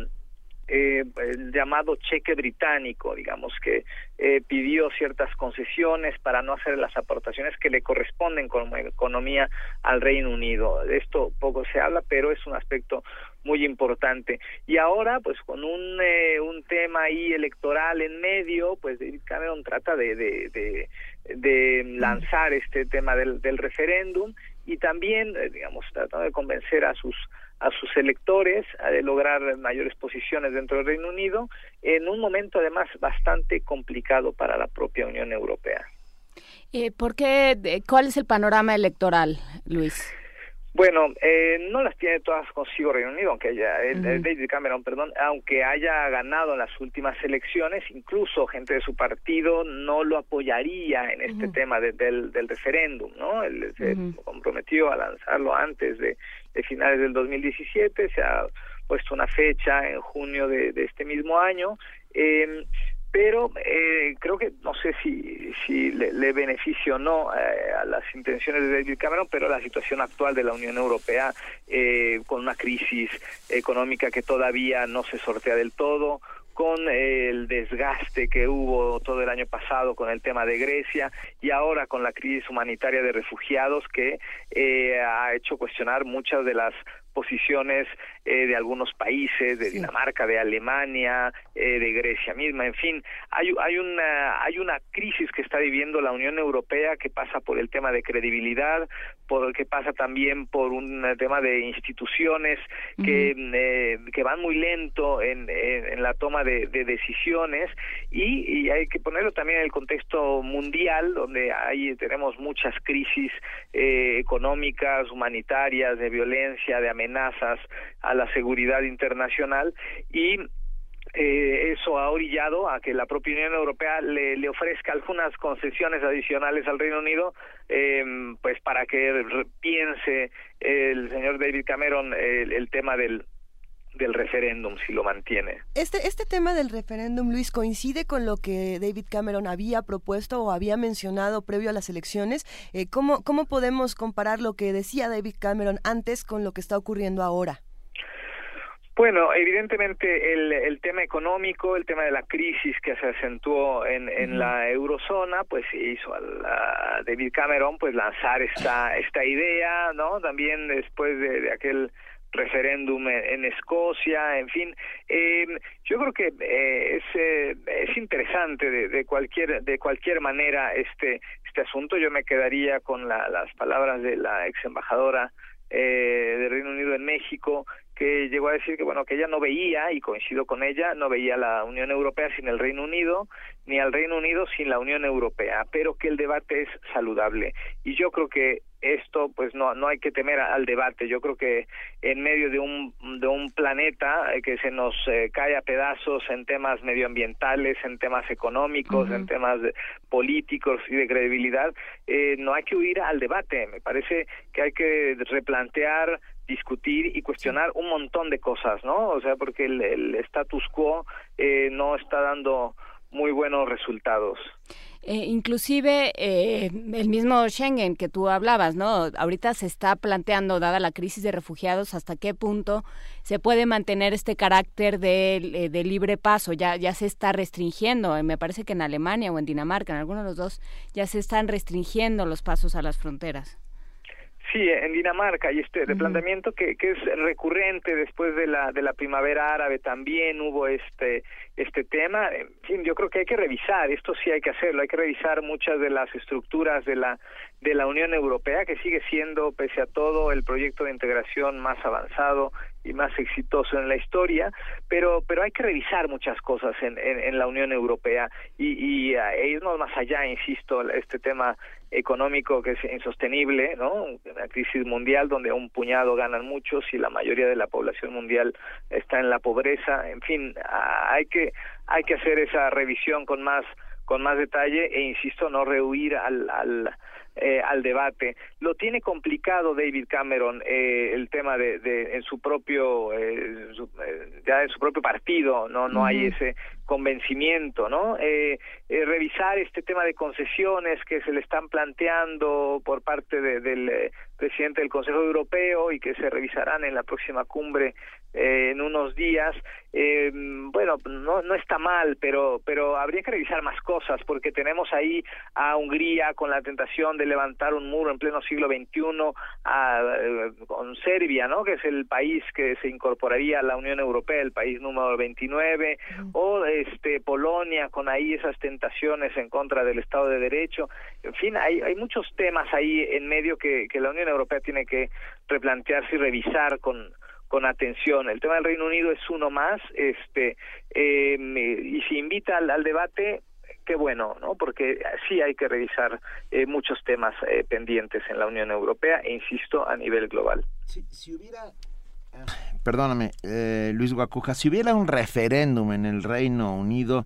eh, el llamado cheque británico, digamos, que eh, pidió ciertas concesiones para no hacer las aportaciones que le corresponden como economía al Reino Unido. De esto poco se habla, pero es un aspecto muy importante. Y ahora, pues con un, eh, un tema ahí electoral en medio, pues David Cameron trata de, de, de, de lanzar este tema del, del referéndum y también, eh, digamos, tratando de convencer a sus a sus electores a de lograr mayores posiciones dentro del Reino Unido en un momento además bastante complicado para la propia Unión Europea. Eh, ¿Por qué? ¿Cuál es el panorama electoral, Luis? Bueno, eh, no las tiene todas consigo Reino Unido, aunque haya, el David Cameron, perdón, aunque haya ganado en las últimas elecciones, incluso gente de su partido no lo apoyaría en este tema de- del, del referéndum, ¿no? Él se comprometió a lanzarlo antes de, de finales del 2017, se ha puesto una fecha en junio de, de este mismo año. Eh, pero eh, creo que no sé si, si le, le beneficia o no eh, a las intenciones de David Cameron, pero la situación actual de la Unión Europea eh, con una crisis económica que todavía no se sortea del todo, con el desgaste que hubo todo el año pasado con el tema de Grecia y ahora con la crisis humanitaria de refugiados que eh, ha hecho cuestionar muchas de las posiciones eh, de algunos países, de Dinamarca, de Alemania, eh, de Grecia misma, en fin, hay, hay una hay una crisis que está viviendo la Unión Europea que pasa por el tema de credibilidad, por que pasa también por un tema de instituciones que eh, que van muy lento en, en, en la toma de, de decisiones. Y, y hay que ponerlo también en el contexto mundial donde ahí tenemos muchas crisis eh, económicas, humanitarias, de violencia, de amenazas a la seguridad internacional y eh, eso ha orillado a que la propia Unión Europea le, ofrezca algunas concesiones adicionales al Reino Unido, eh, pues para que piense el señor David Cameron el, el tema del del referéndum si lo mantiene. Este, este tema del referéndum, Luis, coincide con lo que David Cameron había propuesto o había mencionado previo a las elecciones. Eh, ¿cómo, ¿Cómo podemos comparar lo que decía David Cameron antes con lo que está ocurriendo ahora? Bueno, evidentemente el, el tema económico, el tema de la crisis que se acentuó en, en la eurozona, pues hizo a, la- a David Cameron pues lanzar esta esta idea, ¿no? También después de, de aquel referéndum en, en Escocia, en fin, eh, yo creo que eh, es eh, es interesante de, de cualquier de cualquier manera este este asunto. Yo me quedaría con la- las palabras de la ex embajadora eh, del Reino Unido en México que llegó a decir que bueno que ella no veía y coincido con ella no veía la Unión Europea sin el Reino Unido ni al Reino Unido sin la Unión Europea pero que el debate es saludable. Y yo creo que esto pues no no hay que temer al debate. Yo creo que en medio de un de un planeta eh, que se nos eh, cae a pedazos en temas medioambientales en temas económicos en temas de- políticos y de credibilidad eh, no hay que huir al debate. Me parece que hay que replantear discutir y cuestionar un montón de cosas, ¿no? O sea, porque el, el status quo eh, no está dando muy buenos resultados. Eh, inclusive eh, el mismo Schengen que tú hablabas, ¿no? Ahorita se está planteando, dada la crisis de refugiados, hasta qué punto se puede mantener este carácter de, eh, de libre paso. Ya, ya se está restringiendo, eh, me parece que en Alemania o en Dinamarca, en alguno de los dos, ya se están restringiendo los pasos a las fronteras. Sí, en Dinamarca y este replanteamiento que, que es recurrente después de la de la primavera árabe también hubo este este tema. En fin, yo creo que hay que revisar esto sí hay que hacerlo. Hay que revisar muchas de las estructuras de la de la Unión Europea que sigue siendo pese a todo el proyecto de integración más avanzado y más exitoso en la historia, pero pero hay que revisar muchas cosas en, en, la Unión Europea y, y eh, irnos más allá, insisto, este tema económico que es insostenible, ¿no? Una crisis mundial donde un puñado ganan muchos y la mayoría de la población mundial está en la pobreza, en fin, hay que hay que hacer esa revisión con más con más detalle e insisto no rehuir al al eh, al debate. Lo tiene complicado David Cameron eh, el tema de, de en su propio eh, su- eh, ya en su propio partido no no hay ese convencimiento, ¿no? Eh, revisar este tema de concesiones que se le están planteando por parte de- del presidente del Consejo Europeo y que se revisarán en la próxima cumbre eh, en unos días. Eh, bueno, no, no está mal, pero, pero habría que revisar más cosas porque tenemos ahí a Hungría con la tentación de levantar un muro en pleno siglo XXI, a, eh, con Serbia, ¿no? Que es el país que se incorporaría a la Unión Europea, el país número 29, o este Polonia con ahí esas tentaciones en contra del Estado de Derecho. En fin, hay, hay muchos temas ahí en medio que, que la Unión Europea tiene que replantearse y revisar con con atención. El tema del Reino Unido es uno más, este, eh, y si invita al, al debate, qué bueno, ¿no? Porque sí hay que revisar eh, muchos temas eh, pendientes en la Unión Europea e insisto a nivel global. Si, hubiera Perdóname, eh, Luis Guacuja, si hubiera un referéndum en el Reino Unido,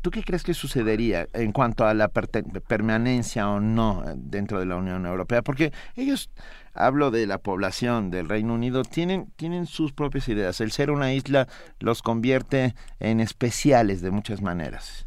¿tú qué crees que sucedería en cuanto a la permanencia o no dentro de la Unión Europea? Porque ellos hablo de la población del Reino Unido, tienen, tienen sus propias ideas. El ser una isla los convierte en especiales de muchas maneras.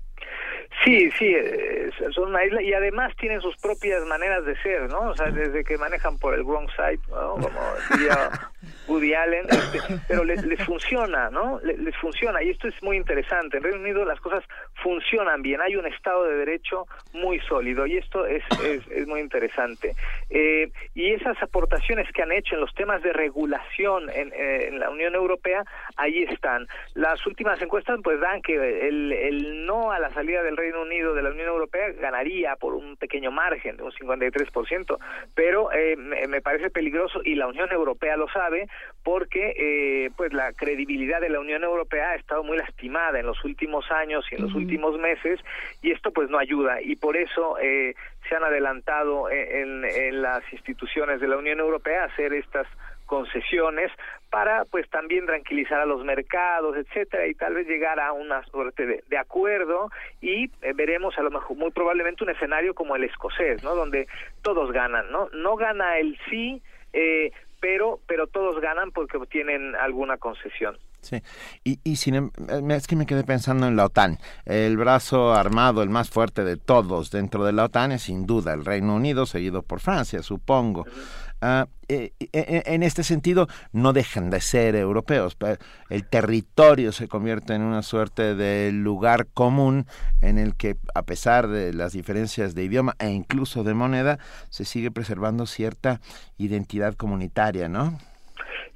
Sí, sí, eh, son una isla y además tienen sus propias maneras de ser, ¿no? O sea, desde que manejan por el wrong side, ¿no? Como diría Woody Allen, este, pero les, funciona, ¿no? Les, funciona y esto es muy interesante. En Reino Unido las cosas funcionan bien, hay un Estado de Derecho muy sólido y esto es, es, es muy interesante. Eh, y esas aportaciones que han hecho en los temas de regulación en, eh, la Unión Europea, ahí están. Las últimas encuestas pues dan que el, no a la salida del Reino Unido de la Unión Europea ganaría por un pequeño margen, un 53%, pero eh, me, parece peligroso y la Unión Europea lo sabe porque eh, pues la credibilidad de la Unión Europea ha estado muy lastimada en los últimos años y en los últimos meses y esto pues no ayuda y por eso eh, se han adelantado en, en las instituciones de la Unión Europea a hacer estas concesiones para pues también tranquilizar a los mercados, etcétera, y tal vez llegar a una suerte de, acuerdo y eh, veremos a lo mejor muy probablemente un escenario como el escocés, ¿no? Donde todos ganan, ¿no? No gana el sí, eh, pero pero todos ganan porque obtienen alguna concesión. Sí, y, y sin, em, es que me quedé pensando en la OTAN. El brazo armado, el más fuerte de todos dentro de la OTAN es sin duda el Reino Unido, seguido por Francia, supongo. Eh, eh, en este sentido, no dejan de ser europeos. El territorio se convierte en una suerte de lugar común en el que, a pesar de las diferencias de idioma e incluso de moneda, se sigue preservando cierta identidad comunitaria, ¿no?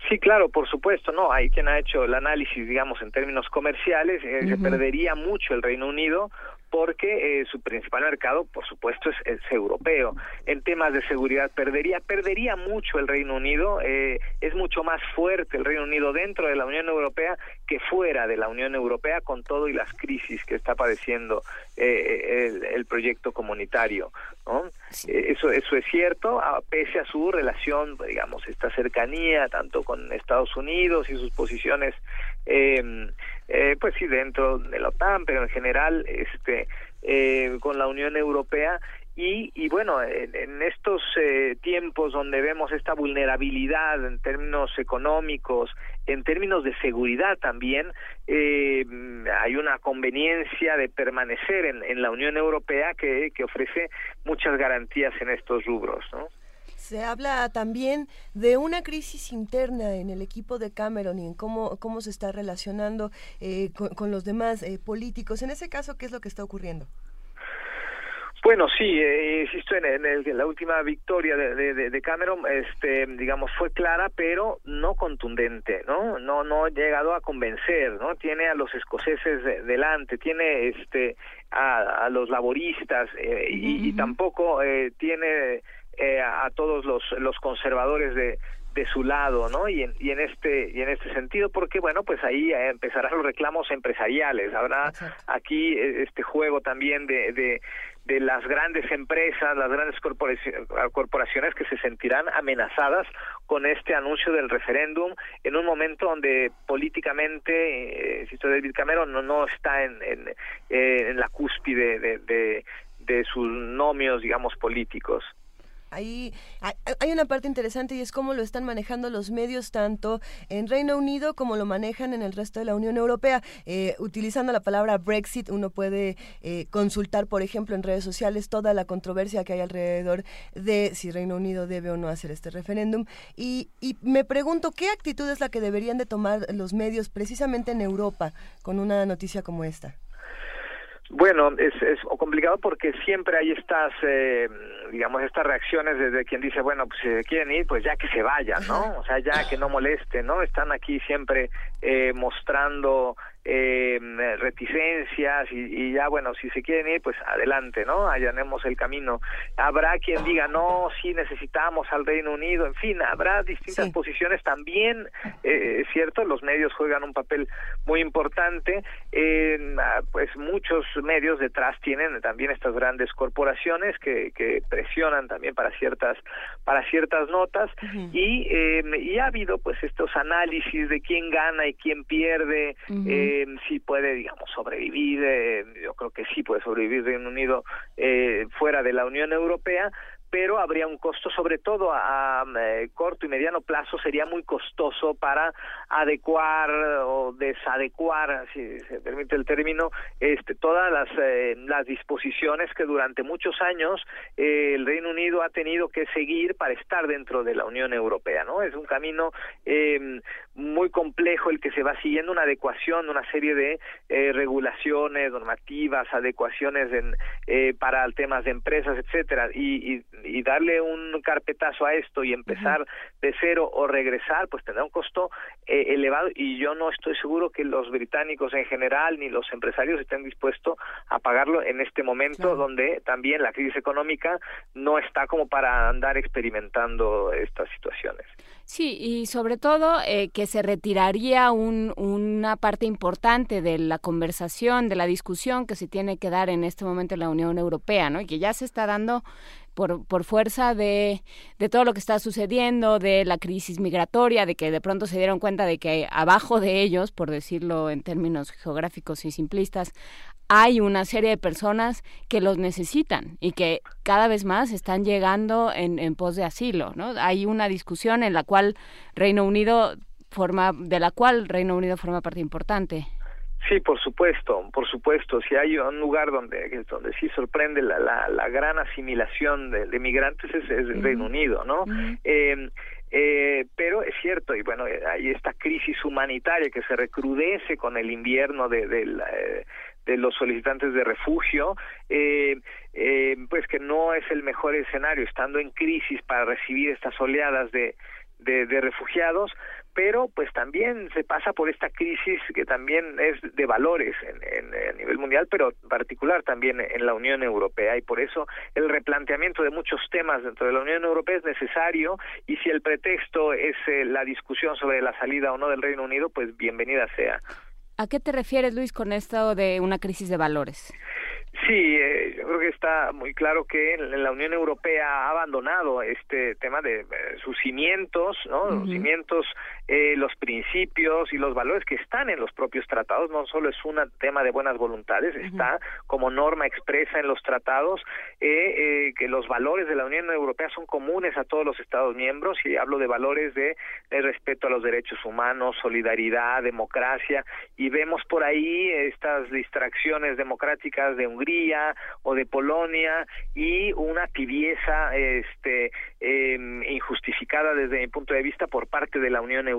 Sí, claro, por supuesto, no. Hay quien ha hecho el análisis, digamos, en términos comerciales, se perdería mucho el Reino Unido porque eh, su principal mercado, por supuesto, es, europeo. En temas de seguridad perdería, perdería mucho el Reino Unido. Eh, es mucho más fuerte el Reino Unido dentro de la Unión Europea que fuera de la Unión Europea, con todo y las crisis que está padeciendo eh, el, proyecto comunitario. ¿no? eso, eso es cierto, pese a su relación, digamos, esta cercanía tanto con Estados Unidos y sus posiciones eh, pues sí, dentro de la OTAN, pero en general este, eh, con la Unión Europea. Y, y bueno, en, estos eh, tiempos donde vemos esta vulnerabilidad en términos económicos, en términos de seguridad también, eh, hay una conveniencia de permanecer en, en la Unión Europea que, que ofrece muchas garantías en estos rubros, ¿no? Se habla también de una crisis interna en el equipo de Cameron y en cómo, cómo se está relacionando eh, con, los demás eh, políticos. En ese caso, ¿qué es lo que está ocurriendo? Bueno, sí, eh, insisto en, en, la última victoria de, de, Cameron, este, digamos, fue clara, pero no contundente, ¿no? No, no ha llegado a convencer, ¿no? Tiene a los escoceses delante, tiene, este, a, a los laboristas y, y, tampoco tiene eh, a todos los, los conservadores de, de su lado, ¿no? Y en, y en este y en este sentido, porque bueno, pues ahí eh, empezarán los reclamos empresariales. Habrá aquí eh, este juego también de, de, de las grandes empresas, las grandes corporaciones que se sentirán amenazadas con este anuncio del referéndum en un momento donde políticamente, insisto, David Cameron no, no está en, en, en la cúspide de, de, de sus nomios, digamos, políticos. Ahí hay una parte interesante y es cómo lo están manejando los medios tanto en Reino Unido como lo manejan en el resto de la Unión Europea. Eh, utilizando la palabra Brexit, uno puede eh, consultar, por ejemplo, en redes sociales toda la controversia que hay alrededor de si Reino Unido debe o no hacer este referéndum. Y, y me pregunto, ¿qué actitud es la que deberían de tomar los medios precisamente en Europa con una noticia como esta? Bueno, es, es complicado porque siempre hay estas, eh, digamos, estas reacciones desde quien dice, bueno, pues si quieren ir, pues ya que se vayan, ¿no? O sea, ya que no moleste, ¿no? Están aquí siempre eh, mostrando eh, reticencias y, y, ya, bueno, si se quieren ir, pues adelante, ¿no? Allanemos el camino. Habrá quien diga, no, sí necesitamos al Reino Unido, en fin, habrá distintas posiciones. También, eh, es cierto, los medios juegan un papel muy importante, eh, pues muchos medios detrás tienen también estas grandes corporaciones que, que presionan también para ciertas para ciertas notas. Y, eh, y ha habido pues estos análisis de quién gana y quién pierde, eh, si puede digamos sobrevivir, eh, yo creo que sí puede sobrevivir Reino Unido eh, fuera de la Unión Europea, pero habría un costo, sobre todo a, eh, corto y mediano plazo, sería muy costoso para adecuar o desadecuar, si se permite el término, este, todas las, eh, las disposiciones que durante muchos años eh, el Reino Unido ha tenido que seguir para estar dentro de la Unión Europea, ¿no? Es un camino eh, muy complejo el que se va siguiendo, una adecuación, una serie de eh, regulaciones, normativas, adecuaciones en, eh, para temas de empresas, etcétera, y, y y darle un carpetazo a esto y empezar de cero o regresar, pues tendrá un costo eh, elevado y yo no estoy seguro que los británicos en general ni los empresarios estén dispuestos a pagarlo en este momento donde también la crisis económica no está como para andar experimentando estas situaciones. Sí, y sobre todo eh, que se retiraría un, una parte importante de la conversación, de la discusión que se tiene que dar en este momento en la Unión Europea, ¿no? Y que ya se está dando por, por fuerza de, de todo lo que está sucediendo, de la crisis migratoria, de que de pronto se dieron cuenta de que abajo de ellos, por decirlo en términos geográficos y simplistas, hay una serie de personas que los necesitan y que cada vez más están llegando en, en pos de asilo, ¿no? Hay una discusión en la cual Reino Unido forma, de la cual Reino Unido forma parte importante. Sí, por supuesto, por supuesto. Si hay un lugar donde donde sí sorprende la, la, la gran asimilación de, de migrantes es, es el Reino Unido, ¿no? eh, eh, pero es cierto, y bueno, hay esta crisis humanitaria que se recrudece con el invierno de, de, la, de los solicitantes de refugio, eh, eh, pues que no es el mejor escenario, estando en crisis para recibir estas oleadas de, de, de refugiados, pero pues también se pasa por esta crisis que también es de valores en, en, a nivel mundial, pero en particular también en la Unión Europea y por eso el replanteamiento de muchos temas dentro de la Unión Europea es necesario y si el pretexto es eh, la discusión sobre la salida o no del Reino Unido, pues bienvenida sea. ¿A qué te refieres, Luis, con esto de una crisis de valores? Sí, eh, yo creo que está muy claro que la Unión Europea ha abandonado este tema de eh, sus cimientos, ¿no? Uh -huh. Los cimientos, eh, los principios y los valores que están en los propios tratados. No solo es un tema de buenas voluntades, uh -huh. está como norma expresa en los tratados eh, que los valores de la Unión Europea son comunes a todos los Estados miembros y hablo de valores de, de respeto a los derechos humanos, solidaridad, democracia y vemos por ahí estas distracciones democráticas de Hungría o de Polonia y una tibieza este eh, injustificada desde mi punto de vista por parte de la Unión Europea,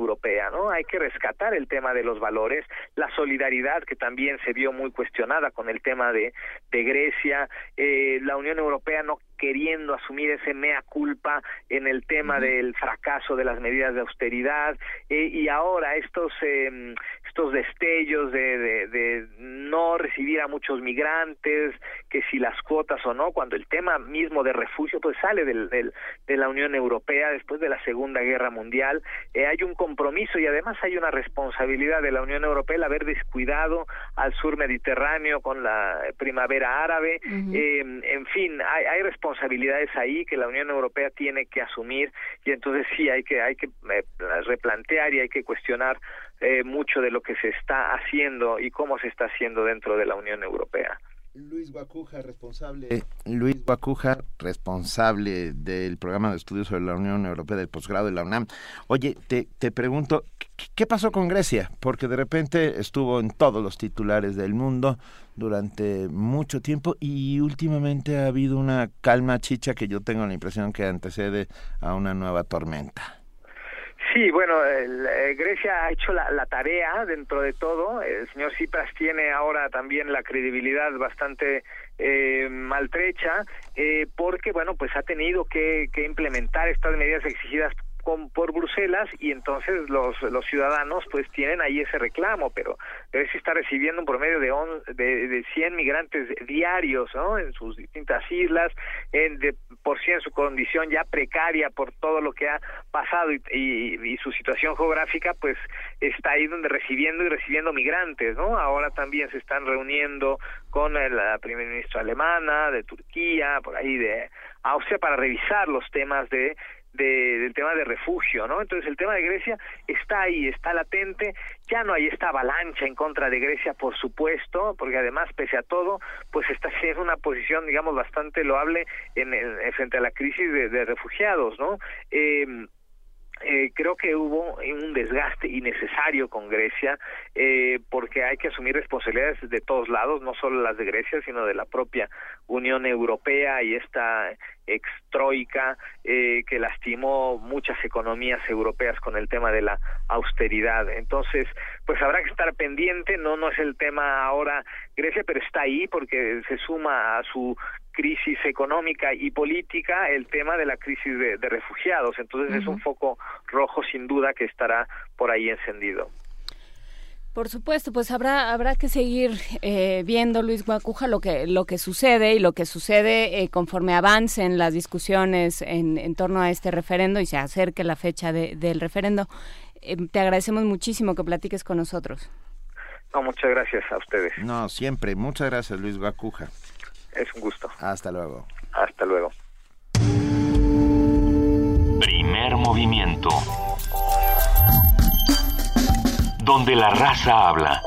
¿no? Hay que rescatar el tema de los valores, la solidaridad que también se vio muy cuestionada con el tema de, de Grecia, eh, la Unión Europea no queriendo asumir ese mea culpa en el tema del fracaso de las medidas de austeridad eh, y ahora estos eh, estos destellos de, de, de, no recibir a muchos migrantes, que si las cuotas o no, cuando el tema mismo de refugio pues sale del, del de la Unión Europea después de la Segunda Guerra Mundial, eh, hay un compromiso y además hay una responsabilidad de la Unión Europea el haber descuidado al sur Mediterráneo con la primavera árabe, uh -huh. eh, en fin, hay, hay responsabilidades ahí que la Unión Europea tiene que asumir y entonces sí hay que hay que eh, replantear y hay que cuestionar eh, mucho de lo que se está haciendo y cómo se está haciendo dentro de la Unión Europea. Luis Guacuja, responsable. Eh, Luis Guacuja, responsable del programa de estudios sobre la Unión Europea del posgrado de la UNAM. Oye, te, te pregunto, ¿qué pasó con Grecia? Porque de repente estuvo en todos los titulares del mundo durante mucho tiempo y últimamente ha habido una calma chicha que yo tengo la impresión que antecede a una nueva tormenta. Sí, bueno, el, eh, Grecia ha hecho la, tarea dentro de todo. El señor Tsipras tiene ahora también la credibilidad bastante eh, maltrecha eh, porque, bueno, pues ha tenido que, que implementar estas medidas exigidas por Bruselas y entonces los, los ciudadanos pues tienen ahí ese reclamo, pero Grecia está recibiendo un promedio de, on, de, de 100 migrantes diarios ¿no? en sus distintas islas, en de por sí en su condición ya precaria por todo lo que ha pasado y, y, y su situación geográfica, pues está ahí donde recibiendo y recibiendo migrantes, ¿no? Ahora también se están reuniendo con la primer ministra alemana, de Turquía, por ahí de Austria, para revisar los temas de de, del tema de refugio, ¿no? Entonces el tema de Grecia está ahí, está latente, ya no hay esta avalancha en contra de Grecia, por supuesto, porque además, pese a todo, pues está en una posición, digamos, bastante loable en, en frente a la crisis de, de refugiados, ¿no? Eh, eh, creo que hubo un desgaste innecesario con Grecia eh, porque hay que asumir responsabilidades de todos lados, no solo las de Grecia, sino de la propia Unión Europea y esta extroica eh, que lastimó muchas economías europeas con el tema de la austeridad. Entonces, pues habrá que estar pendiente, no no es el tema ahora Grecia, pero está ahí porque se suma a su crisis económica y política el tema de la crisis de, de refugiados. Entonces uh -huh. es un foco rojo sin duda que estará por ahí encendido. Por supuesto, pues habrá habrá que seguir eh, viendo Luis Guacuja lo que lo que sucede y lo que sucede eh, conforme avancen las discusiones en, en, torno a este referendo y se acerque la fecha de, del referendo. Eh, te agradecemos muchísimo que platiques con nosotros. No, muchas gracias a ustedes. No, siempre. Muchas gracias, Luis Guacuja. Es un gusto. Hasta luego. Hasta luego. Primer movimiento. Donde la raza habla.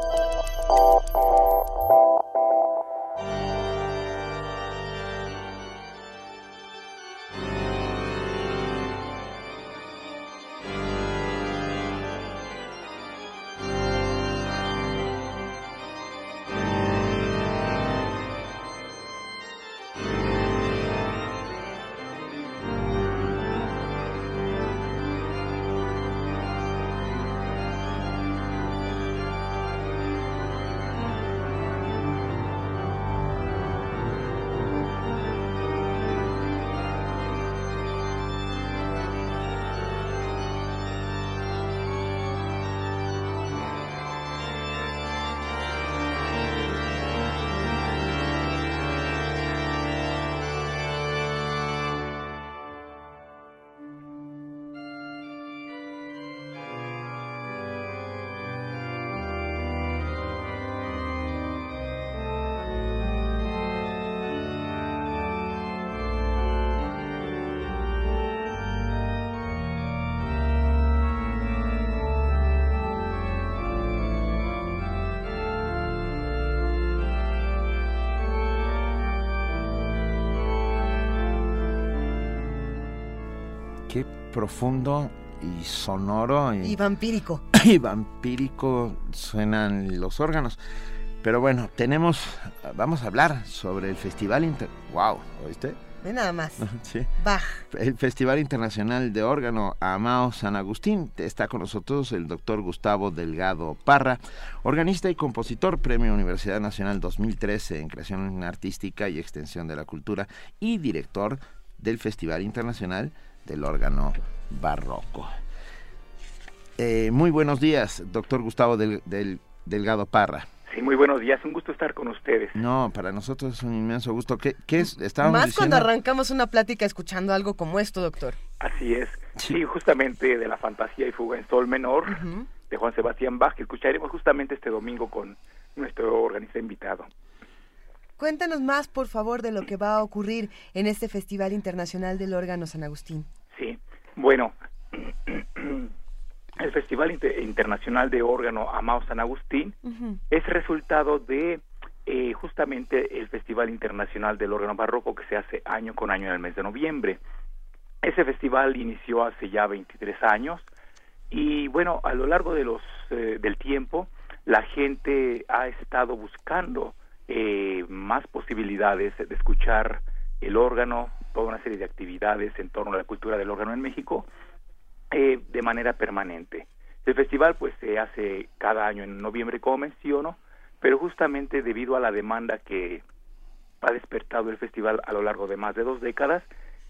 Profundo y sonoro y, y vampírico. Y vampírico suenan los órganos. Pero bueno, tenemos, vamos a hablar sobre el Festival Inter... ¡Wow! ¿Oíste? Ve nada más. Sí. Bach. El Festival Internacional de Órgano Amao San Agustín. Está con nosotros el doctor Gustavo Delgado Parra, organista y compositor, Premio Universidad Nacional 2013 en Creación Artística y Extensión de la Cultura y director del Festival Internacional del órgano barroco. Eh, muy buenos días, doctor Gustavo del, del, Delgado Parra. Sí, muy buenos días, un gusto estar con ustedes. No, para nosotros es un inmenso gusto. ¿Qué, qué es? Estábamos Más diciendo... cuando arrancamos una plática escuchando algo como esto, doctor. Así es. Sí, sí justamente de la fantasía y fuga en sol menor uh -huh. de Juan Sebastián Bach, que escucharemos justamente este domingo con nuestro organista invitado. Cuéntanos más, por favor, de lo que va a ocurrir en este Festival Internacional del Órgano San Agustín. Sí, bueno, el Festival Inter Internacional de Órgano Amado San Agustín uh -huh. es resultado de eh, justamente el Festival Internacional del Órgano Barroco que se hace año con año en el mes de noviembre. Ese festival inició hace ya 23 años y bueno, a lo largo de los eh, del tiempo la gente ha estado buscando eh, más posibilidades de escuchar el órgano, toda una serie de actividades en torno a la cultura del órgano en México eh, de manera permanente. El festival pues se hace cada año en noviembre, como menciono, pero justamente debido a la demanda que ha despertado el festival a lo largo de más de dos décadas,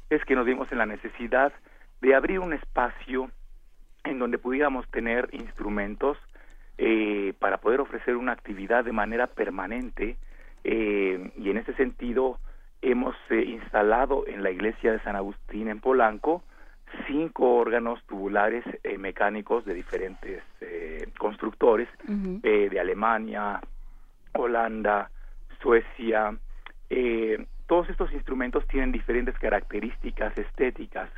es que nos vimos en la necesidad de abrir un espacio en donde pudiéramos tener instrumentos eh, para poder ofrecer una actividad de manera permanente eh, y en ese sentido hemos eh, instalado en la iglesia de San Agustín en Polanco cinco órganos tubulares eh, mecánicos de diferentes constructores de Alemania, Holanda, Suecia. eh, todos estos instrumentos tienen diferentes características estéticas,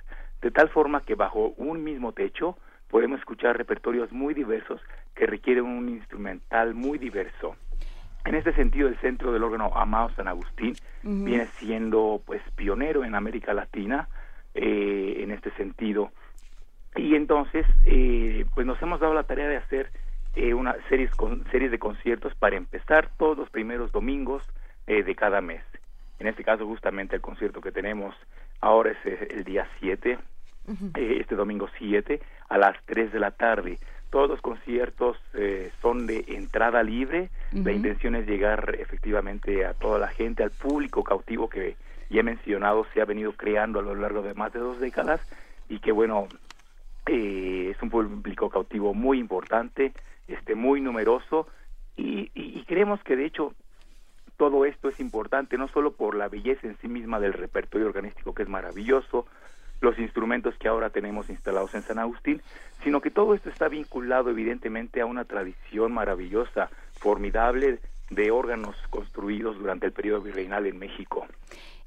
de tal forma que bajo un mismo techo podemos escuchar repertorios muy diversos que requieren un instrumental muy diverso. En este sentido, el Centro del Órgano Amado San Agustín viene siendo pues pionero en América Latina eh, en este sentido. Y entonces, eh, pues nos hemos dado la tarea de hacer eh, una series, con, series de conciertos para empezar todos los primeros domingos eh, de cada mes. En este caso, justamente el concierto que tenemos ahora es eh, el día 7, eh, este domingo 7, a las 3 de la tarde. Todos los conciertos eh, son de entrada libre. La intención es llegar efectivamente a toda la gente, al público cautivo que ya he mencionado se ha venido creando a lo largo de más de dos décadas y que bueno, eh, es un público cautivo muy importante, este muy numeroso y, y- y creemos que de hecho todo esto es importante no solo por la belleza en sí misma del repertorio organístico que es maravilloso, los instrumentos que ahora tenemos instalados en San Agustín, sino que todo esto está vinculado evidentemente a una tradición maravillosa, formidable de órganos construidos durante el periodo virreinal en México.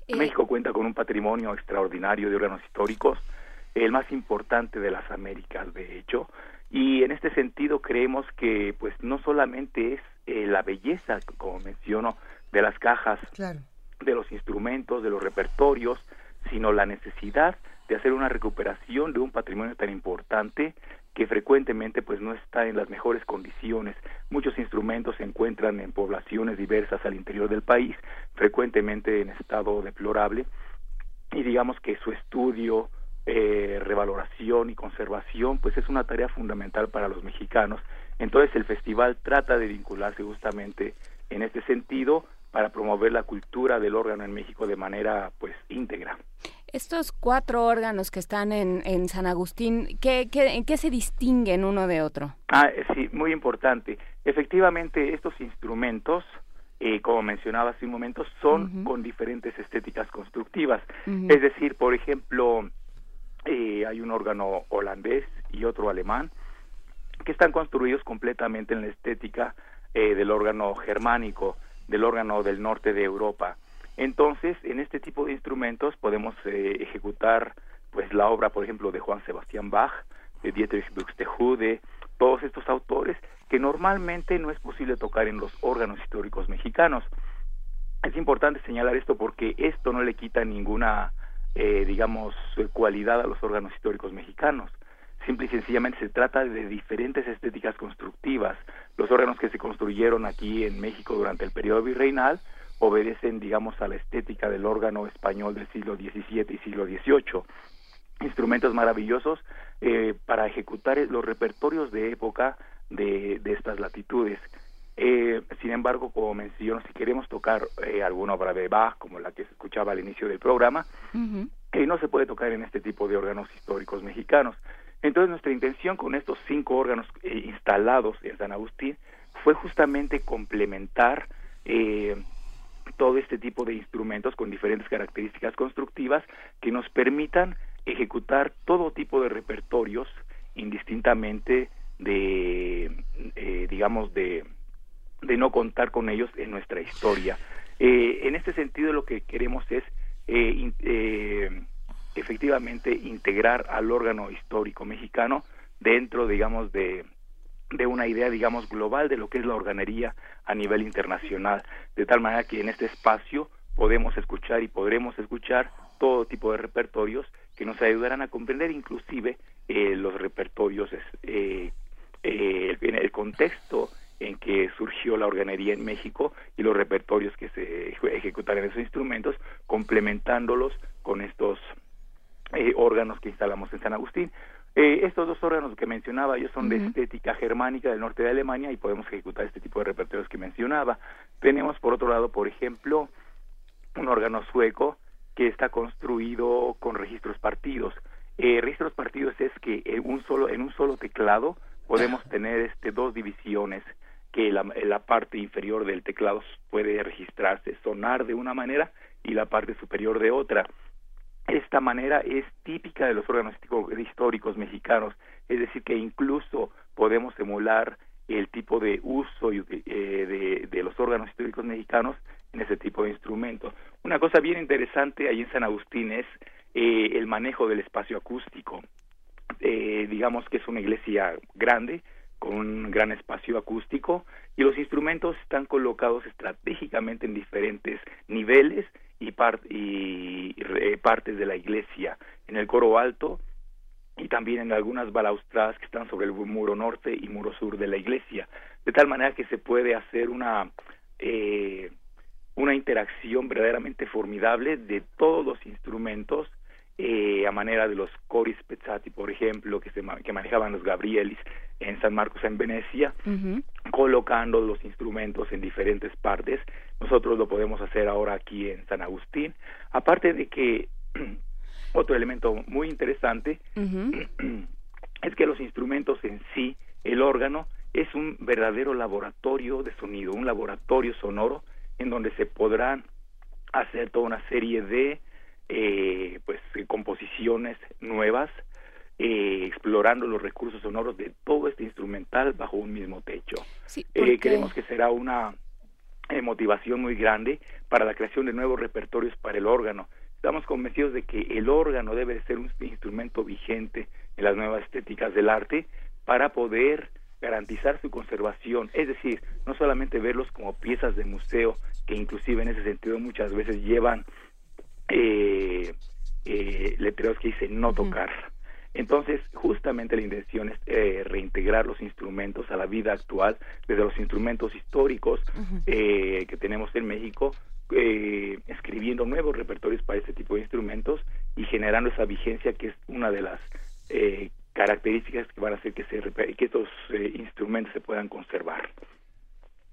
Eh, México cuenta con un patrimonio extraordinario de órganos históricos, el más importante de las Américas, de hecho, y en este sentido creemos que pues no solamente es eh, la belleza, como menciono, de las cajas, Claro. de los instrumentos, de los repertorios, sino la necesidad de hacer una recuperación de un patrimonio tan importante que frecuentemente pues no está en las mejores condiciones. Muchos instrumentos se encuentran en poblaciones diversas al interior del país, frecuentemente en estado deplorable, y digamos que su estudio, eh, revaloración y conservación pues es una tarea fundamental para los mexicanos. Entonces el festival trata de vincularse justamente en este sentido para promover la cultura del órgano en México de manera pues íntegra. Estos cuatro órganos que están en, en San Agustín, ¿qué, qué, ¿en qué se distinguen uno de otro? Ah, eh, sí, muy importante. Efectivamente, estos instrumentos, eh, como mencionaba hace un momento, son con diferentes estéticas constructivas. Es decir, por ejemplo, eh, hay un órgano holandés y otro alemán que están construidos completamente en la estética eh, del órgano germánico, del órgano del norte de Europa. Entonces, en este tipo de instrumentos podemos eh, ejecutar pues la obra, por ejemplo, de Juan Sebastián Bach, de Dietrich Buxtehude, todos estos autores que normalmente no es posible tocar en los órganos históricos mexicanos. Es importante señalar esto porque esto no le quita ninguna, eh, digamos, cualidad a los órganos históricos mexicanos. Simple y sencillamente se trata de diferentes estéticas constructivas. Los órganos que se construyeron aquí en México durante el periodo virreinal obedecen, digamos, a la estética del órgano español del siglo XVII y siglo XVIII. Instrumentos maravillosos eh, para ejecutar los repertorios de época de, de estas latitudes. Eh, sin embargo, como menciono, si queremos tocar eh, alguna obra de Bach, como la que se escuchaba al inicio del programa, eh, no se puede tocar en este tipo de órganos históricos mexicanos. Entonces, nuestra intención con estos cinco órganos eh, instalados en San Agustín fue justamente complementar eh, todo este tipo de instrumentos con diferentes características constructivas que nos permitan ejecutar todo tipo de repertorios indistintamente de, eh, digamos, de, de no contar con ellos en nuestra historia. Eh, en este sentido, lo que queremos es eh, eh, efectivamente integrar al órgano histórico mexicano dentro, digamos, de, de una idea, digamos, global de lo que es la organería a nivel internacional, de tal manera que en este espacio podemos escuchar y podremos escuchar todo tipo de repertorios que nos ayudarán a comprender inclusive eh, los repertorios, eh, eh, el, el contexto en que surgió la organería en México y los repertorios que se eje- ejecutan en esos instrumentos, complementándolos con estos eh, órganos que instalamos en San Agustín. Eh, estos dos órganos que mencionaba yo son de estética germánica del norte de Alemania y podemos ejecutar este tipo de repertorios que mencionaba. Tenemos por otro lado, por ejemplo, un órgano sueco que está construido con registros partidos. Eh, registros un solo en un solo teclado podemos tener este dos divisiones que la, la parte inferior del teclado puede registrarse sonar de una manera y la parte superior de otra esta manera es típica de los órganos históricos mexicanos, es decir, que incluso podemos emular el tipo de uso eh, de, de, los órganos históricos mexicanos en ese tipo de instrumentos. Una cosa bien interesante ahí en San Agustín es eh, el manejo del espacio acústico. Eh, digamos que es una iglesia grande, con un gran espacio acústico, y los instrumentos están colocados estratégicamente en diferentes niveles y, y partes de la iglesia. En el coro alto y también en algunas balaustradas que están sobre el muro norte y muro sur de la iglesia, de tal manera que se puede hacer una eh, una interacción verdaderamente formidable de todos los instrumentos eh, a manera de los coris pezzati, por ejemplo, que, se, que manejaban los Gabrielis en San Marcos, en Venecia, colocando los instrumentos en diferentes partes. Nosotros lo podemos hacer ahora aquí en San Agustín. Aparte de que otro elemento muy interesante es que los instrumentos en sí, el órgano, es un verdadero laboratorio de sonido, un laboratorio sonoro en donde se podrán hacer toda una serie de eh, pues composiciones nuevas eh, explorando los recursos sonoros de todo este instrumental bajo un mismo techo. eh, creemos que será una eh, motivación muy grande para la creación de nuevos repertorios para el órgano. Estamos convencidos de que el órgano debe ser un instrumento vigente en las nuevas estéticas del arte para poder garantizar su conservación, es decir, no solamente verlos como piezas de museo, que inclusive en ese sentido muchas veces llevan eh, eh, letreros que dicen no tocar. Entonces, justamente la intención es eh, reintegrar los instrumentos a la vida actual, desde los instrumentos históricos eh, que tenemos en México, eh, escribiendo nuevos repertorios para este tipo de instrumentos y generando esa vigencia que es una de las eh, características que van a hacer que, se, que estos eh, instrumentos se puedan conservar.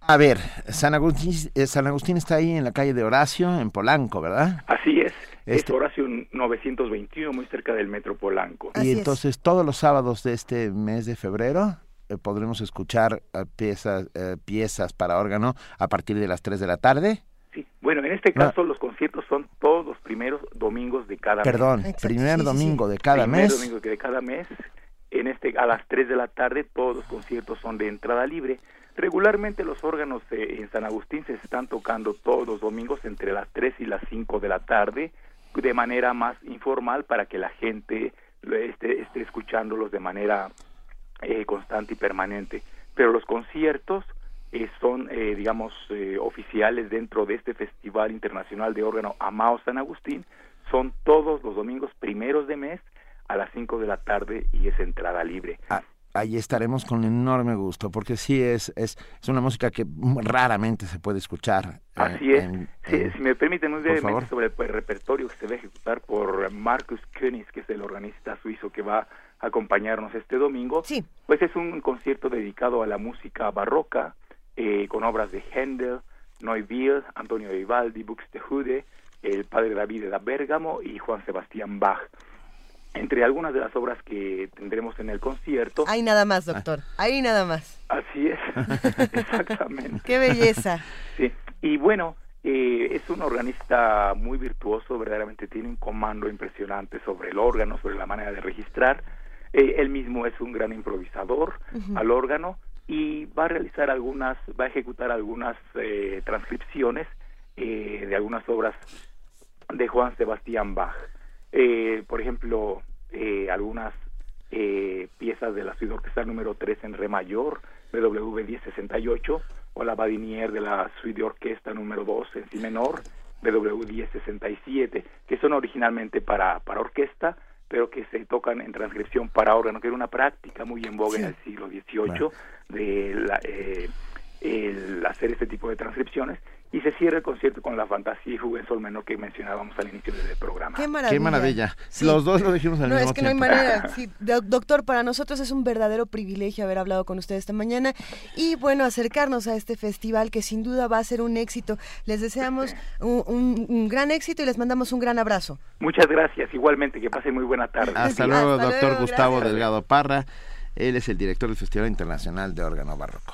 A ver, San Agustín, eh, San Agustín está ahí en la calle de Horacio, en Polanco, ¿verdad? Así es, este... es Horacio 921, muy cerca del Metro Polanco. Y entonces todos los sábados de este mes de febrero eh, podremos escuchar uh, piezas, uh, piezas para órgano a partir de las 3 de la tarde. Sí, bueno, en este caso no. los conciertos son todos los primeros domingos de cada Perdón, mes. Perdón, primer sí, domingo sí. de cada primer mes. domingo de cada mes. En este, a las 3 de la tarde todos los conciertos son de entrada libre. Regularmente los órganos eh, en San Agustín se están tocando todos los domingos entre las 3 y las 5 de la tarde de manera más informal para que la gente esté, esté escuchándolos de manera eh, constante y permanente. Pero los conciertos eh, son, eh, digamos, oficiales dentro de este Festival Internacional de Órgano Amao San Agustín. Son todos los domingos primeros de mes a las 5 de la tarde y es entrada libre. Ah ahí estaremos con enorme gusto, porque sí es, es, es una música que raramente se puede escuchar. Así es. En, sí, en, si me permiten muy brevemente sobre el, el, repertorio que se va a ejecutar por Marcus Königs, que es el organista suizo que va a acompañarnos este domingo. Sí. Pues es un concierto dedicado a la música barroca, eh, con obras de Händel, Neuville, Antonio Vivaldi, Buxtehude, el padre David da Bergamo y Juan Sebastián Bach entre algunas de las obras que tendremos en el concierto. Hay nada más, doctor. Ahí nada más. Así es, exactamente. Qué belleza. Sí, y bueno, eh, es un organista muy virtuoso, verdaderamente tiene un comando impresionante sobre el órgano, sobre la manera de registrar. Eh, él mismo es un gran improvisador uh -huh. al órgano y va a realizar algunas, va a ejecutar algunas eh, transcripciones de algunas obras de Juan Sebastián Bach. Eh, por ejemplo, eh, algunas eh, piezas de la Suite Orquestal número 3 en Re mayor, BWV 1068, o la Badinier de la Suite de Orquesta número 2 en Si menor, BWV 1067, que son originalmente para, para orquesta, pero que se tocan en transcripción para órgano, que era una práctica muy en boga sí. en el siglo XVIII de la, el hacer este tipo de transcripciones y se cierra el concierto con la fantasía y jugué sol menor que mencionábamos al inicio del programa. Qué maravilla. Qué maravilla. Los dos lo dijimos al no, mismo es que no hay tiempo. manera. Sí, doctor, para nosotros es un verdadero privilegio haber hablado con usted esta mañana y bueno, acercarnos a este festival que sin duda va a ser un éxito. Les deseamos un, un- un gran éxito y les mandamos un gran abrazo. Muchas gracias, igualmente, que pasen muy buena tarde. Hasta luego, doctor Gustavo Delgado Parra. Él es el director del Festival Internacional de Órgano Barroco.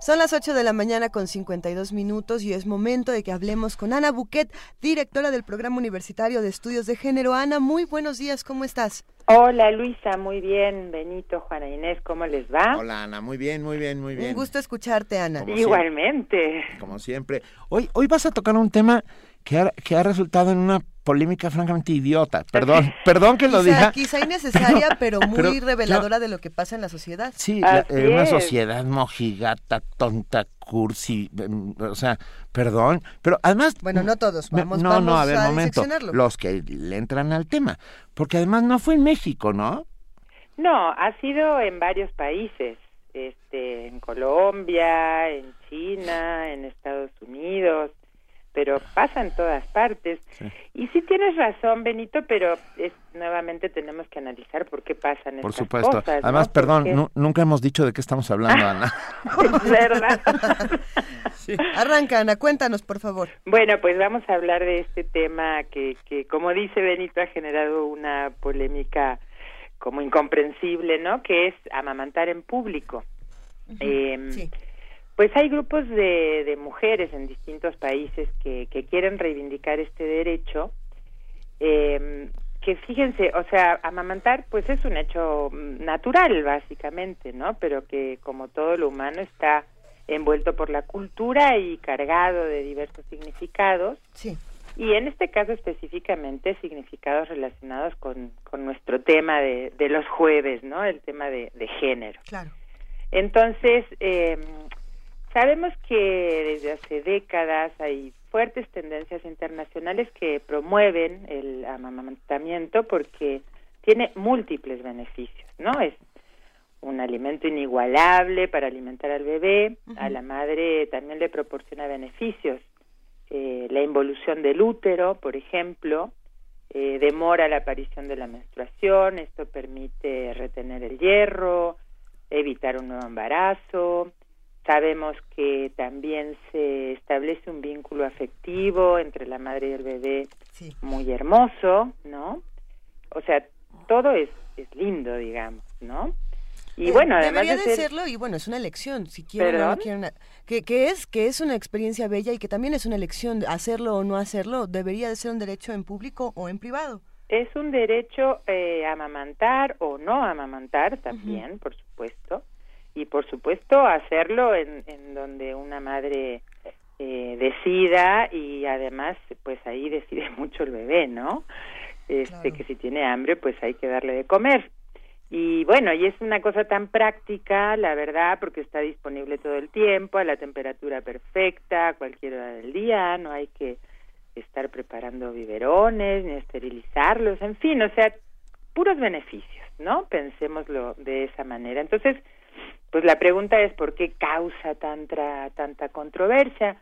Son las 8 de la mañana con 52 minutos y es momento de que hablemos con Ana Buquet, directora del Programa Universitario de Estudios de Género. Ana, muy buenos días, ¿cómo estás? Hola Luisa, muy bien. Benito, Juana Inés, ¿cómo les va? Hola Ana, muy bien, muy bien, muy bien. Un gusto escucharte, Ana. Como Igualmente. Como siempre. Hoy, hoy vas a tocar un tema que ha, que ha resultado en una polémica francamente idiota. Perdón, perdón que lo quizá, diga. quizá innecesaria, pero, muy pero, reveladora de lo que pasa en la sociedad. Sí, la- eh, una sociedad mojigata, tonta, cursi, em, o sea, perdón, pero además... Bueno, no todos, me- vamos- no, vamos no, a ver, a momento, los que le entran al tema, porque además no fue en México, ¿no? No, ha sido en varios países, este, en Colombia, en China, en Estados Unidos, pero pasa en todas partes. Y sí tienes razón, Benito, pero es, nuevamente tenemos que analizar por qué pasan Por estas supuesto. cosas. ¿no? Además, perdón, Porque- nunca hemos dicho de qué estamos hablando, Ana. ¿Verdad? Arranca, Ana, cuéntanos, por favor. Bueno, pues vamos a hablar de este tema que, que, como dice Benito, ha generado una polémica como incomprensible, ¿no? Que es amamantar en público. Eh, Pues hay grupos de, de mujeres en distintos países que, que quieren reivindicar este derecho. eh, que fíjense, o sea, amamantar pues es un hecho mm, natural básicamente, ¿no? Pero que como todo lo humano está envuelto por la cultura y cargado de diversos significados. Sí. Y en este caso específicamente significados relacionados con, con nuestro tema de, de los jueves, ¿no? El tema de, de género. Claro. Entonces, eh, sabemos que desde hace décadas hay fuertes tendencias internacionales que promueven el amamantamiento porque tiene múltiples beneficios, ¿no? Es un alimento inigualable para alimentar al bebé, a la madre también le proporciona beneficios. Eh, la involución del útero, por ejemplo, eh, demora la aparición de la menstruación, esto permite retener el hierro, evitar un nuevo embarazo. Sabemos que también se establece un vínculo afectivo entre la madre y el bebé muy hermoso, ¿no? O sea, todo es, es lindo, digamos, ¿no? Y Eh, bueno, además debería de de, ser... serlo y bueno, es una elección, si quieren o no que, que es que es una experiencia bella y que también es una elección hacerlo o no hacerlo, debería de ser un derecho en público o en privado. Es un derecho eh, amamantar o no amamantar también, por supuesto. Y por supuesto hacerlo en, en donde una madre eh, decida y además pues ahí decide mucho el bebé, ¿no? Este que si tiene hambre pues hay que darle de comer. Y bueno, y es una cosa tan práctica, la verdad, porque está disponible todo el tiempo, a la temperatura perfecta, a cualquier hora del día, no hay que estar preparando biberones, ni esterilizarlos, en fin, o sea, puros beneficios, ¿no? Pensémoslo de esa manera. Entonces, pues la pregunta es por qué causa tanta, tanta controversia.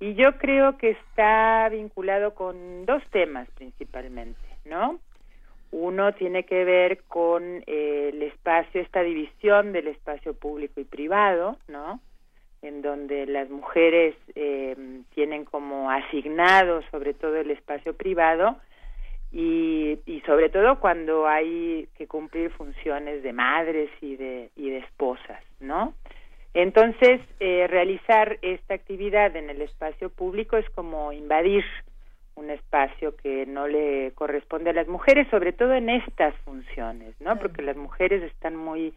Y yo creo que está vinculado con dos temas principalmente, ¿no? Uno tiene que ver con eh, el espacio, esta división del espacio público y privado, ¿no? En donde las mujeres eh, tienen como asignado sobre todo el espacio privado y, y sobre todo cuando hay que cumplir funciones de madres y de, y de esposas, ¿no? Entonces, eh, realizar esta actividad en el espacio público es como invadir un espacio que no le corresponde a las mujeres, sobre todo en estas funciones, ¿no? Porque las mujeres están muy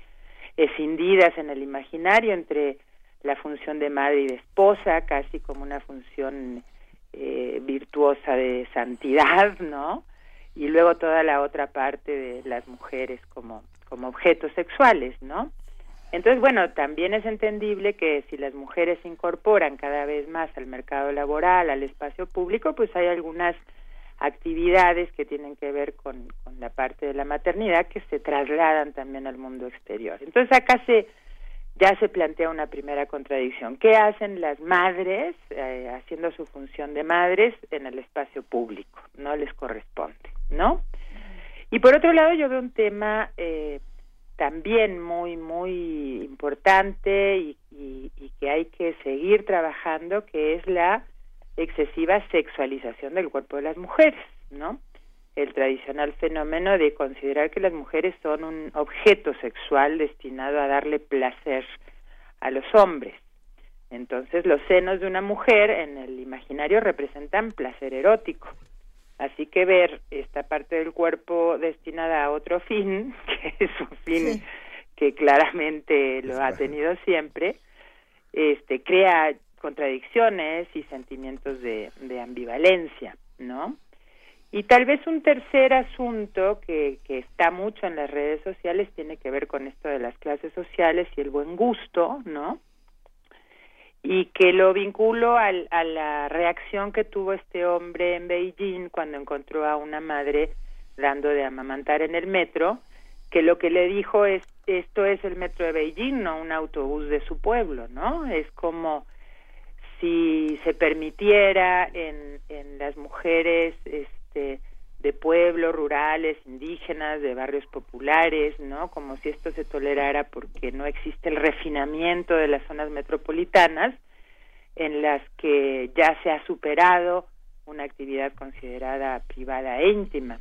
escindidas en el imaginario entre la función de madre y de esposa, casi como una función eh, virtuosa de santidad, ¿no? Y luego toda la otra parte de las mujeres como, como objetos sexuales, ¿no? Entonces, bueno, también es entendible que si las mujeres se incorporan cada vez más al mercado laboral, al espacio público, pues hay algunas actividades que tienen que ver con, con la parte de la maternidad que se trasladan también al mundo exterior. Entonces acá se ya se plantea una primera contradicción. ¿Qué hacen las madres eh, haciendo su función de madres en el espacio público? No les corresponde, ¿no? Y por otro lado yo veo un tema eh, también muy, muy importante y, y, y que hay que seguir trabajando, que es la excesiva sexualización del cuerpo de las mujeres, ¿no? El tradicional fenómeno de considerar que las mujeres son un objeto sexual destinado a darle placer a los hombres. Entonces, los senos de una mujer en el imaginario representan placer erótico. Así que ver esta parte del cuerpo destinada a otro fin, que es un fin que claramente lo ha tenido siempre, este crea contradicciones y sentimientos de, de ambivalencia, ¿no? Y tal vez un tercer asunto que, que está mucho en las redes sociales tiene que ver con esto de las clases sociales y el buen gusto, ¿no? Y que lo vinculo al, a la reacción que tuvo este hombre en Beijing cuando encontró a una madre dando de amamantar en el metro, que lo que le dijo es, esto es el metro de Beijing, no un autobús de su pueblo, ¿no? Es como si se permitiera en, en las mujeres este, de pueblos rurales, indígenas, de barrios populares, ¿no? Como si esto se tolerara porque no existe el refinamiento de las zonas metropolitanas en las que ya se ha superado una actividad considerada privada e íntima.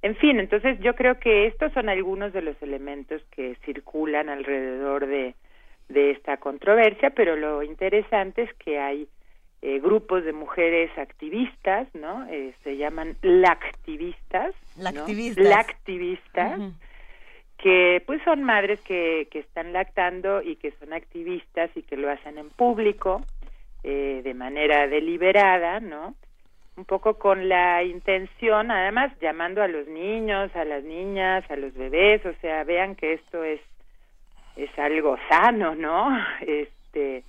En fin, entonces yo creo que estos son algunos de los elementos que circulan alrededor de de esta controversia, pero lo interesante es que hay eh, grupos de mujeres activistas, ¿no? Eh, se llaman lactivistas, lactivistas, ¿no? lactivistas que pues son madres que, que están lactando y que son activistas y que lo hacen en público eh, de manera deliberada, ¿no? Un poco con la intención, además llamando a los niños, a las niñas, a los bebés, o sea, vean que esto es es algo sano, ¿no? Este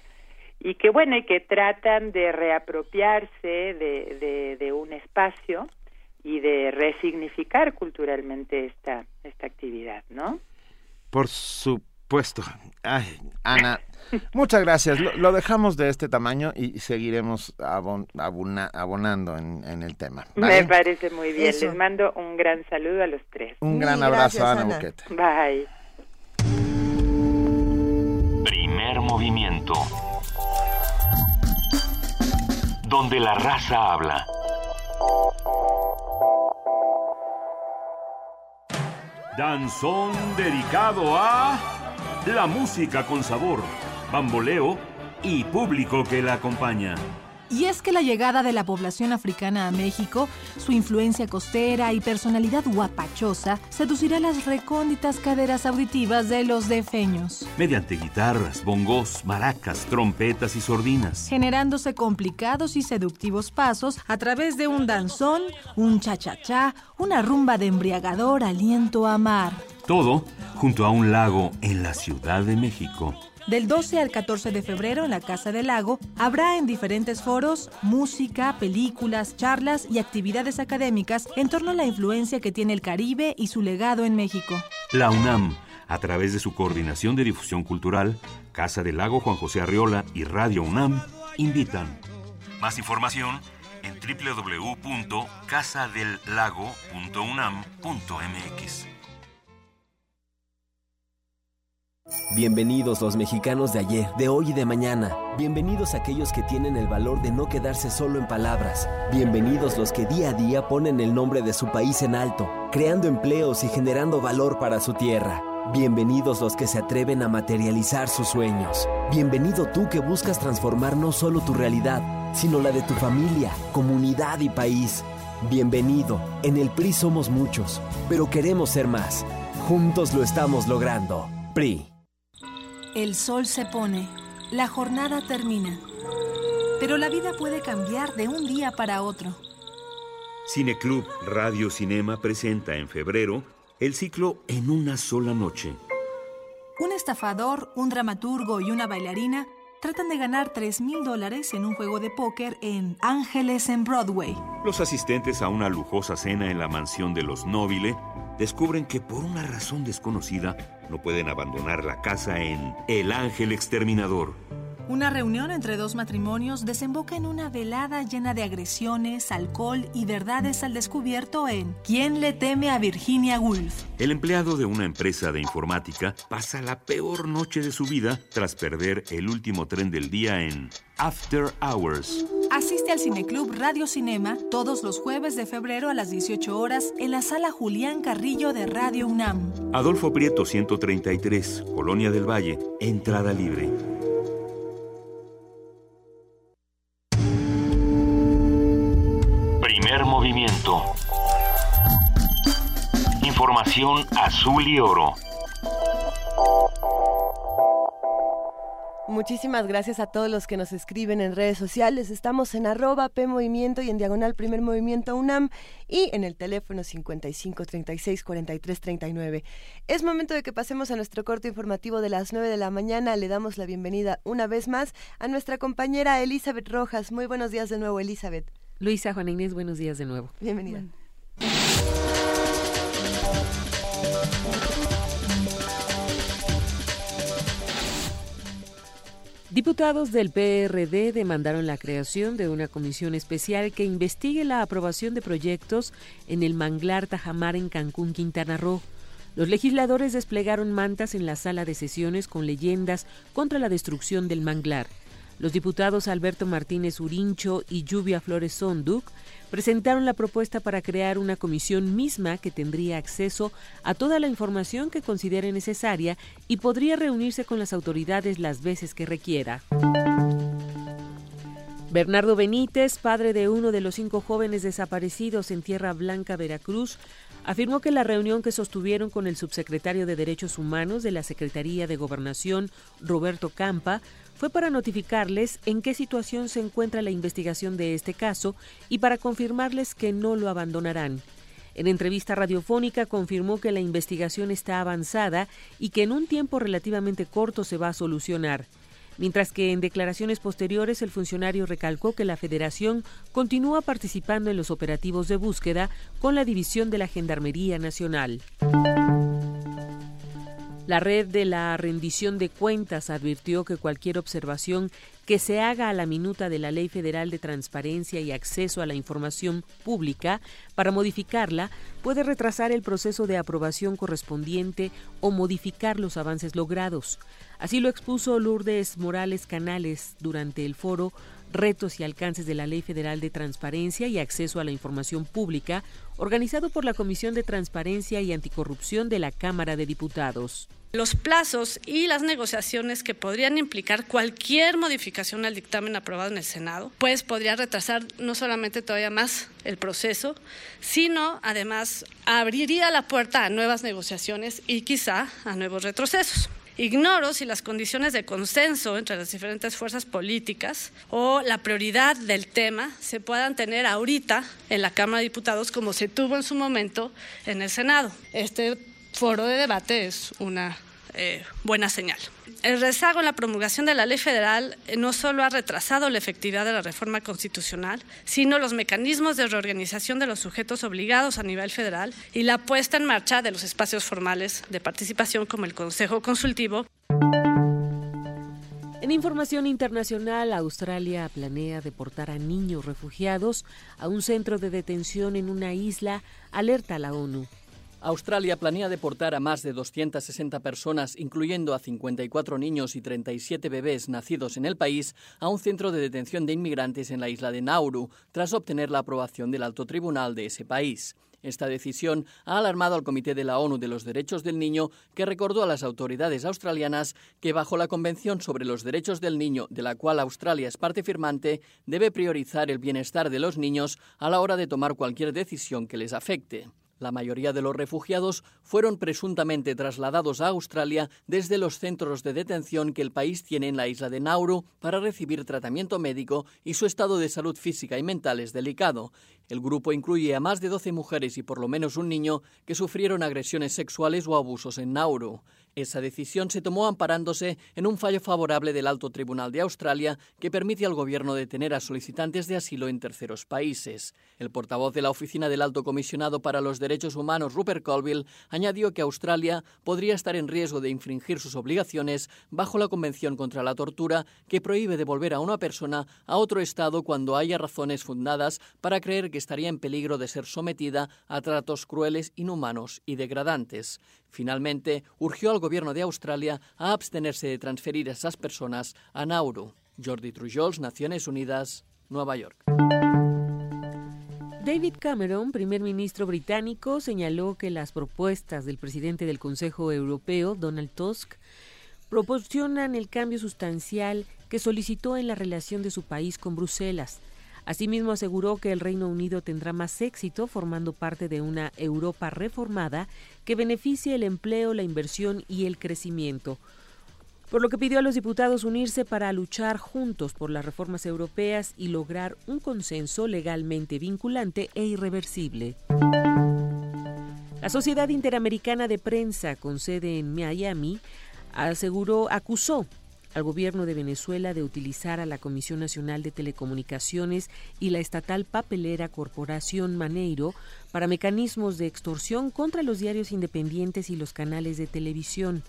y que bueno y que tratan de reapropiarse de, de, de un espacio y de resignificar culturalmente esta esta actividad, ¿no? Por supuesto. Ay, Ana, muchas gracias. Lo, dejamos de este tamaño y seguiremos abon, abona, abonando en, en, el tema. ¿vale? Me parece muy bien. Eso. Les mando un gran saludo a los tres. Un gran abrazo, gracias, Ana, Ana Buquete. Bye. Primer movimiento. Donde la raza habla. Danzón dedicado a la música con sabor, bamboleo y público que la acompaña. Y es que la llegada de la población africana a México, su influencia costera y personalidad guapachosa seducirá las recónditas caderas auditivas de los defeños. Mediante guitarras, bongos, maracas, trompetas y sordinas. Generándose complicados y seductivos pasos a través de un danzón, un cha-cha-cha, una rumba de embriagador aliento a mar. Todo junto a un lago en la Ciudad de México. Del 12 al 14 de febrero en la Casa del Lago habrá en diferentes foros música, películas, charlas y actividades académicas en torno a la influencia que tiene el Caribe y su legado en México. La UNAM, a través de su Coordinación de Difusión Cultural, Casa del Lago Juan José Arriola y Radio UNAM, invitan. Más información en www.casadellago.unam.mx. Bienvenidos los mexicanos de ayer, de hoy y de mañana. Bienvenidos aquellos que tienen el valor de no quedarse solo en palabras. Bienvenidos los que día a día ponen el nombre de su país en alto, creando empleos y generando valor para su tierra. Bienvenidos los que se atreven a materializar sus sueños. Bienvenido tú que buscas transformar no solo tu realidad, sino la de tu familia, comunidad y país. Bienvenido. En el PRI somos muchos, pero queremos ser más. Juntos lo estamos logrando. PRI. El sol se pone, la jornada termina, pero la vida puede cambiar de un día para otro. Cineclub Radio Cinema presenta en febrero el ciclo En una sola noche. Un estafador, un dramaturgo y una bailarina tratan de ganar 3 mil dólares en un juego de póker en Ángeles en Broadway. Los asistentes a una lujosa cena en la mansión de los Nobile descubren que por una razón desconocida no pueden abandonar la casa en El Ángel Exterminador. Una reunión entre dos matrimonios desemboca en una velada llena de agresiones, alcohol y verdades al descubierto en ¿Quién le teme a Virginia Woolf? El empleado de una empresa de informática pasa la peor noche de su vida tras perder el último tren del día en After Hours. Asiste al Cineclub Radio Cinema todos los jueves de febrero a las 18 horas en la sala Julián Carrillo de Radio UNAM. Adolfo Prieto 133, Colonia del Valle, entrada libre. Movimiento. Información azul y oro. Muchísimas gracias a todos los que nos escriben en redes sociales. Estamos en arroba P Movimiento y en diagonal Primer Movimiento UNAM y en el teléfono 55 36 43 39. Es momento de que pasemos a nuestro corto informativo de las 9 de la mañana. Le damos la bienvenida una vez más a nuestra compañera Elizabeth Rojas. Muy buenos días de nuevo, Elizabeth. Luisa, Juan Inés, buenos días de nuevo. Bienvenida. Diputados del PRD demandaron la creación de una comisión especial que investigue la aprobación de proyectos en el manglar Tajamar en Cancún, Quintana Roo. Los legisladores desplegaron mantas en la sala de sesiones con leyendas contra la destrucción del manglar. Los diputados Alberto Martínez Urincho y Lluvia Flores Sonduc presentaron la propuesta para crear una comisión misma que tendría acceso a toda la información que considere necesaria y podría reunirse con las autoridades las veces que requiera. Bernardo Benítez, padre de uno de los cinco jóvenes desaparecidos en Tierra Blanca, Veracruz, afirmó que la reunión que sostuvieron con el subsecretario de Derechos Humanos de la Secretaría de Gobernación, Roberto Campa, fue para notificarles en qué situación se encuentra la investigación de este caso y para confirmarles que no lo abandonarán. En entrevista radiofónica confirmó que la investigación está avanzada y que en un tiempo relativamente corto se va a solucionar. Mientras que en declaraciones posteriores el funcionario recalcó que la Federación continúa participando en los operativos de búsqueda con la División de la Gendarmería Nacional. La red de la rendición de cuentas advirtió que cualquier observación que se haga a la minuta de la Ley Federal de Transparencia y Acceso a la Información Pública para modificarla puede retrasar el proceso de aprobación correspondiente o modificar los avances logrados. Así lo expuso Lourdes Morales Canales durante el foro Retos y alcances de la Ley Federal de Transparencia y Acceso a la Información Pública, organizado por la Comisión de Transparencia y Anticorrupción de la Cámara de Diputados. Los plazos y las negociaciones que podrían implicar cualquier modificación al dictamen aprobado en el Senado, pues podría retrasar no solamente todavía más el proceso, sino además abriría la puerta a nuevas negociaciones y quizá a nuevos retrocesos. Ignoro si las condiciones de consenso entre las diferentes fuerzas políticas o la prioridad del tema se puedan tener ahorita en la Cámara de Diputados como se tuvo en su momento en el Senado. Este foro de debate es una eh, buena señal. El rezago en la promulgación de la ley federal eh, no solo ha retrasado la efectividad de la reforma constitucional, sino los mecanismos de reorganización de los sujetos obligados a nivel federal y la puesta en marcha de los espacios formales de participación como el Consejo Consultivo. En información internacional, Australia planea deportar a niños refugiados a un centro de detención en una isla, alerta a la ONU. Australia planea deportar a más de 260 personas, incluyendo a 54 niños y 37 bebés nacidos en el país, a un centro de detención de inmigrantes en la isla de Nauru, tras obtener la aprobación del alto tribunal de ese país. Esta decisión ha alarmado al Comité de la ONU de los Derechos del Niño, que recordó a las autoridades australianas que bajo la Convención sobre los Derechos del Niño, de la cual Australia es parte firmante, debe priorizar el bienestar de los niños a la hora de tomar cualquier decisión que les afecte. La mayoría de los refugiados fueron presuntamente trasladados a Australia desde los centros de detención que el país tiene en la isla de Nauru para recibir tratamiento médico y su estado de salud física y mental es delicado. El grupo incluye a más de 12 mujeres y por lo menos un niño que sufrieron agresiones sexuales o abusos en Nauru. Esa decisión se tomó amparándose en un fallo favorable del Alto Tribunal de Australia que permite al gobierno detener a solicitantes de asilo en terceros países. El portavoz de la Oficina del Alto Comisionado para los Derechos Humanos, Rupert Colville, añadió que Australia podría estar en riesgo de infringir sus obligaciones bajo la Convención contra la Tortura que prohíbe devolver a una persona a otro Estado cuando haya razones fundadas para creer que estaría en peligro de ser sometida a tratos crueles, inhumanos y degradantes. Finalmente, urgió al gobierno de Australia a abstenerse de transferir a esas personas a Nauru. Jordi Trujols, Naciones Unidas, Nueva York. David Cameron, primer ministro británico, señaló que las propuestas del presidente del Consejo Europeo, Donald Tusk, proporcionan el cambio sustancial que solicitó en la relación de su país con Bruselas. Asimismo, aseguró que el Reino Unido tendrá más éxito formando parte de una Europa reformada que beneficie el empleo, la inversión y el crecimiento. Por lo que pidió a los diputados unirse para luchar juntos por las reformas europeas y lograr un consenso legalmente vinculante e irreversible. La Sociedad Interamericana de Prensa, con sede en Miami, aseguró, acusó al gobierno de Venezuela de utilizar a la Comisión Nacional de Telecomunicaciones y la estatal papelera Corporación Maneiro para mecanismos de extorsión contra los diarios independientes y los canales de televisión.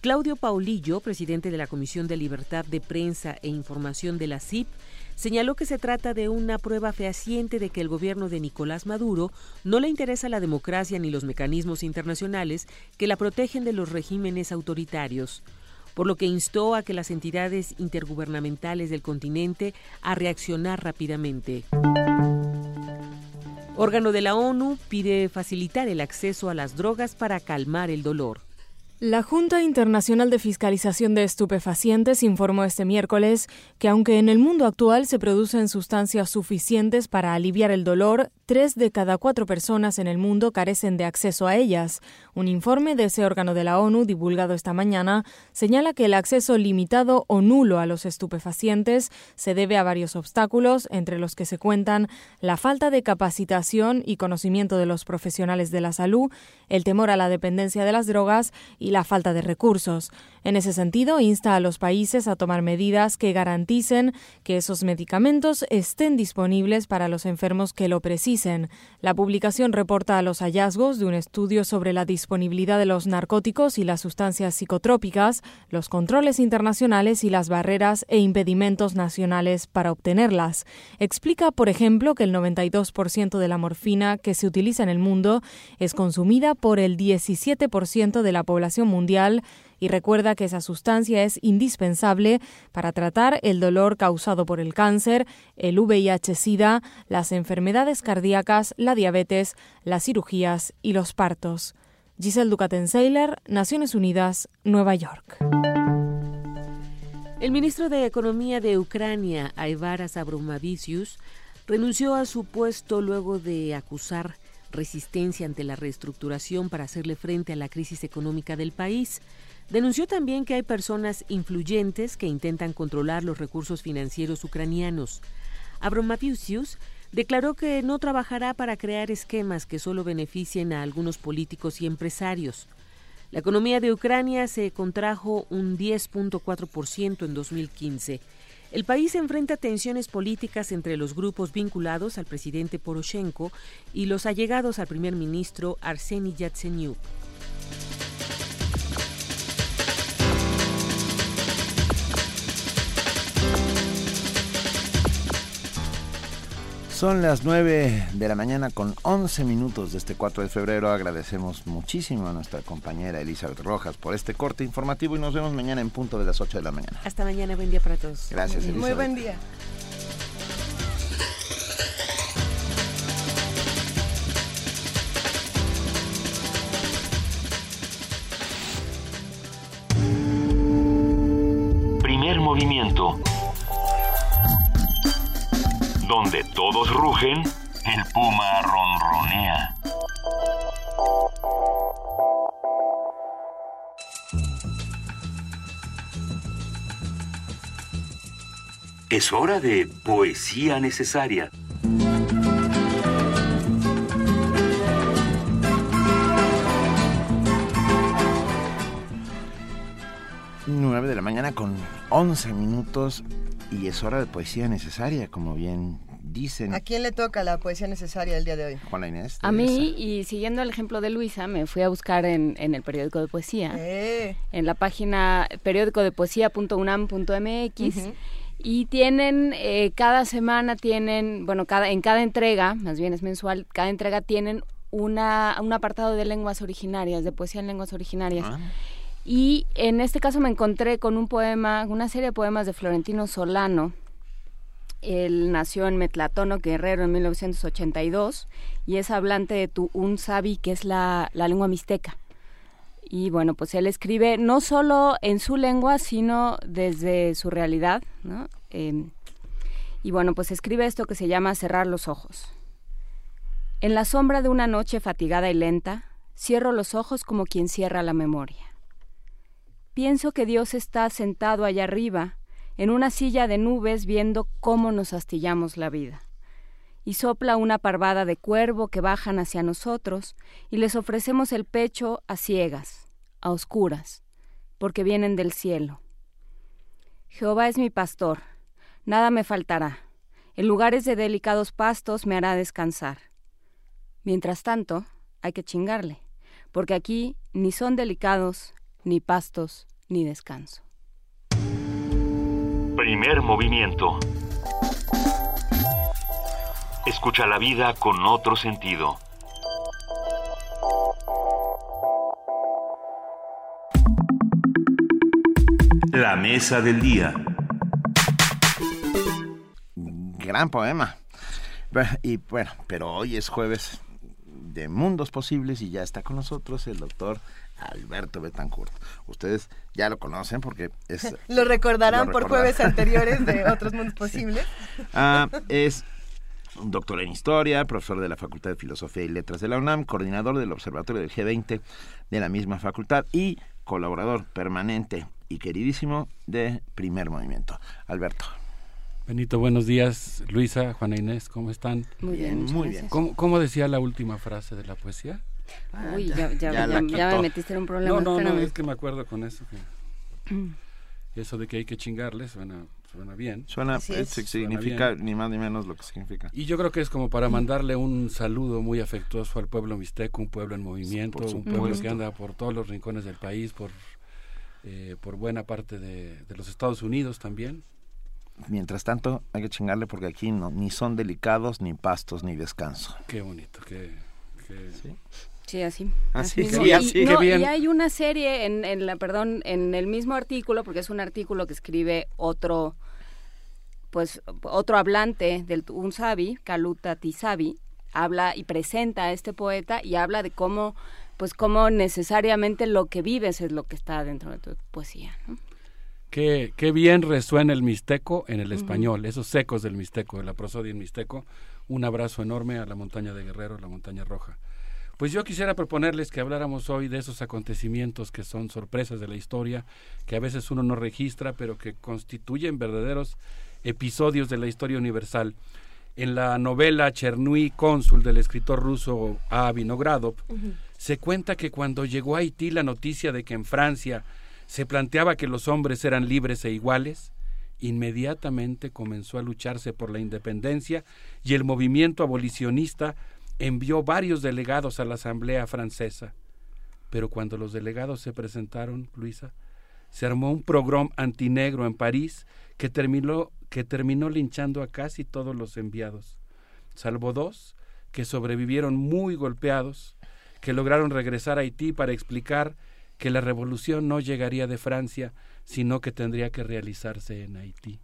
Claudio Paulillo, presidente de la Comisión de Libertad de Prensa e Información de la CIP, señaló que se trata de una prueba fehaciente de que el gobierno de Nicolás Maduro no le interesa la democracia ni los mecanismos internacionales que la protegen de los regímenes autoritarios por lo que instó a que las entidades intergubernamentales del continente a reaccionar rápidamente. Órgano de la ONU pide facilitar el acceso a las drogas para calmar el dolor. La Junta Internacional de Fiscalización de Estupefacientes informó este miércoles que aunque en el mundo actual se producen sustancias suficientes para aliviar el dolor, tres de cada cuatro personas en el mundo carecen de acceso a ellas. Un informe de ese órgano de la ONU, divulgado esta mañana, señala que el acceso limitado o nulo a los estupefacientes se debe a varios obstáculos, entre los que se cuentan la falta de capacitación y conocimiento de los profesionales de la salud, el temor a la dependencia de las drogas y la falta de recursos. En ese sentido, insta a los países a tomar medidas que garanticen que esos medicamentos estén disponibles para los enfermos que lo precisen. La publicación reporta los hallazgos de un estudio sobre la disponibilidad de los narcóticos y las sustancias psicotrópicas, los controles internacionales y las barreras e impedimentos nacionales para obtenerlas. Explica, por ejemplo, que el 92% de la morfina que se utiliza en el mundo es consumida por el 17% de la población mundial y recuerda que esa sustancia es indispensable para tratar el dolor causado por el cáncer, el VIH-Sida, las enfermedades cardíacas, la diabetes, las cirugías y los partos. Giselle Ducaten-Seiler, Naciones Unidas, Nueva York. El ministro de Economía de Ucrania, Aivaras Abromavicius, renunció a su puesto luego de acusar resistencia ante la reestructuración para hacerle frente a la crisis económica del país. Denunció también que hay personas influyentes que intentan controlar los recursos financieros ucranianos. Abromaviusius declaró que no trabajará para crear esquemas que solo beneficien a algunos políticos y empresarios. La economía de Ucrania se contrajo un 10.4% en 2015 el país enfrenta tensiones políticas entre los grupos vinculados al presidente Poroshenko y los allegados al primer ministro Arseny Yatsenyuk. Son las 9 de la mañana con 11 minutos de este 4 de febrero. Agradecemos muchísimo a nuestra compañera Elizabeth Rojas por este corte informativo y nos vemos mañana en punto de las 8 de la mañana. Hasta mañana, buen día para todos. Gracias, Elizabeth. Muy buen día. Primer movimiento donde todos rugen, el puma ronronea. Es hora de poesía necesaria. Nueve de la mañana con 11 minutos y es hora de poesía necesaria, como bien dicen. ¿A quién le toca la poesía necesaria el día de hoy? Juana Inés. A mí, y siguiendo el ejemplo de Luisa, me fui a buscar en, el periódico de poesía, eh. en la página periódicodepoesía.unam.mx. Y tienen, eh, cada semana tienen, bueno, cada, en cada entrega, más bien es mensual, cada entrega tienen una, un apartado de lenguas originarias, de poesía en lenguas originarias. Ah. Y en este caso me encontré con un poema, una serie de poemas de Florentino Solano. Él nació en Metlatono, Guerrero, en 1982 y es hablante de tu un sabi, que es la, la lengua mixteca. Y bueno, pues él escribe no solo en su lengua, sino desde su realidad, ¿no? Em, y bueno, pues escribe esto que se llama Cerrar los ojos. En la sombra de una noche fatigada y lenta, cierro los ojos como quien cierra la memoria. Pienso que Dios está sentado allá arriba, en una silla de nubes, viendo cómo nos astillamos la vida. Y sopla una parvada de cuervo que bajan hacia nosotros, y les ofrecemos el pecho a ciegas, a oscuras, porque vienen del cielo. Jehová es mi pastor, nada me faltará. En lugares de delicados pastos me hará descansar. Mientras tanto, hay que chingarle, porque aquí ni son delicados, ni pastos, ni descanso. Primer movimiento. Escucha la vida con otro sentido. La mesa del día. Gran poema. Y bueno, pero hoy es jueves de Mundos Posibles y ya está con nosotros el doctor Alberto Betancourt. Ustedes ya lo conocen porque es... lo recordarán por jueves anteriores de Otros Mundos Posibles. Ah, es un doctor en historia, profesor de la Facultad de Filosofía y Letras de la UNAM, coordinador del Observatorio del G20 de la misma facultad y colaborador permanente y queridísimo de Primer Movimiento. Alberto. Benito, buenos días. Luisa, Juana Inés, ¿cómo están? Muy bien, muy bien. ¿Cómo, decía la última frase de la poesía? Uy, ya, ya, me metiste en un problema. No, no, no, es que me acuerdo con eso. eso de que hay que chingarle suena, suena bien. Suena, significa ni más ni menos lo que significa. Y yo creo que es como para mandarle un saludo muy afectuoso al pueblo mixteco, un pueblo en movimiento, un pueblo que anda por todos los rincones del país, por, eh, por buena parte de, de los Estados Unidos también mientras tanto hay que chingarle porque aquí no, ni son delicados, ni pastos, ni descanso. Qué bonito, qué... ¿Sí? Sí, así. Así, sí, así. Y, y hay una serie en, en, la, perdón, en el mismo artículo, porque es un artículo que escribe otro, pues, otro hablante del Unsabi, Kaluta Tisabi, habla y presenta a este poeta y habla de cómo, pues, cómo necesariamente lo que vives es lo que está dentro de tu poesía. ¿no? Qué, bien resuena el mixteco en el español, esos ecos del mixteco, de la prosodia en mixteco. Un abrazo enorme a la montaña de Guerrero, la montaña roja. Pues yo quisiera proponerles que habláramos hoy de esos acontecimientos que son sorpresas de la historia, que a veces uno no registra, pero que constituyen verdaderos episodios de la historia universal. En la novela Chernui Cónsul del escritor ruso A. Vinogradov, se cuenta que cuando llegó a Haití la noticia de que en Francia se planteaba que los hombres eran libres e iguales, inmediatamente comenzó a lucharse por la independencia y el movimiento abolicionista envió varios delegados a la Asamblea francesa. Pero cuando los delegados se presentaron, Luisa, se armó un progrom antinegro en París que terminó, que terminó linchando a casi todos los enviados, salvo dos que sobrevivieron muy golpeados, que lograron regresar a Haití para explicar que la revolución no llegaría de Francia, sino que tendría que realizarse en Haití.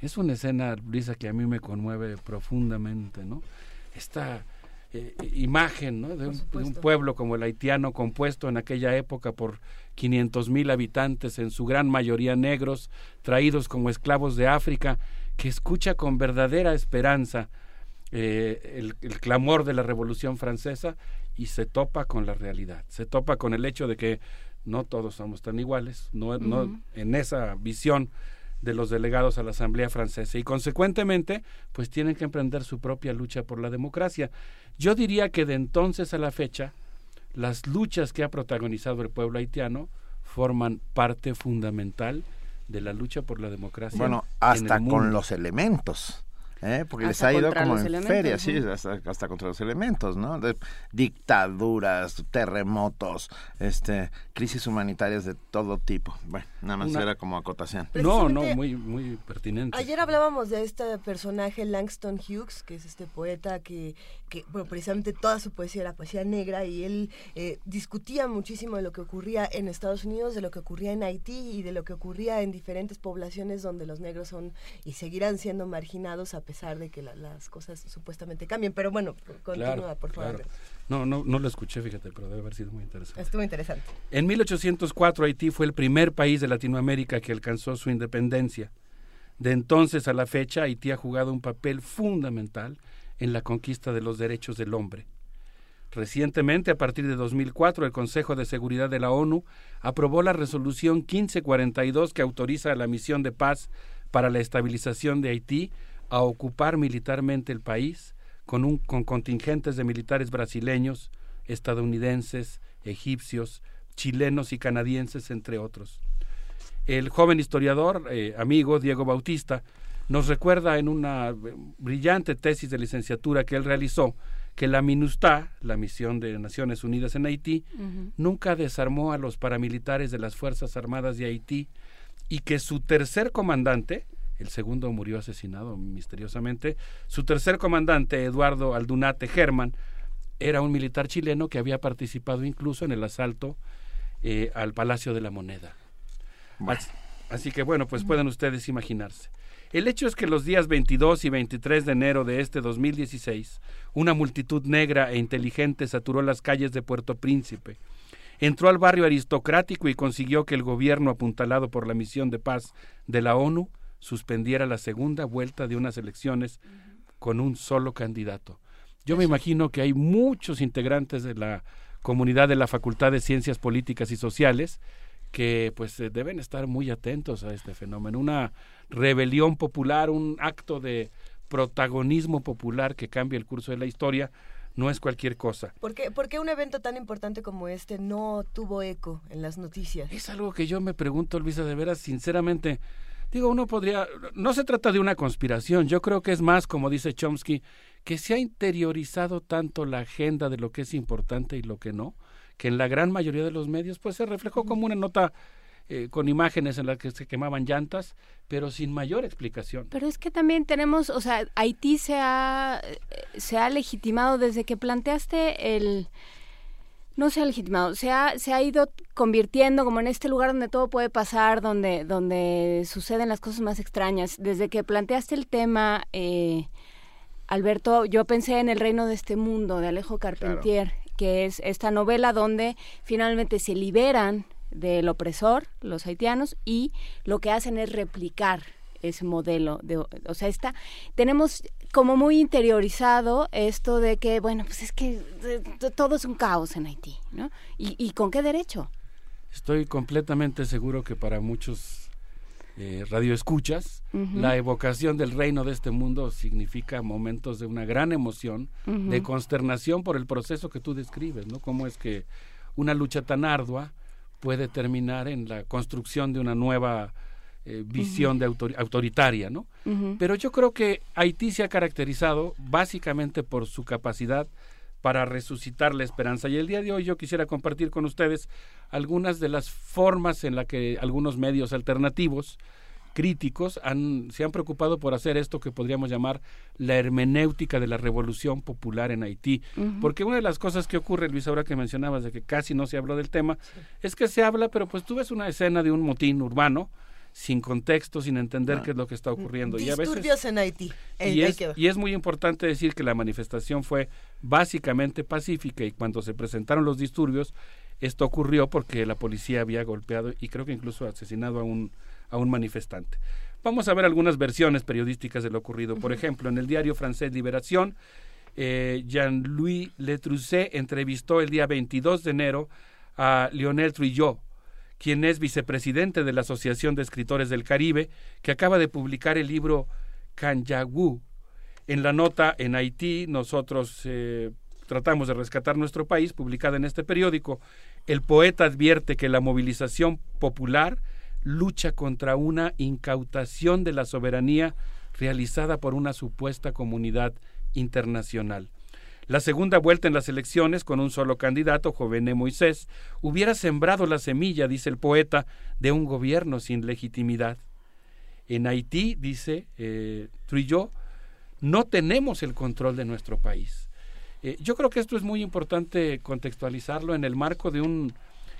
Es una escena, Luisa, que a mí me conmueve profundamente, ¿no? Esta eh, imagen ¿no? de, un, pueblo como el haitiano, compuesto en aquella época por 500 mil habitantes, en su gran mayoría negros, traídos como esclavos de África, que escucha con verdadera esperanza eh, el, el, clamor de la Revolución Francesa y se topa con la realidad, se topa con el hecho de que no todos somos tan iguales, no, no en esa visión de los delegados a la Asamblea Francesa y consecuentemente pues tienen que emprender su propia lucha por la democracia. Yo diría que de entonces a la fecha las luchas que ha protagonizado el pueblo haitiano forman parte fundamental de la lucha por la democracia. Bueno, hasta con los elementos. ¿Eh? porque les ha ido como en feria, sí, hasta, contra los elementos, ¿no? De dictaduras, terremotos, este, crisis humanitarias de todo tipo. Bueno, nada más era como acotación. No, no, muy, muy pertinente. Ayer hablábamos de este personaje Langston Hughes, que es este poeta que, que bueno, precisamente toda su poesía era poesía negra y él eh, discutía muchísimo de lo que ocurría en Estados Unidos, de lo que ocurría en Haití y de lo que ocurría en diferentes poblaciones donde los negros son y seguirán siendo marginados a pesar de que las cosas supuestamente cambien. Pero bueno, continúa, por favor. No, no, no lo escuché, fíjate, pero debe haber sido muy interesante. Estuvo interesante. En 1804 Haití fue el primer país de Latinoamérica que alcanzó su independencia. De entonces a la fecha, Haití ha jugado un papel fundamental en la conquista de los derechos del hombre. Recientemente, a partir de 2004, el Consejo de Seguridad de la ONU aprobó la resolución 1542 que autoriza a la misión de paz para la estabilización de Haití a ocupar militarmente el país con, un, con contingentes de militares brasileños, estadounidenses, egipcios, chilenos y canadienses, entre otros. El joven historiador, eh, amigo Diego Bautista, nos recuerda en una brillante tesis de licenciatura que él realizó que la MINUSTA, la misión de Naciones Unidas en Haití, nunca desarmó a los paramilitares de las Fuerzas Armadas de Haití y que su tercer comandante, el segundo murió asesinado misteriosamente. Su tercer comandante, Eduardo Aldunate Germán, era un militar chileno que había participado incluso en el asalto eh, al Palacio de la Moneda. Así, que bueno, pues pueden ustedes imaginarse. El hecho es que los días 22 y 23 de enero de este 2016, una multitud negra e inteligente saturó las calles de Puerto Príncipe. Entró al barrio aristocrático y consiguió que el gobierno apuntalado por la misión de paz de la ONU suspendiera la segunda vuelta de unas elecciones con un solo candidato. Yo me imagino que hay muchos integrantes de la comunidad de la Facultad de Ciencias Políticas y Sociales que pues eh, deben estar muy atentos a este fenómeno. Una rebelión popular, un acto de protagonismo popular que cambia el curso de la historia, no es cualquier cosa. ¿Por qué, ¿Por qué, un evento tan importante como este no tuvo eco en las noticias? Es algo que yo me pregunto, Luisa, de veras, sinceramente, Digo, uno podría, no se trata de una conspiración, yo creo que es más, como dice Chomsky, que se ha interiorizado tanto la agenda de lo que es importante y lo que no, que en la gran mayoría de los medios pues se reflejó como una nota eh, con imágenes en las que se quemaban llantas, pero sin mayor explicación. Pero es que también tenemos, o sea, Haití se ha, eh, se ha legitimado desde que planteaste el no se ha legitimado, se ha, se ha ido convirtiendo como en este lugar donde todo puede pasar, donde, donde suceden las cosas más extrañas. Desde que planteaste el tema, eh, Alberto, yo pensé en El reino de este mundo de Alejo Carpentier, que es esta novela donde finalmente se liberan del opresor, los haitianos, y lo que hacen es replicar ese modelo de o sea está tenemos como muy interiorizado esto de que, bueno, pues es que todo es un caos en Haití, ¿no? ¿Y, con qué derecho? Estoy completamente seguro que para muchos eh, radioescuchas, la evocación del reino de este mundo significa momentos de una gran emoción, de consternación por el proceso que tú describes, ¿no? Cómo es que una lucha tan ardua puede terminar en la construcción de una nueva eh, visión de autoritaria, ¿no? Pero yo creo que Haití se ha caracterizado básicamente por su capacidad para resucitar la esperanza. Y el día de hoy yo quisiera compartir con ustedes algunas de las formas en las que algunos medios alternativos críticos han, se han preocupado por hacer esto que podríamos llamar la hermenéutica de la revolución popular en Haití. Porque una de las cosas que ocurre, Luis, ahora que mencionabas de que casi no se habló del tema, es que se habla, pero pues tú ves una escena de un motín urbano, sin contexto, sin entender ah. qué es lo que está ocurriendo. y a veces, en Haití. Y es, y es, muy importante decir que la manifestación fue básicamente pacífica y cuando se presentaron los disturbios, esto ocurrió porque la policía había golpeado y creo que incluso asesinado a un, a un manifestante. Vamos a ver algunas versiones periodísticas de lo ocurrido. Por ejemplo, en el diario francés Liberación, eh, Jean-Louis Letrousse entrevistó el día 22 de enero a Lionel Trujillo, quien es vicepresidente de la Asociación de Escritores del Caribe, que acaba de publicar el libro Kanyagu. En la nota en Haití, nosotros eh, tratamos de rescatar nuestro país, publicada en este periódico. el poeta advierte que la movilización popular lucha contra una incautación de la soberanía realizada por una supuesta comunidad internacional. La segunda vuelta en las elecciones, con un solo candidato, Jovené Moisés, hubiera sembrado la semilla, dice el poeta, de un gobierno sin legitimidad. En Haití, dice eh, no tenemos el control de nuestro país. Eh, yo creo que esto es muy importante contextualizarlo en el marco de un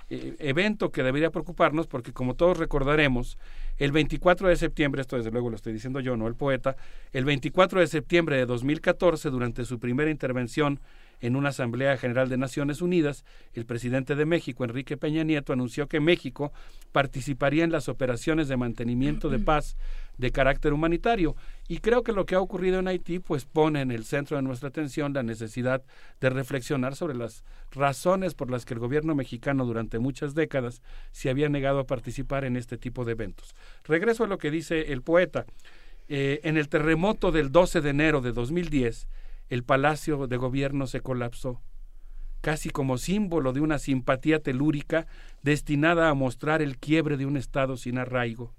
eh, evento que debería preocuparnos porque como todos recordaremos, el 24 de septiembre, esto desde luego lo estoy diciendo yo, no el poeta, el 24 de septiembre de 2014, durante su primera intervención en una Asamblea General de Naciones Unidas, el presidente de México, Enrique Peña Nieto, anunció que México participaría en las operaciones de mantenimiento de paz de carácter humanitario. Y creo que lo que ha ocurrido en Haití pues pone en el centro de nuestra atención la necesidad de reflexionar sobre las razones por las que el gobierno mexicano durante muchas décadas se había negado a participar en este tipo de eventos. Regreso a lo que dice el poeta. Eh, en el terremoto del 12 de enero de 2010, el palacio de gobierno se colapsó, casi como símbolo de una simpatía telúrica destinada a mostrar el quiebre de un Estado sin arraigo.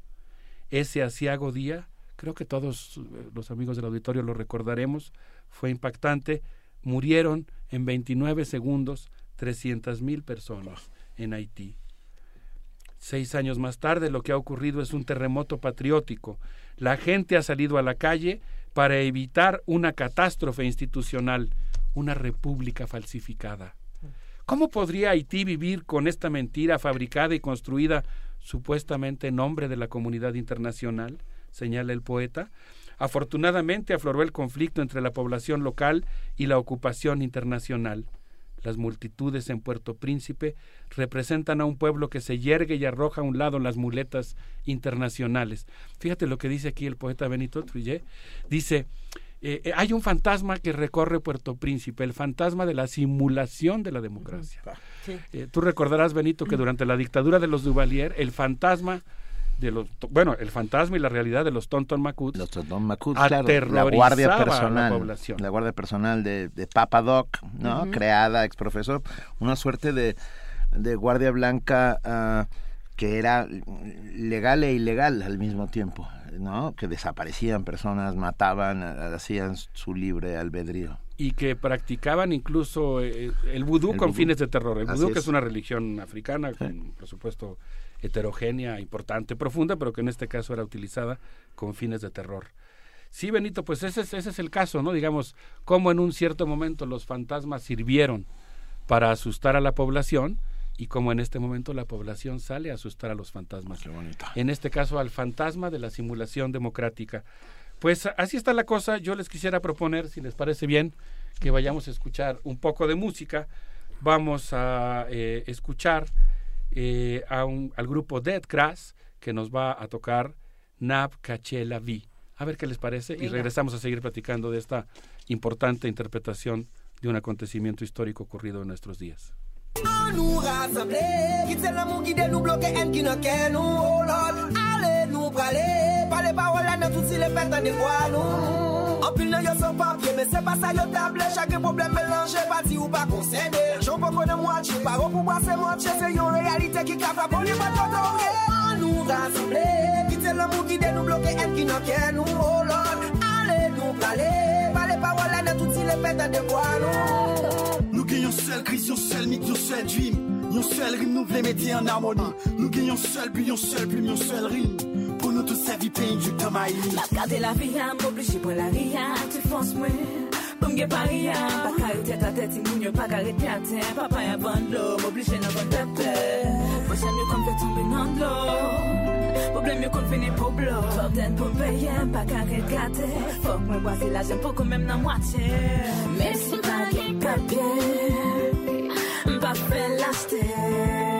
Ese asiago día, creo que todos eh, los amigos del auditorio lo recordaremos, fue impactante, murieron en 29 segundos 300 mil personas en Haití. Seis años más tarde lo que ha ocurrido es un terremoto patriótico. La gente ha salido a la calle para evitar una catástrofe institucional, una república falsificada. ¿Cómo podría Haití vivir con esta mentira fabricada y construida supuestamente en nombre de la comunidad internacional? señala el poeta. Afortunadamente afloró el conflicto entre la población local y la ocupación internacional. Las multitudes en Puerto Príncipe representan a un pueblo que se yergue y arroja a un lado las muletas internacionales. Fíjate lo que dice aquí el poeta Benito Trujillo. Dice, eh, eh, hay un fantasma que recorre Puerto Príncipe, el fantasma de la simulación de la democracia. Eh, tú recordarás, Benito, que durante la dictadura de los Duvalier, el fantasma de los bueno el fantasma y la realidad de los Tonton Macut los Tonton claro, la guardia personal la, la guardia personal de, de Papa Doc no creada ex profesor una suerte de, de guardia blanca uh, que era legal e ilegal al mismo tiempo no que desaparecían personas mataban hacían su libre albedrío y que practicaban incluso eh, el vudú con fines de terror el vudú que es. una religión africana con por supuesto heterogénea, importante, profunda, pero que en este caso era utilizada con fines de terror. Sí, Benito, pues ese es, ese es el caso, ¿no? Digamos, cómo en un cierto momento los fantasmas sirvieron para asustar a la población y como en este momento la población sale a asustar a los fantasmas. Qué bonito. En este caso al fantasma de la simulación democrática. Pues así está la cosa. Yo les quisiera proponer, si les parece bien, que vayamos a escuchar un poco de música. Vamos a eh, escuchar eh, a un, al grupo Dead Grass que nos va a tocar Nab Caché la Vi. A ver qué les parece y regresamos a seguir platicando de esta importante interpretación de un acontecimiento histórico ocurrido en nuestros días. An nou rassemble, kitse l'amou gide nou bloke en ki nan ken nou. Oh Lord, ale nou prale, pale parole nan touti le fet an dekwa nou Anpil nan yo son papye, men se pa sa yo table. Chake problem melange, pati ou pa konsene Joun pa konen mwache, paro pou mwase mwache Se yon realite ki ka fa poni pa koto An nou rassemble, kitse l'amou gide nou bloke en ki nan ken nou. Oh Lord nou prale Pale parol ane touti le pet a deboa non. nou Nou gen yon sel kris, yon sel mit, yon sel dream. Yon seul rime nous voulons mettre en harmonie. Nous gagnons seul but, seul plume, yon seul rime. Pour nous tous servir pays du temps maïs. Garder la vie, la vie, tu fonces moi. Bon ge paria, pa ka tete a tete, moun pa piate Papa ya ban lo, m'oblige nan ban tepe Mwen jen yo kon fe tombe nan lo Problem yo kon fini pou blo Fok den pou mpeye, pa ka gate Fok mwen la jen pou kon men nan mwate pa I feel lost.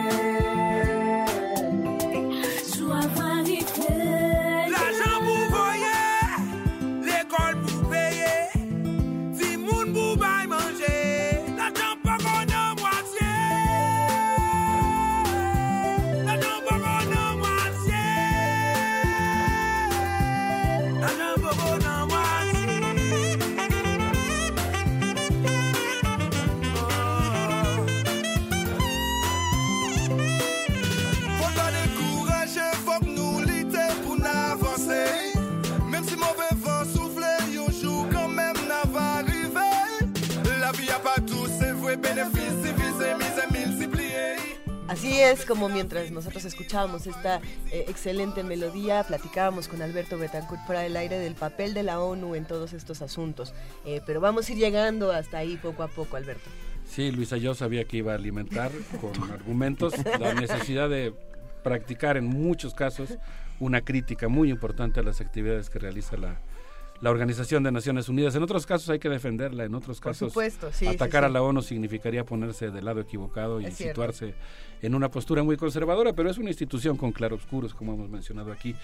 Así es como mientras nosotros escuchábamos esta eh, excelente melodía, platicábamos con Alberto Betancourt para el aire del papel de la ONU en todos estos asuntos. Eh, pero vamos a ir llegando hasta ahí poco a poco, Alberto. Sí, Luisa, yo sabía que iba a alimentar con argumentos la necesidad de practicar en muchos casos una crítica muy importante a las actividades que realiza la, la Organización de Naciones Unidas. En otros casos hay que defenderla, en otros casos atacar a la ONU significaría ponerse del lado equivocado y situarse en una postura muy conservadora, pero es una institución con claroscuros, como hemos mencionado aquí.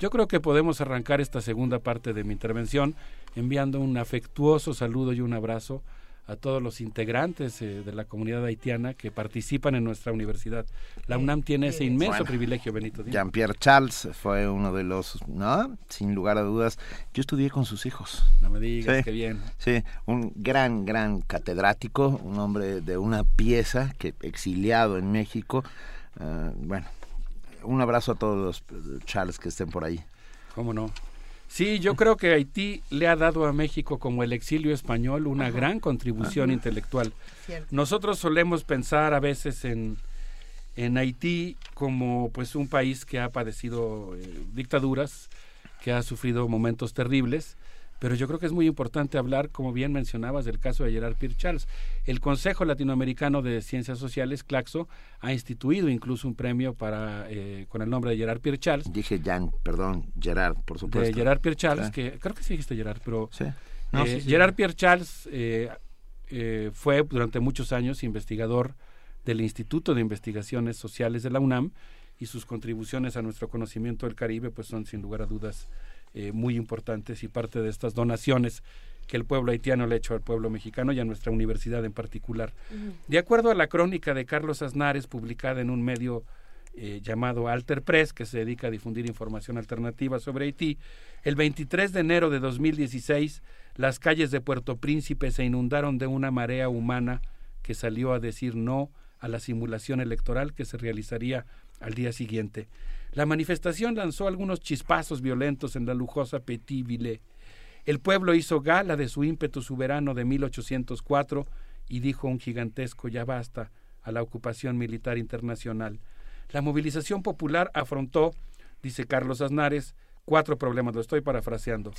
Yo creo que podemos arrancar esta segunda parte de mi intervención enviando un afectuoso saludo y un abrazo a todos los integrantes eh, de la comunidad haitiana que participan en nuestra universidad. La UNAM tiene ese inmenso privilegio, Benito. Jean-Pierre Charles fue uno de los, ¿no? Sin lugar a dudas. Yo estudié con sus hijos. No me digas, qué bien. Sí, un gran, gran catedrático, un hombre de una pieza que exiliado en México. Eh, bueno, un abrazo a todos los Charles que estén por ahí. ¿Cómo no? Sí, yo creo que Haití le ha dado a México como el exilio español una gran contribución intelectual. Nosotros solemos pensar a veces en, en Haití como pues un país que ha padecido eh, dictaduras, que ha sufrido momentos terribles, pero yo creo que es muy importante hablar, como bien mencionabas, del caso de Gerard Pierre Charles. El Consejo Latinoamericano de Ciencias Sociales, CLACSO, ha instituido incluso un premio para eh, con el nombre de Gerard Pierre Charles. Dije Jan, perdón, Gerard, por supuesto. De Gerard Pierre Charles, que creo que sí dijiste Gerard, pero eh, Gerard Pierre Charles eh, fue durante muchos años investigador del Instituto de Investigaciones Sociales de la UNAM y sus contribuciones a nuestro conocimiento del Caribe pues son sin lugar a dudas eh, muy importantes y parte de estas donaciones que el pueblo haitiano le ha hecho al pueblo mexicano y a nuestra universidad en particular. De acuerdo a la crónica de Carlos Aznares, publicada en un medio eh, llamado Alter Press, que se dedica a difundir información alternativa sobre Haití, el 23 de enero de 2016, las calles de Puerto Príncipe se inundaron de una marea humana que salió a decir no a la simulación electoral que se realizaría al día siguiente. La manifestación lanzó algunos chispazos violentos en la lujosa Petit Ville. El pueblo hizo gala de su ímpetu soberano de 1804 y dijo un gigantesco ya basta a la ocupación militar internacional. La movilización popular afrontó, dice Carlos Aznares, cuatro problemas, lo estoy parafraseando.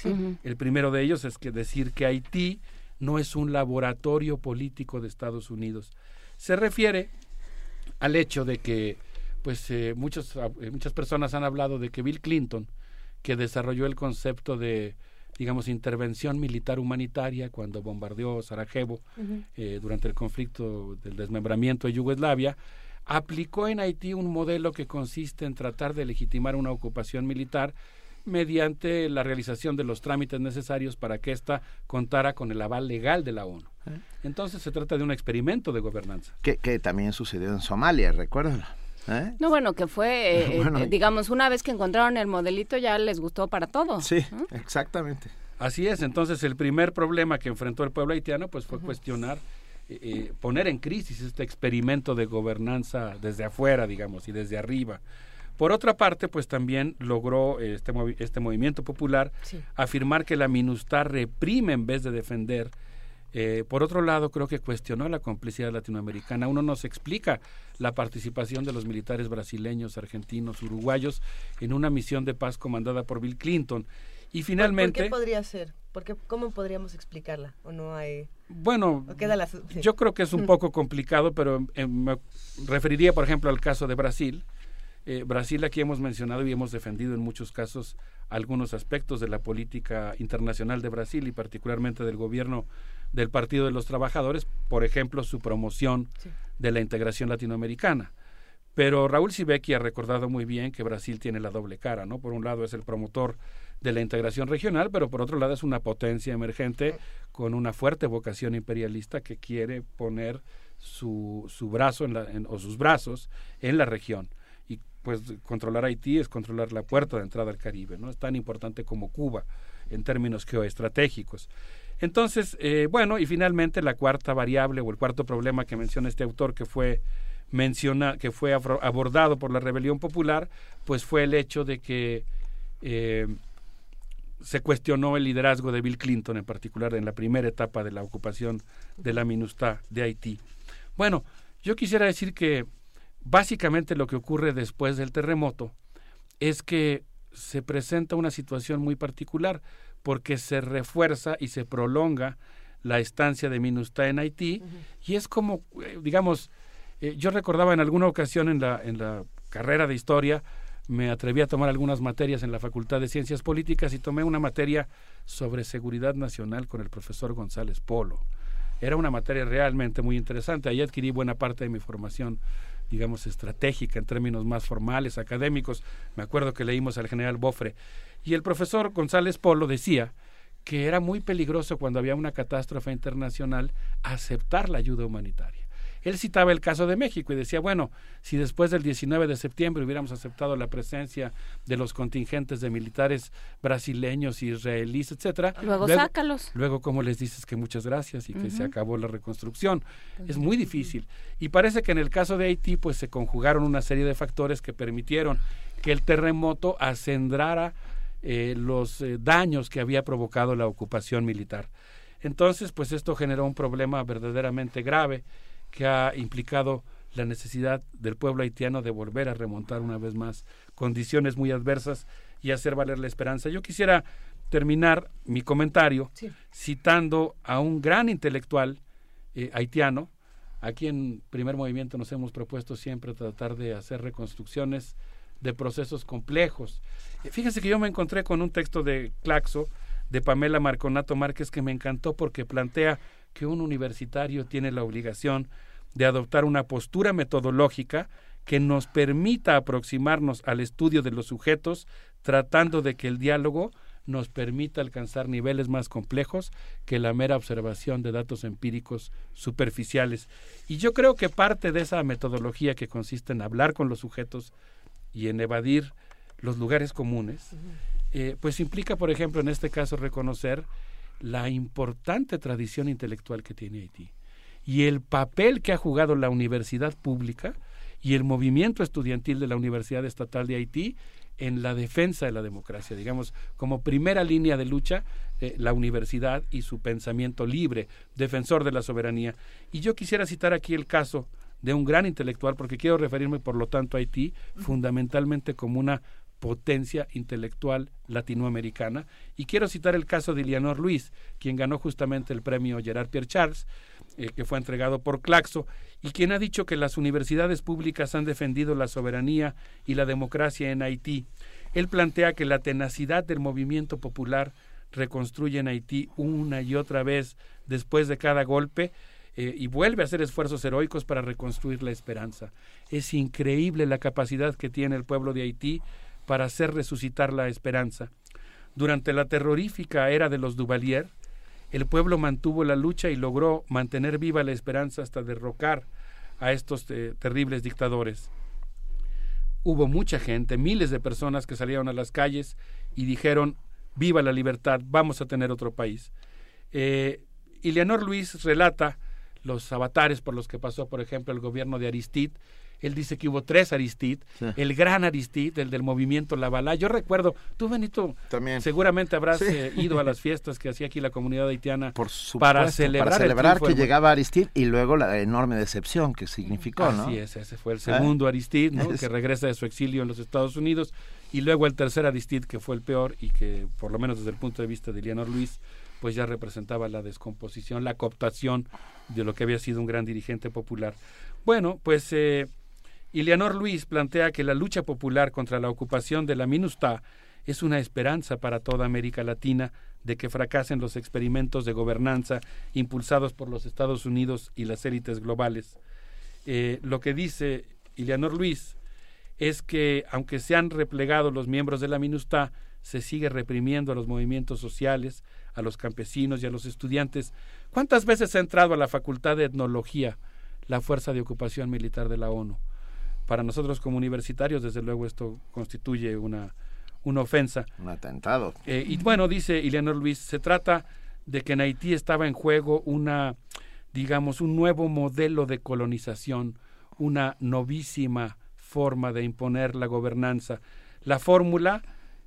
El primero de ellos es que decir que Haití no es un laboratorio político de Estados Unidos. Se refiere al hecho de que pues eh, muchos, ah, eh, muchas personas han hablado de que Bill Clinton, que desarrolló el concepto de, digamos, intervención militar humanitaria cuando bombardeó Sarajevo eh, durante el conflicto del desmembramiento de Yugoslavia, aplicó en Haití un modelo que consiste en tratar de legitimar una ocupación militar mediante la realización de los trámites necesarios para que ésta contara con el aval legal de la ONU. Entonces se trata de un experimento de gobernanza. Que, que también sucedió en Somalia, recuérdalo. ¿Eh? No, bueno, que fue, eh, eh, digamos, una vez que encontraron el modelito ya les gustó para todo. Sí, exactamente. Así es, entonces el primer problema que enfrentó el pueblo haitiano pues fue cuestionar, poner en crisis este experimento de gobernanza desde afuera, digamos, y desde arriba. Por otra parte, pues también logró este, este movimiento popular afirmar que la MINUSTAR reprime en vez de defender eh, por otro lado, creo que cuestionó la complicidad latinoamericana. Uno nos explica la participación de los militares brasileños, argentinos, uruguayos en una misión de paz comandada por Bill Clinton. Y finalmente... ¿Por qué podría ser? Porque, ¿Cómo podríamos explicarla? ¿O no hay...? Bueno, yo creo que es un poco complicado, pero eh, me referiría, por ejemplo, al caso de Brasil. Eh, Brasil aquí hemos mencionado y hemos defendido en muchos casos algunos aspectos de la política internacional de Brasil y particularmente del gobierno del Partido de los Trabajadores, por ejemplo, su promoción de la integración latinoamericana. Pero Raúl Sibeki ha recordado muy bien que Brasil tiene la doble cara, ¿no? Por un lado es el promotor de la integración regional, pero por otro lado es una potencia emergente con una fuerte vocación imperialista que quiere poner su, su brazo en o sus brazos en la región. Y pues controlar Haití es controlar la puerta de entrada al Caribe, ¿no? Es tan importante como Cuba en términos geoestratégicos. Entonces, eh, bueno, y finalmente la cuarta variable o el cuarto problema que menciona este autor que fue menciona, que fue abordado por la rebelión popular, pues fue el hecho de que eh, se cuestionó el liderazgo de Bill Clinton, en particular en la primera etapa de la ocupación de la MINUSTA de Haití. Bueno, yo quisiera decir que básicamente lo que ocurre después del terremoto es que se presenta una situación muy particular porque se refuerza y se prolonga la estancia de MINUSTA en Haití y es como, eh, digamos, eh, yo recordaba en alguna ocasión en la, en la carrera de historia, me atreví a tomar algunas materias en la Facultad de Ciencias Políticas y tomé una materia sobre seguridad nacional con el profesor González Polo. Era una materia realmente muy interesante. Ahí adquirí buena parte de mi formación, digamos, estratégica en términos más formales, académicos. Me acuerdo que leímos al general Bofre. Y el profesor González Polo decía que era muy peligroso cuando había una catástrofe internacional aceptar la ayuda humanitaria. Él citaba el caso de México y decía, bueno, si después del 19 de septiembre hubiéramos aceptado la presencia de los contingentes de militares brasileños, israelíes, etcétera, luego, sácalos. Luego cómo les dices que muchas gracias y que se acabó la reconstrucción. Es muy difícil y parece que en el caso de Haití pues se conjugaron una serie de factores que permitieron que el terremoto acendrara eh, los eh, daños que había provocado la ocupación militar. Entonces, pues esto generó un problema verdaderamente grave que ha implicado la necesidad del pueblo haitiano de volver a remontar una vez más condiciones muy adversas y hacer valer la esperanza. Yo quisiera terminar mi comentario citando a un gran intelectual eh, haitiano. Aquí en Primer Movimiento nos hemos propuesto siempre tratar de hacer reconstrucciones de procesos complejos. Eh, fíjense que yo me encontré con un texto de Claxo, de Pamela Marconato Márquez, que me encantó porque plantea que un universitario tiene la obligación de adoptar una postura metodológica que nos permita aproximarnos al estudio de los sujetos, tratando de que el diálogo nos permita alcanzar niveles más complejos que la mera observación de datos empíricos superficiales. Y yo creo que parte de esa metodología que consiste en hablar con los sujetos y en evadir los lugares comunes, eh, pues implica, por ejemplo, en este caso, reconocer la importante tradición intelectual que tiene Haití y el papel que ha jugado la universidad pública y el movimiento estudiantil de la Universidad Estatal de Haití en la defensa de la democracia, digamos, como primera línea de lucha, eh, la universidad y su pensamiento libre, defensor de la soberanía. Y yo quisiera citar aquí el caso de un gran intelectual, porque quiero referirme, por lo tanto, a Haití fundamentalmente como una potencia intelectual latinoamericana. Y quiero citar el caso de Ilianor Luis, quien ganó justamente el premio Gerard Pierre Charles, eh, que fue entregado por Claxo, y quien ha dicho que las universidades públicas han defendido la soberanía y la democracia en Haití. Él plantea que la tenacidad del movimiento popular reconstruye en Haití una y otra vez después de cada golpe eh, y vuelve a hacer esfuerzos heroicos para reconstruir la esperanza. Es increíble la capacidad que tiene el pueblo de Haití para hacer resucitar la esperanza. Durante la terrorífica era de los Duvalier, el pueblo mantuvo la lucha y logró mantener viva la esperanza hasta derrocar a estos eh, terribles dictadores. Hubo mucha gente, miles de personas que salieron a las calles y dijeron, viva la libertad, vamos a tener otro país. Eh, Ileanor Luis relata los avatares por los que pasó, por ejemplo, el gobierno de Aristide, él dice que hubo tres Aristid, el gran Aristid, el del movimiento La Bala. Yo recuerdo, tú Benito, También. seguramente habrás eh, ido a las fiestas que hacía aquí la comunidad haitiana Por para celebrar, para celebrar que llegaba Aristid y luego la enorme decepción que significó, ¿no? Así es, ese fue el segundo Aristid, ¿no? que regresa de su exilio en los Estados Unidos y luego el tercer Aristid que fue el peor y que por lo menos desde el punto de vista de Leonor Luis pues ya representaba la descomposición, la cooptación de lo que había sido un gran dirigente popular. Bueno, pues eh, Ileanor Luis plantea que la lucha popular contra la ocupación de la MINUSTA es una esperanza para toda América Latina de que fracasen los experimentos de gobernanza impulsados por los Estados Unidos y las élites globales. Eh, lo que dice Ileanor Luis es que, aunque se han replegado los miembros de la MINUSTA, se sigue reprimiendo a los movimientos sociales, a los campesinos y a los estudiantes. ¿Cuántas veces ha entrado a la Facultad de Etnología la Fuerza de Ocupación Militar de la ONU? Para nosotros como universitarios, desde luego esto constituye una, una ofensa. Un atentado. Eh, y bueno, dice Ileanor Luis, se trata de que en Haití estaba en juego una, digamos, un nuevo modelo de colonización, una novísima forma de imponer la gobernanza. La fórmula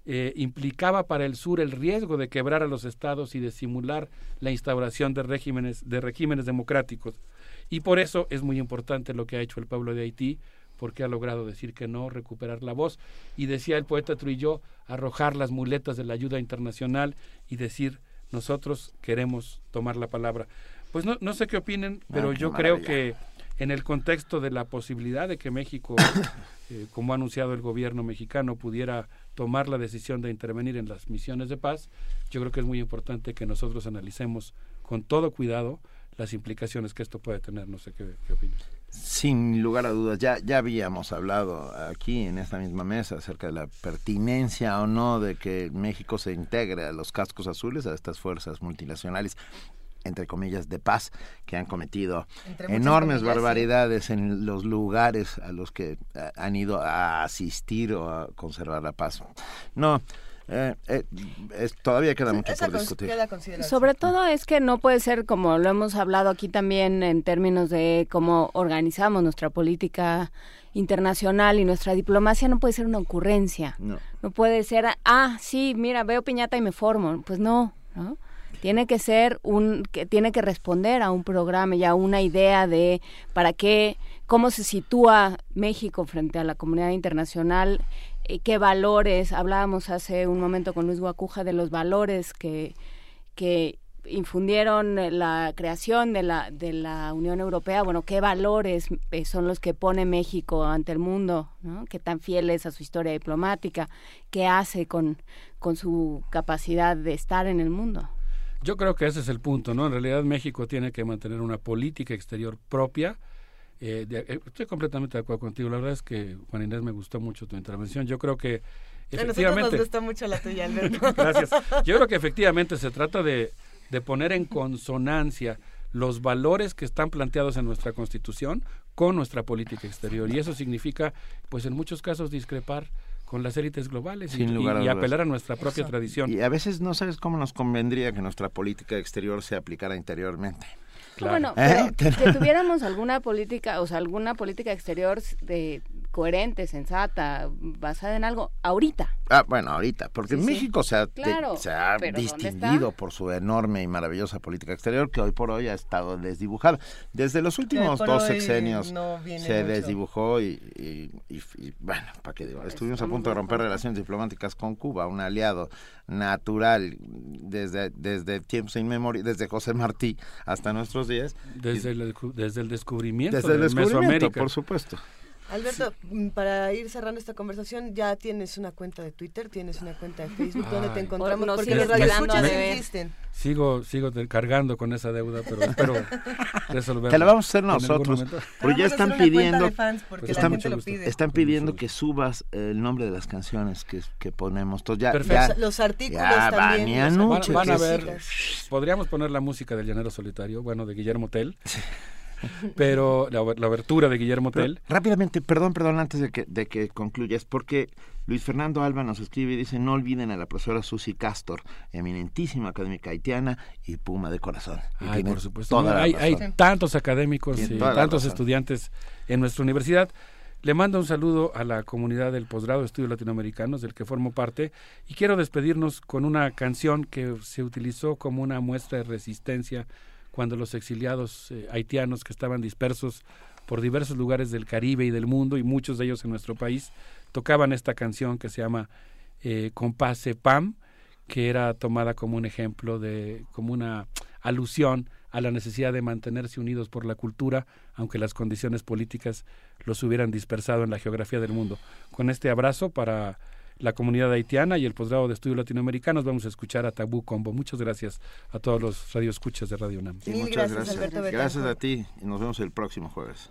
eh, implicaba para el sur el riesgo de quebrar a los estados y de simular la instauración de regímenes, de regímenes democráticos. Y por eso es muy importante lo que ha hecho el pueblo de Haití, porque ha logrado decir que no, recuperar la voz. Y decía el poeta Trujillo, arrojar las muletas de la ayuda internacional y decir, nosotros queremos tomar la palabra. Pues no, no sé qué opinen, Ah, pero qué yo creo que en el contexto de la posibilidad de que México, eh, como ha anunciado el gobierno mexicano, pudiera tomar la decisión de intervenir en las misiones de paz, yo creo que es muy importante que nosotros analicemos con todo cuidado las implicaciones que esto puede tener. No sé qué, qué opinas. Sin lugar a dudas, ya, ya habíamos hablado aquí en esta misma mesa acerca de la pertinencia o no de que México se integre a los cascos azules, a estas fuerzas multinacionales entre comillas, de paz, que han cometido enormes comillas, sí. barbaridades en los lugares a los que eh, han ido a asistir o a conservar la paz. No, eh, eh, es- todavía queda mucho Esa por discutir. Sobre todo es que no puede ser como lo hemos hablado aquí también en términos de cómo organizamos nuestra política internacional y nuestra diplomacia no puede ser una ocurrencia. No. No puede ser, ah, sí, mira, veo piñata y me formo. Pues no, ¿no? Tiene que ser un, que tiene que responder a un programa y a una idea de para qué, cómo se sitúa México frente a la comunidad internacional, qué valores, hablábamos hace un momento con Luis Guacuja de los valores que, que infundieron eh, la creación de la, de la Unión Europea, bueno, qué valores eh, son los que pone México ante el mundo, ¿no? qué tan fiel es a su historia diplomática, qué hace con, con su capacidad de estar en el mundo. Yo creo que ese es el punto, ¿no? En realidad México tiene que mantener una política exterior propia. Eh, de- eh, estoy completamente de acuerdo contigo. La verdad es que, Juan Inés, me gustó mucho tu intervención. Yo creo que A nosotros efectivamente... nos gusta mucho la tuya, Alberto. Gracias. Yo creo que efectivamente se trata de, de poner en consonancia los valores que están planteados en nuestra Constitución con nuestra política exterior. Y eso significa, pues en muchos casos, discrepar con las élites globales y, lugar a apelar a nuestra propia Eso. tradición. Y a veces no sabes cómo nos convendría que nuestra política exterior se aplicara interiormente. Bueno, ¿Eh? pero que tuviéramos alguna política, o sea, alguna política exterior de coherente, sensata, basada en algo, ahorita. Ah, bueno, ahorita, porque Sí, sí. México se ha, te- Claro, se ha pero ¿dónde distinguido por su enorme y maravillosa política exterior que hoy por hoy ha estado desdibujada. Desde los últimos dos sexenios no se mucho. desdibujó y, y- y- y, bueno, ¿para qué digo? Estuvimos a punto de romper relaciones diplomáticas con Cuba, un aliado natural desde, desde tiempos inmemoriales, desde José Martí hasta nuestros días. Desde el, desde el descubrimiento Desde el de descubrimiento, Mesoamérica. por supuesto. Alberto, mm, para ir cerrando esta conversación, ya tienes una cuenta de Twitter, tienes una cuenta de Facebook, ¿dónde te encontramos? Nos Porque sigues los radioescuchas insisten. Sigo, sigo te- cargando con esa deuda, pero espero resolverla. Te la vamos a hacer nosotros. Porque ya a están pidiendo, porque Pues la están, gente lo pide. están pidiendo que subas el nombre de las canciones que, que ponemos. Entonces ya, Perfecto. ya- Los artículos ya también, van Van, a ver, podríamos poner la música del Llanero Solitario, bueno, de Guillermo Tell, pero la, la abertura de Guillermo Pero, Tell. rápidamente, perdón, perdón, antes de que, de que concluyas, porque Luis Fernando Alba nos escribe y dice, no olviden a la profesora Susi Castor, eminentísima académica haitiana y puma de corazón. Y Ay, tiene por supuesto. toda No, la hay, razón. hay tantos académicos y tantos estudiantes en nuestra universidad. Le mando un saludo a la comunidad del posgrado de estudios latinoamericanos, del que formo parte, y quiero despedirnos con una canción que se utilizó como una muestra de resistencia cuando los exiliados eh, haitianos que estaban dispersos por diversos lugares del Caribe y del mundo, y muchos de ellos en nuestro país, tocaban esta canción que se llama eh, Compase Pam, que era tomada como un ejemplo de, como una alusión a la necesidad de mantenerse unidos por la cultura, aunque las condiciones políticas los hubieran dispersado en la geografía del mundo. Con este abrazo para la comunidad haitiana y el posgrado de estudios latinoamericanos vamos a escuchar a Tabú Combo. Muchas gracias a todos los radioescuchas de Radio UNAM. Sí, muchas gracias, gracias. A ti y nos vemos el próximo jueves.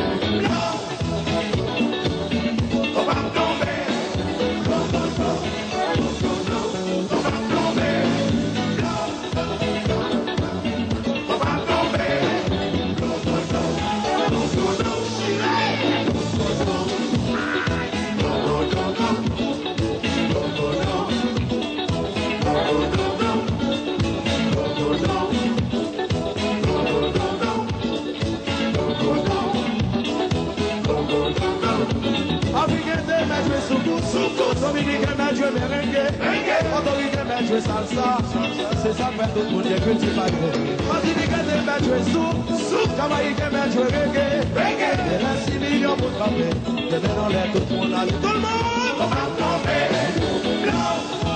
Soukou, Dominique mèjwe merengue. Odorike oh, mèjwe salsa. Se sa mwen tout moun dekul ti bagre oh, Mazinikete mèjwe sou Jamaike mèjwe reggae. Te lè la milyon moun kampe Te lè nan lè tout moun ale Tout moun moun kampe Blanc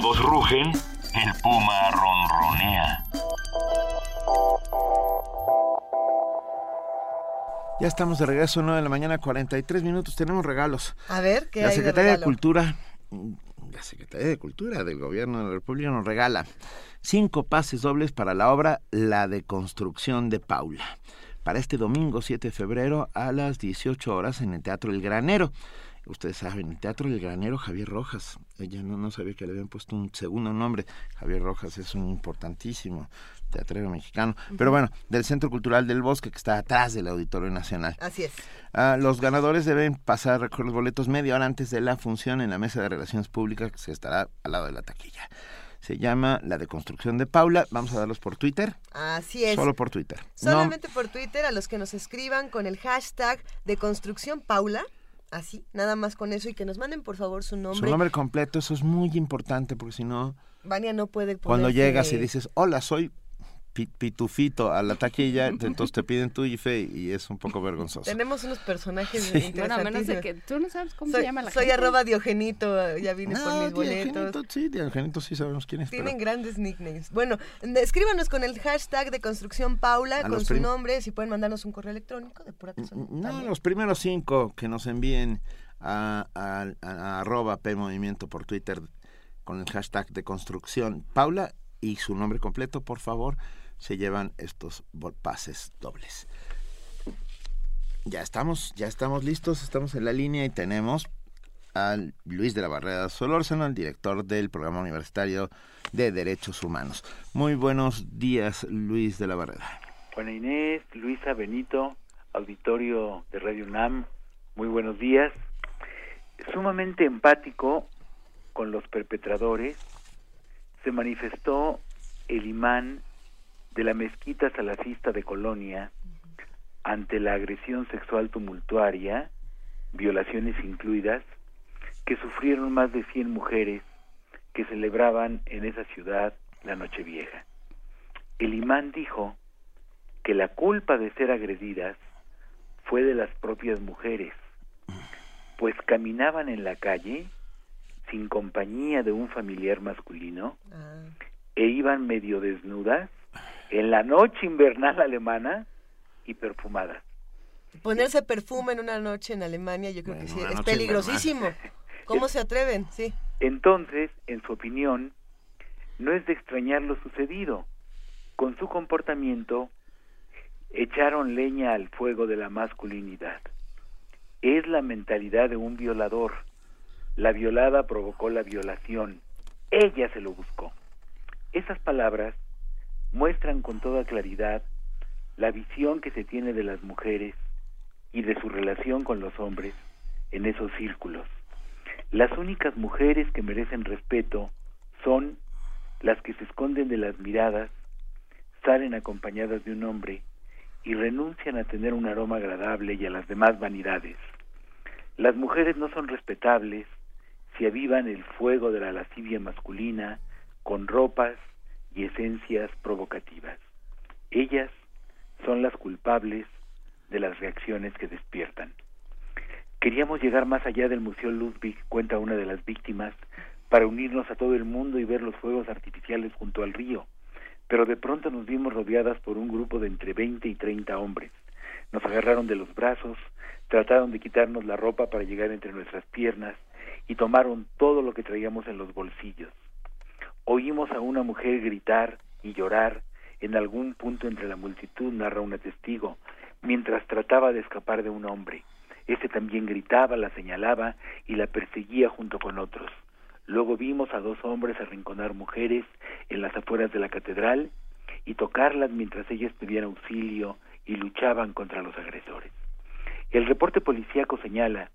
todos rugen, el puma ronronea. Ya estamos de regreso, 9 de la mañana, 43 minutos. Tenemos regalos. A ver, ¿qué La hay de Secretaría de, regalo? Cultura, la Secretaría de Cultura del Gobierno de la República nos regala cinco pases dobles para la obra La Deconstrucción de Paula. Para este domingo 7 de febrero a las 18 horas en el Teatro El Granero. Ustedes saben, el Teatro El Granero, Javier Rojas. Ella no, no sabía que le habían puesto un segundo nombre. Javier Rojas es un importantísimo teatrero mexicano. Pero bueno, del Centro Cultural del Bosque, que está atrás del Auditorio Nacional. Así es. Ah, los ganadores deben pasar recoger los boletos media hora antes de la función en la mesa de relaciones públicas que se estará al lado de la taquilla. Se llama La Deconstrucción de Paula. Vamos a darlos por Twitter. Así es. Solo por Twitter. No- Solamente por Twitter a los que nos escriban con el hashtag de construcción Paula. Así, nada más con eso y que nos manden por favor su su nombre. nombre completo, eso es muy importante porque si no, Vania no puede cuando llegas y dices, hola, soy Pitufito a la taquilla, entonces te piden tu IFE y es un poco vergonzoso. Tenemos unos personajes Sí. Bueno, a menos de que tú no sabes cómo soy, se llama la soy gente. arroba Diogenito, ya vine por No, mis boletos. Diogenito, sí, Diogenito sí sabemos quién es. pero- Tienen grandes nicknames. Bueno, escríbanos con el hashtag de construcción Paula, A con su nombre, si pueden mandarnos un correo electrónico de pura casualidad. No, los primeros cinco que nos envíen a, a- a- a arroba P Movimiento por Twitter con el hashtag de construcción Paula y su nombre completo, por favor, se llevan estos pases dobles. Ya estamos, ya estamos listos, estamos en la línea y tenemos a Luis de la Barrera Solórzano, el director del Programa Universitario de Derechos Humanos. Muy buenos días, Luis de la Barrera. Juana Inés, Luisa Benito, auditorio de Radio UNAM, muy buenos días. Sumamente empático con los perpetradores, se manifestó el imán de la mezquita salafista de Colonia ante la agresión sexual tumultuaria, violaciones incluidas, que sufrieron más de 100 mujeres que celebraban en esa ciudad la Nochevieja. El imán dijo que la culpa de ser agredidas fue de las propias mujeres, pues caminaban en la calle sin compañía de un familiar masculino e iban medio desnudas en la noche invernal alemana y perfumadas. Ponerse perfume en una noche en Alemania, yo creo que sí, es peligrosísimo. ¿Cómo se atreven? Sí. Entonces, en su opinión, no es de extrañar lo sucedido. Con su comportamiento, echaron leña al fuego de la masculinidad. Es la mentalidad de un violador. La violada provocó la violación. Ella se lo buscó. Esas palabras muestran con toda claridad la visión que se tiene de las mujeres y de su relación con los hombres en esos círculos. Las únicas mujeres que merecen respeto son las que se esconden de las miradas, salen acompañadas de un hombre y renuncian a tener un aroma agradable y a las demás vanidades. Las mujeres no son respetables si avivan el fuego de la lascivia masculina con ropas y esencias provocativas. Ellas son las culpables de las reacciones que despiertan. Queríamos llegar más allá del Museo Ludwig, cuenta una de las víctimas, para unirnos a todo el mundo y ver los fuegos artificiales junto al río. Pero de pronto nos vimos rodeadas por un grupo de entre 20 y 30 hombres. Nos agarraron de los brazos, trataron de quitarnos la ropa para llegar entre nuestras piernas y tomaron todo lo que traíamos en los bolsillos. Oímos a una mujer gritar y llorar en algún punto entre la multitud, narra una testigo, mientras trataba de escapar de un hombre. Este también gritaba, la señalaba y la perseguía junto con otros. Luego vimos a dos hombres arrinconar mujeres en las afueras de la catedral y tocarlas mientras ellas pedían auxilio y luchaban contra los agresores. El reporte policíaco señala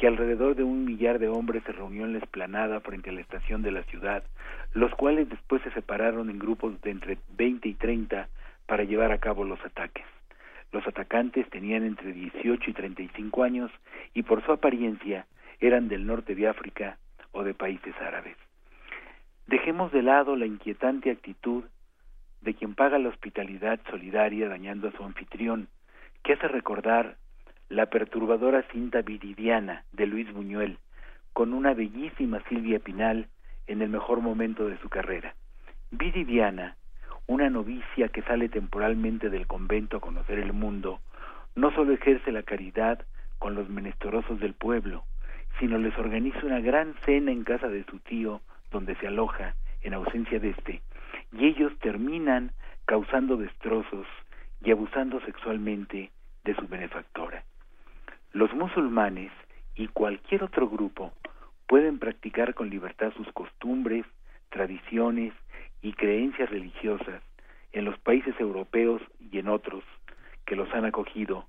que alrededor de un millar de hombres se reunió en la esplanada frente a la estación de la ciudad, los cuales después se separaron en grupos de entre 20 y 30 para llevar a cabo los ataques. Los atacantes tenían entre 18 y 35 años y por su apariencia eran del norte de África o de países árabes. Dejemos de lado la inquietante actitud de quien paga la hospitalidad solidaria dañando a su anfitrión, que hace recordar la perturbadora cinta viridiana de Luis Buñuel, con una bellísima Silvia Pinal en el mejor momento de su carrera. Viridiana, una novicia que sale temporalmente del convento a conocer el mundo, no solo ejerce la caridad con los menesterosos del pueblo, sino les organiza una gran cena en casa de su tío, donde se aloja, en ausencia de éste, y ellos terminan causando destrozos y abusando sexualmente de su benefactora. Los musulmanes y cualquier otro grupo pueden practicar con libertad sus costumbres, tradiciones y creencias religiosas en los países europeos y en otros que los han acogido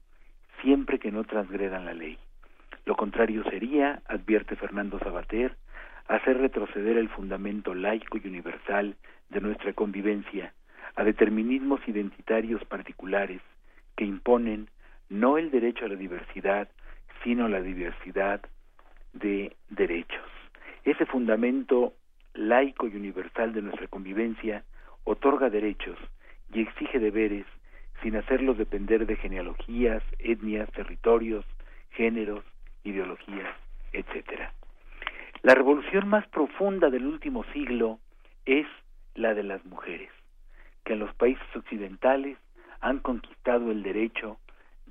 siempre que no transgredan la ley. Lo contrario sería, advierte Fernando Sabater, hacer retroceder el fundamento laico y universal de nuestra convivencia a determinismos identitarios particulares que imponen no el derecho a la diversidad, sino la diversidad de derechos. Ese fundamento laico y universal de nuestra convivencia otorga derechos y exige deberes sin hacerlos depender de genealogías, etnias, territorios, géneros, ideologías, etcétera. La revolución más profunda del último siglo es la de las mujeres, que en los países occidentales han conquistado el derecho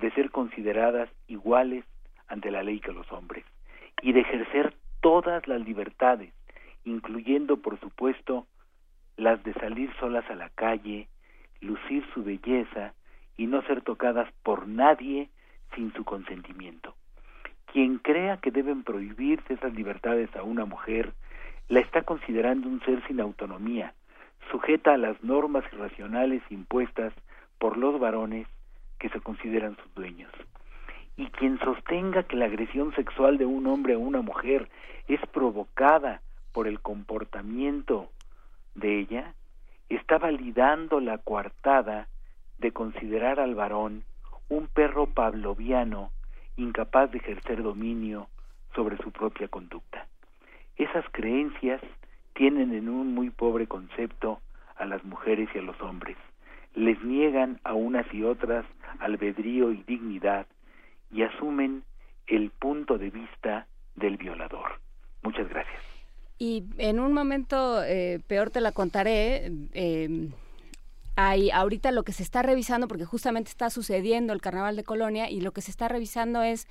de ser consideradas iguales ante la ley que los hombres y de ejercer todas las libertades, incluyendo, por supuesto, las de salir solas a la calle, lucir su belleza y no ser tocadas por nadie sin su consentimiento. Quien crea que deben prohibirse esas libertades a una mujer, la está considerando un ser sin autonomía, sujeta a las normas irracionales impuestas por los varones que se consideran sus dueños. Y quien sostenga que la agresión sexual de un hombre a una mujer es provocada por el comportamiento de ella, está validando la coartada de considerar al varón un perro pavloviano incapaz de ejercer dominio sobre su propia conducta. Esas creencias tienen en un muy pobre concepto a las mujeres y a los hombres. Les niegan a unas y otras albedrío y dignidad y asumen el punto de vista del violador. Muchas gracias. Y en un momento eh, peor te la contaré. Eh, hay ahorita lo que se está revisando, porque justamente está sucediendo el Carnaval de Colonia, y lo que se está revisando es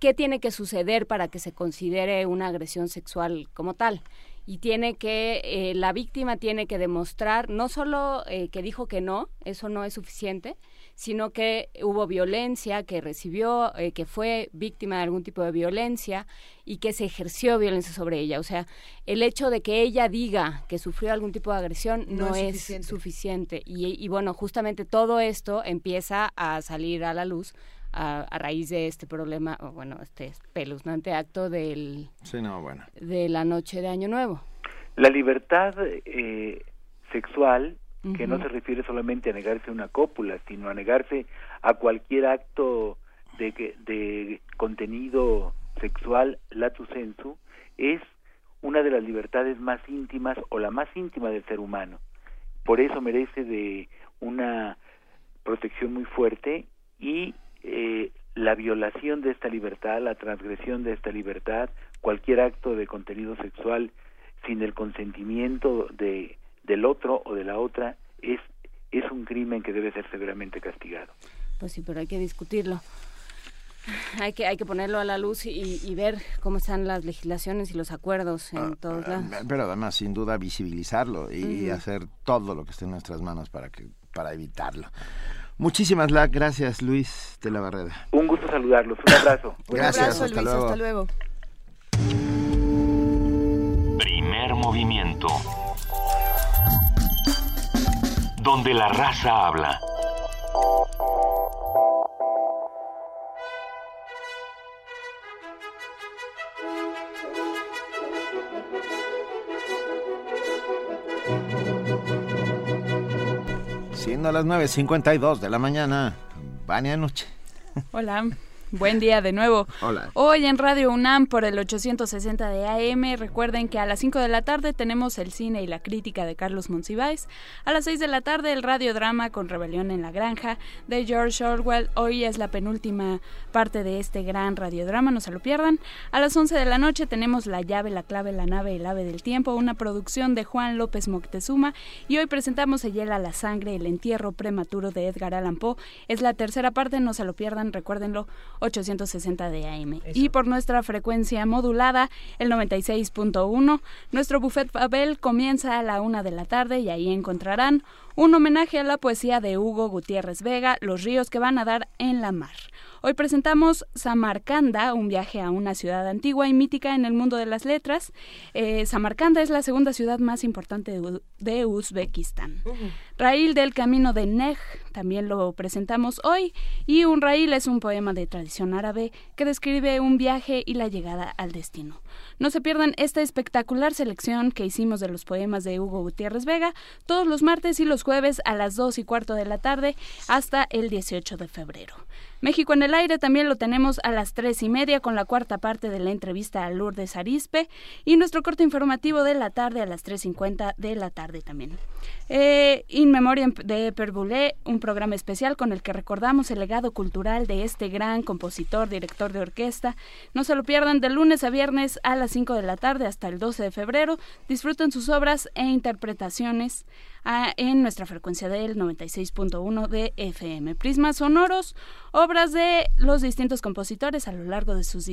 qué tiene que suceder para que se considere una agresión sexual como tal y tiene que, eh, la víctima tiene que demostrar no solo eh, que dijo que no, eso no es suficiente, sino que hubo violencia, que recibió, eh, que fue víctima de algún tipo de violencia y que se ejerció violencia sobre ella. O sea, el hecho de que ella diga que sufrió algún tipo de agresión no, es, suficiente. Y, y bueno, justamente todo esto empieza a salir a la luz a, raíz de este problema, o bueno, este espeluznante acto del, bueno. de la noche de Año Nuevo. La libertad eh, sexual, que no se refiere solamente a negarse una cópula, sino a negarse a cualquier acto de, de contenido sexual latu sensu, es una de las libertades más íntimas o la más íntima del ser humano. Por eso merece de una protección muy fuerte y eh, la violación de esta libertad, la transgresión de esta libertad, cualquier acto de contenido sexual sin el consentimiento de, del otro o de la otra es, es un crimen que debe ser severamente castigado. Pues sí, pero hay que discutirlo. Hay que, hay que ponerlo a la luz y, ver cómo están las legislaciones y los acuerdos en ah, todos lados. Ah, pero además, sin duda, visibilizarlo y, hacer todo lo que esté en nuestras manos para, que, para evitarlo. Muchísimas gracias, Luis de la Barrera. Un gusto saludarlos. Un abrazo. gracias, hasta, luego. hasta luego. movimiento. Donde la raza habla. Siendo las 9.52 de la mañana, Vania Noche. Hola. Buen día de nuevo. Hola. Hoy en Radio UNAM por el 860 de AM. Recuerden que a las 5 de la tarde tenemos el cine y la crítica de Carlos Monsiváis. A las 6 de la tarde el radiodrama con Rebelión en la Granja de George Orwell. Hoy es la penúltima parte de este gran radiodrama, no se lo pierdan. A las 11 de la noche tenemos La llave, la clave, la nave, el ave del tiempo, una producción de Juan López Moctezuma. Y hoy presentamos El hiela, la sangre, el entierro prematuro de Edgar Allan Poe. Es la tercera parte, no se lo pierdan, recuérdenlo. 860 de AM. Y por nuestra frecuencia modulada, el 96.1, nuestro buffet Babel comienza a la una de la tarde y ahí encontrarán un homenaje a la poesía de Hugo Gutiérrez Vega, Los ríos que van a dar en la mar. Hoy presentamos Samarcanda, un viaje a una ciudad antigua y mítica en el mundo de las letras. Eh, Samarcanda es la segunda ciudad más importante de, de Uzbekistán. Raíl del Camino de Nej, también lo presentamos hoy. Y un raíl es un poema de tradición árabe que describe un viaje y la llegada al destino. No se pierdan esta espectacular selección que hicimos de los poemas de Hugo Gutiérrez Vega todos los martes y los jueves a las 2 y cuarto de la tarde hasta el 18 de febrero. México en el aire también lo tenemos a las tres y media con la cuarta parte de la entrevista a Lourdes Arispe y nuestro corte informativo de la tarde a las 3.50 de la tarde también. Eh, In Memoriam de Perbulé, un programa especial con el que recordamos el legado cultural de este gran compositor, director de orquesta. No se lo pierdan de lunes a viernes a las 5 de la tarde hasta el 12 de febrero. Disfruten sus obras e interpretaciones en nuestra frecuencia del 96.1 de FM. Prismas sonoros, obras de los distintos compositores a lo largo de sus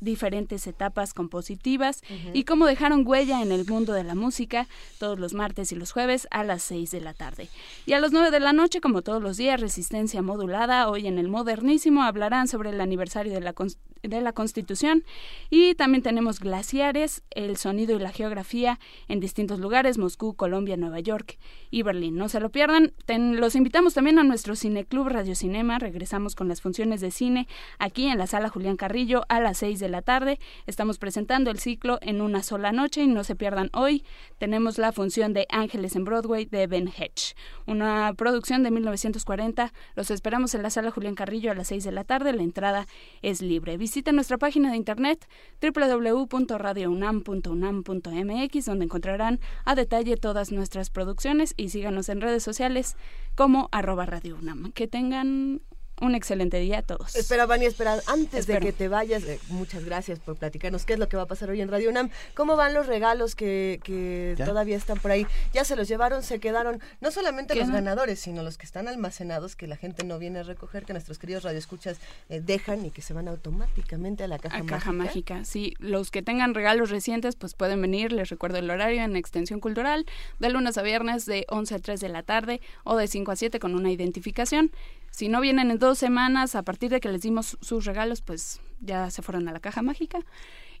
diferentes etapas compositivas y cómo dejaron huella en el mundo de la música todos los martes y los jueves a las 6 de la tarde. Y a las 9 de la noche, como todos los días, Resistencia Modulada, hoy en el Modernísimo hablarán sobre el aniversario de la, de la Constitución y también tenemos glaciares, el sonido y la geografía en distintos lugares, Moscú, Colombia, Nueva York y Berlín. No se lo pierdan. los invitamos también a nuestro Cineclub Radio Cinema. Regresamos con las funciones de cine aquí en la sala Julián Carrillo a las 6 de la tarde. Estamos presentando el ciclo en una sola noche y no se pierdan hoy. Tenemos la función de Ángeles en Broadway de Ben Hedge, una producción de 1940. Los esperamos en la sala Julián Carrillo a las 6 de la tarde. La entrada es libre. Visiten nuestra página de internet www.radiounam.unam.mx donde encontrarán a detalle todas nuestras producciones y síganos en redes sociales como arroba Radio UNAM. Que tengan un excelente día a todos. Espera, Vani, espera, antes de que te vayas, eh, muchas gracias por platicarnos qué es lo que va a pasar hoy en Radio UNAM. ¿Cómo van los regalos que, que todavía están por ahí? Ya se los llevaron, se quedaron, no solamente los ganadores, sino los que están almacenados, que la gente no viene a recoger, que nuestros queridos radioescuchas eh, dejan y que se van automáticamente a la caja a mágica. caja mágica, sí. Los que tengan regalos recientes, pues pueden venir, les recuerdo el horario en Extensión Cultural, de lunes a viernes de 11 a 3 de la tarde o de 5 a 7 con una identificación. Si no vienen en dos semanas, a partir de que les dimos sus regalos, pues ya se fueron a la caja mágica.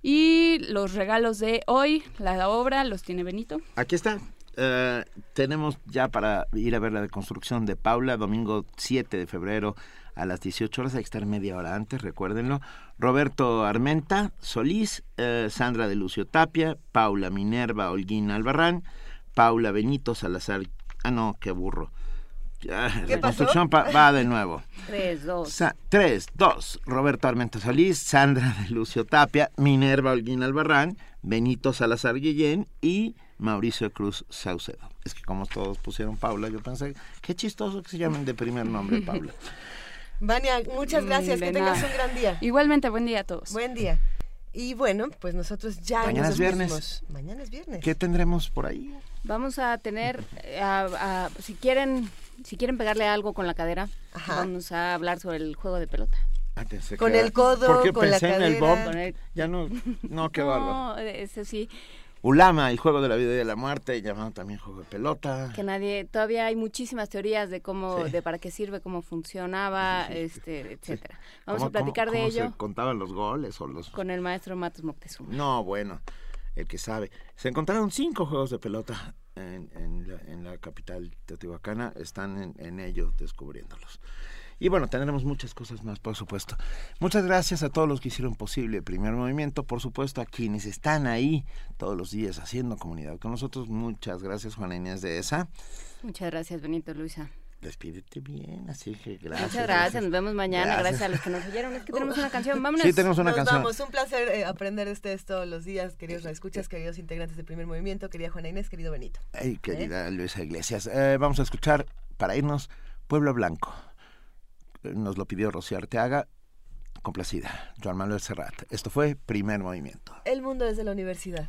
Y los regalos de hoy, la obra, los tiene Benito. Aquí está. Eh, tenemos ya para ir a ver la deconstrucción de Paula, domingo 7 de febrero a las 18 horas, hay que estar media hora antes, recuérdenlo. Roberto Armenta, Solís, eh, Sandra de Lucio Tapia, Paula Minerva Holguín Albarrán, Paula Benito Salazar, ah no, qué burro. Ya, ¿Qué la construcción pa- va de nuevo. 3, 2. Sa- tres, dos. Roberto Armenta Solís, Sandra de Lucio Tapia, Minerva Holguín Albarrán, Benito Salazar Guillén y Mauricio Cruz Saucedo. Es que como todos pusieron Paula, yo pensé, qué chistoso que se llamen de primer nombre Paula. Vania, muchas gracias, Mm, de que tengas un gran día. Igualmente, buen día a todos. Buen día. Y bueno, pues nosotros ya Mañana nos es viernes. despedimos. Mañana es viernes. ¿Qué tendremos por ahí? Vamos a tener, eh, a- a- si quieren, si quieren pegarle algo con la cadera, vamos a hablar sobre el juego de pelota. Ah, pensé Con que- el codo, porque con la pensé en el cadera. Bob. Con el- Ya no, no, qué bárbaro. No, eso sí, Ulama, el juego de la vida y de la muerte, llamado también juego de pelota. que nadie, todavía hay muchísimas teorías de cómo, Sí. de para qué sirve, cómo funcionaba, este, etcétera. Vamos ¿Cómo- a platicar cómo- de cómo ello se contaban los goles o los con el maestro Matos Moctezuma. No, bueno. El que sabe. Se encontraron cinco juegos de pelota en, la, capital teotihuacana, están en, en ello descubriéndolos. Y bueno, tendremos muchas cosas más, por supuesto. Muchas gracias a todos los que hicieron posible el primer movimiento, por supuesto a quienes están ahí todos los días haciendo comunidad con nosotros. Muchas gracias, Juana Inés de esa. Muchas gracias, Benito Luisa. Despídete bien, así que gracias. Muchas gracias, nos vemos mañana. Gracias. a los que nos oyeron. Es que tenemos una canción, vámonos. Sí, tenemos una nos canción. Vamos, un placer eh, aprender ustedes todos los días, queridos escuchas, queridos integrantes del primer movimiento, querida Juana Inés, querido Benito. Ay, querida ¿Eh? Luisa Iglesias. Eh, vamos a escuchar, para irnos, Pueblo Blanco nos lo pidió Rocío Arteaga, complacida, Joan Manuel Serrat. Esto fue Primer Movimiento. El mundo desde la universidad.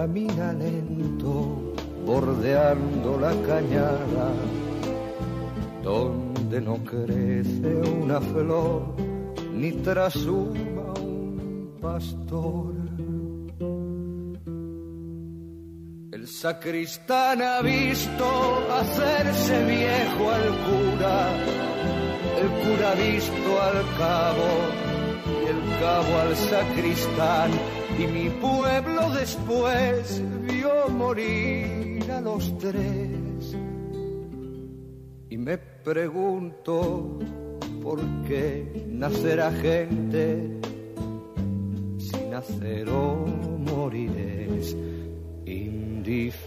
camina lento bordeando la cañada donde no crece una flor ni trasuma un pastor. El sacristán ha visto hacerse viejo al cura, el cura ha visto al cabo y el cabo al sacristán y mi pueblo después vio morir a los tres y me pregunto por qué nacerá gente si nacer o morir es indiferente.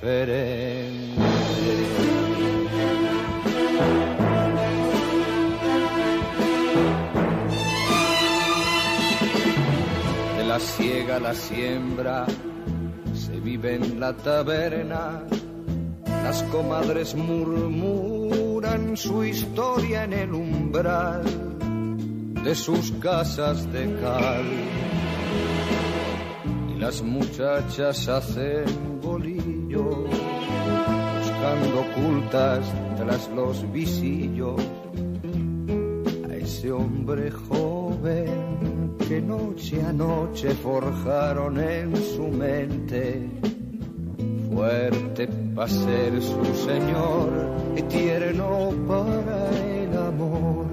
La siega la siembra se vive en la taberna, las comadres murmuran su historia en el umbral de sus casas de cal. Y las muchachas hacen bolillos, buscando ocultas tras los visillos a ese hombre joven que noche a noche forjaron en su mente fuerte para ser su señor y tierno para el amor.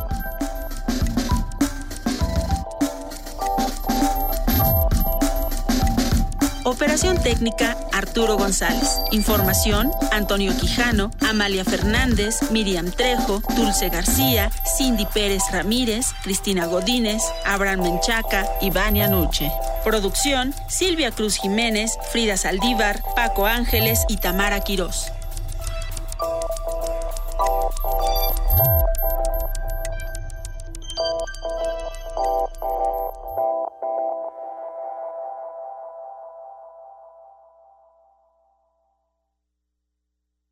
Técnica Arturo González. Información Antonio Quijano, Amalia Fernández, Miriam Trejo, Dulce García, Cindy Pérez Ramírez, Cristina Godínez, Abraham Menchaca y Vania Nuche. Producción Silvia Cruz Jiménez, Frida Saldívar, Paco Ángeles y Tamara Quirós.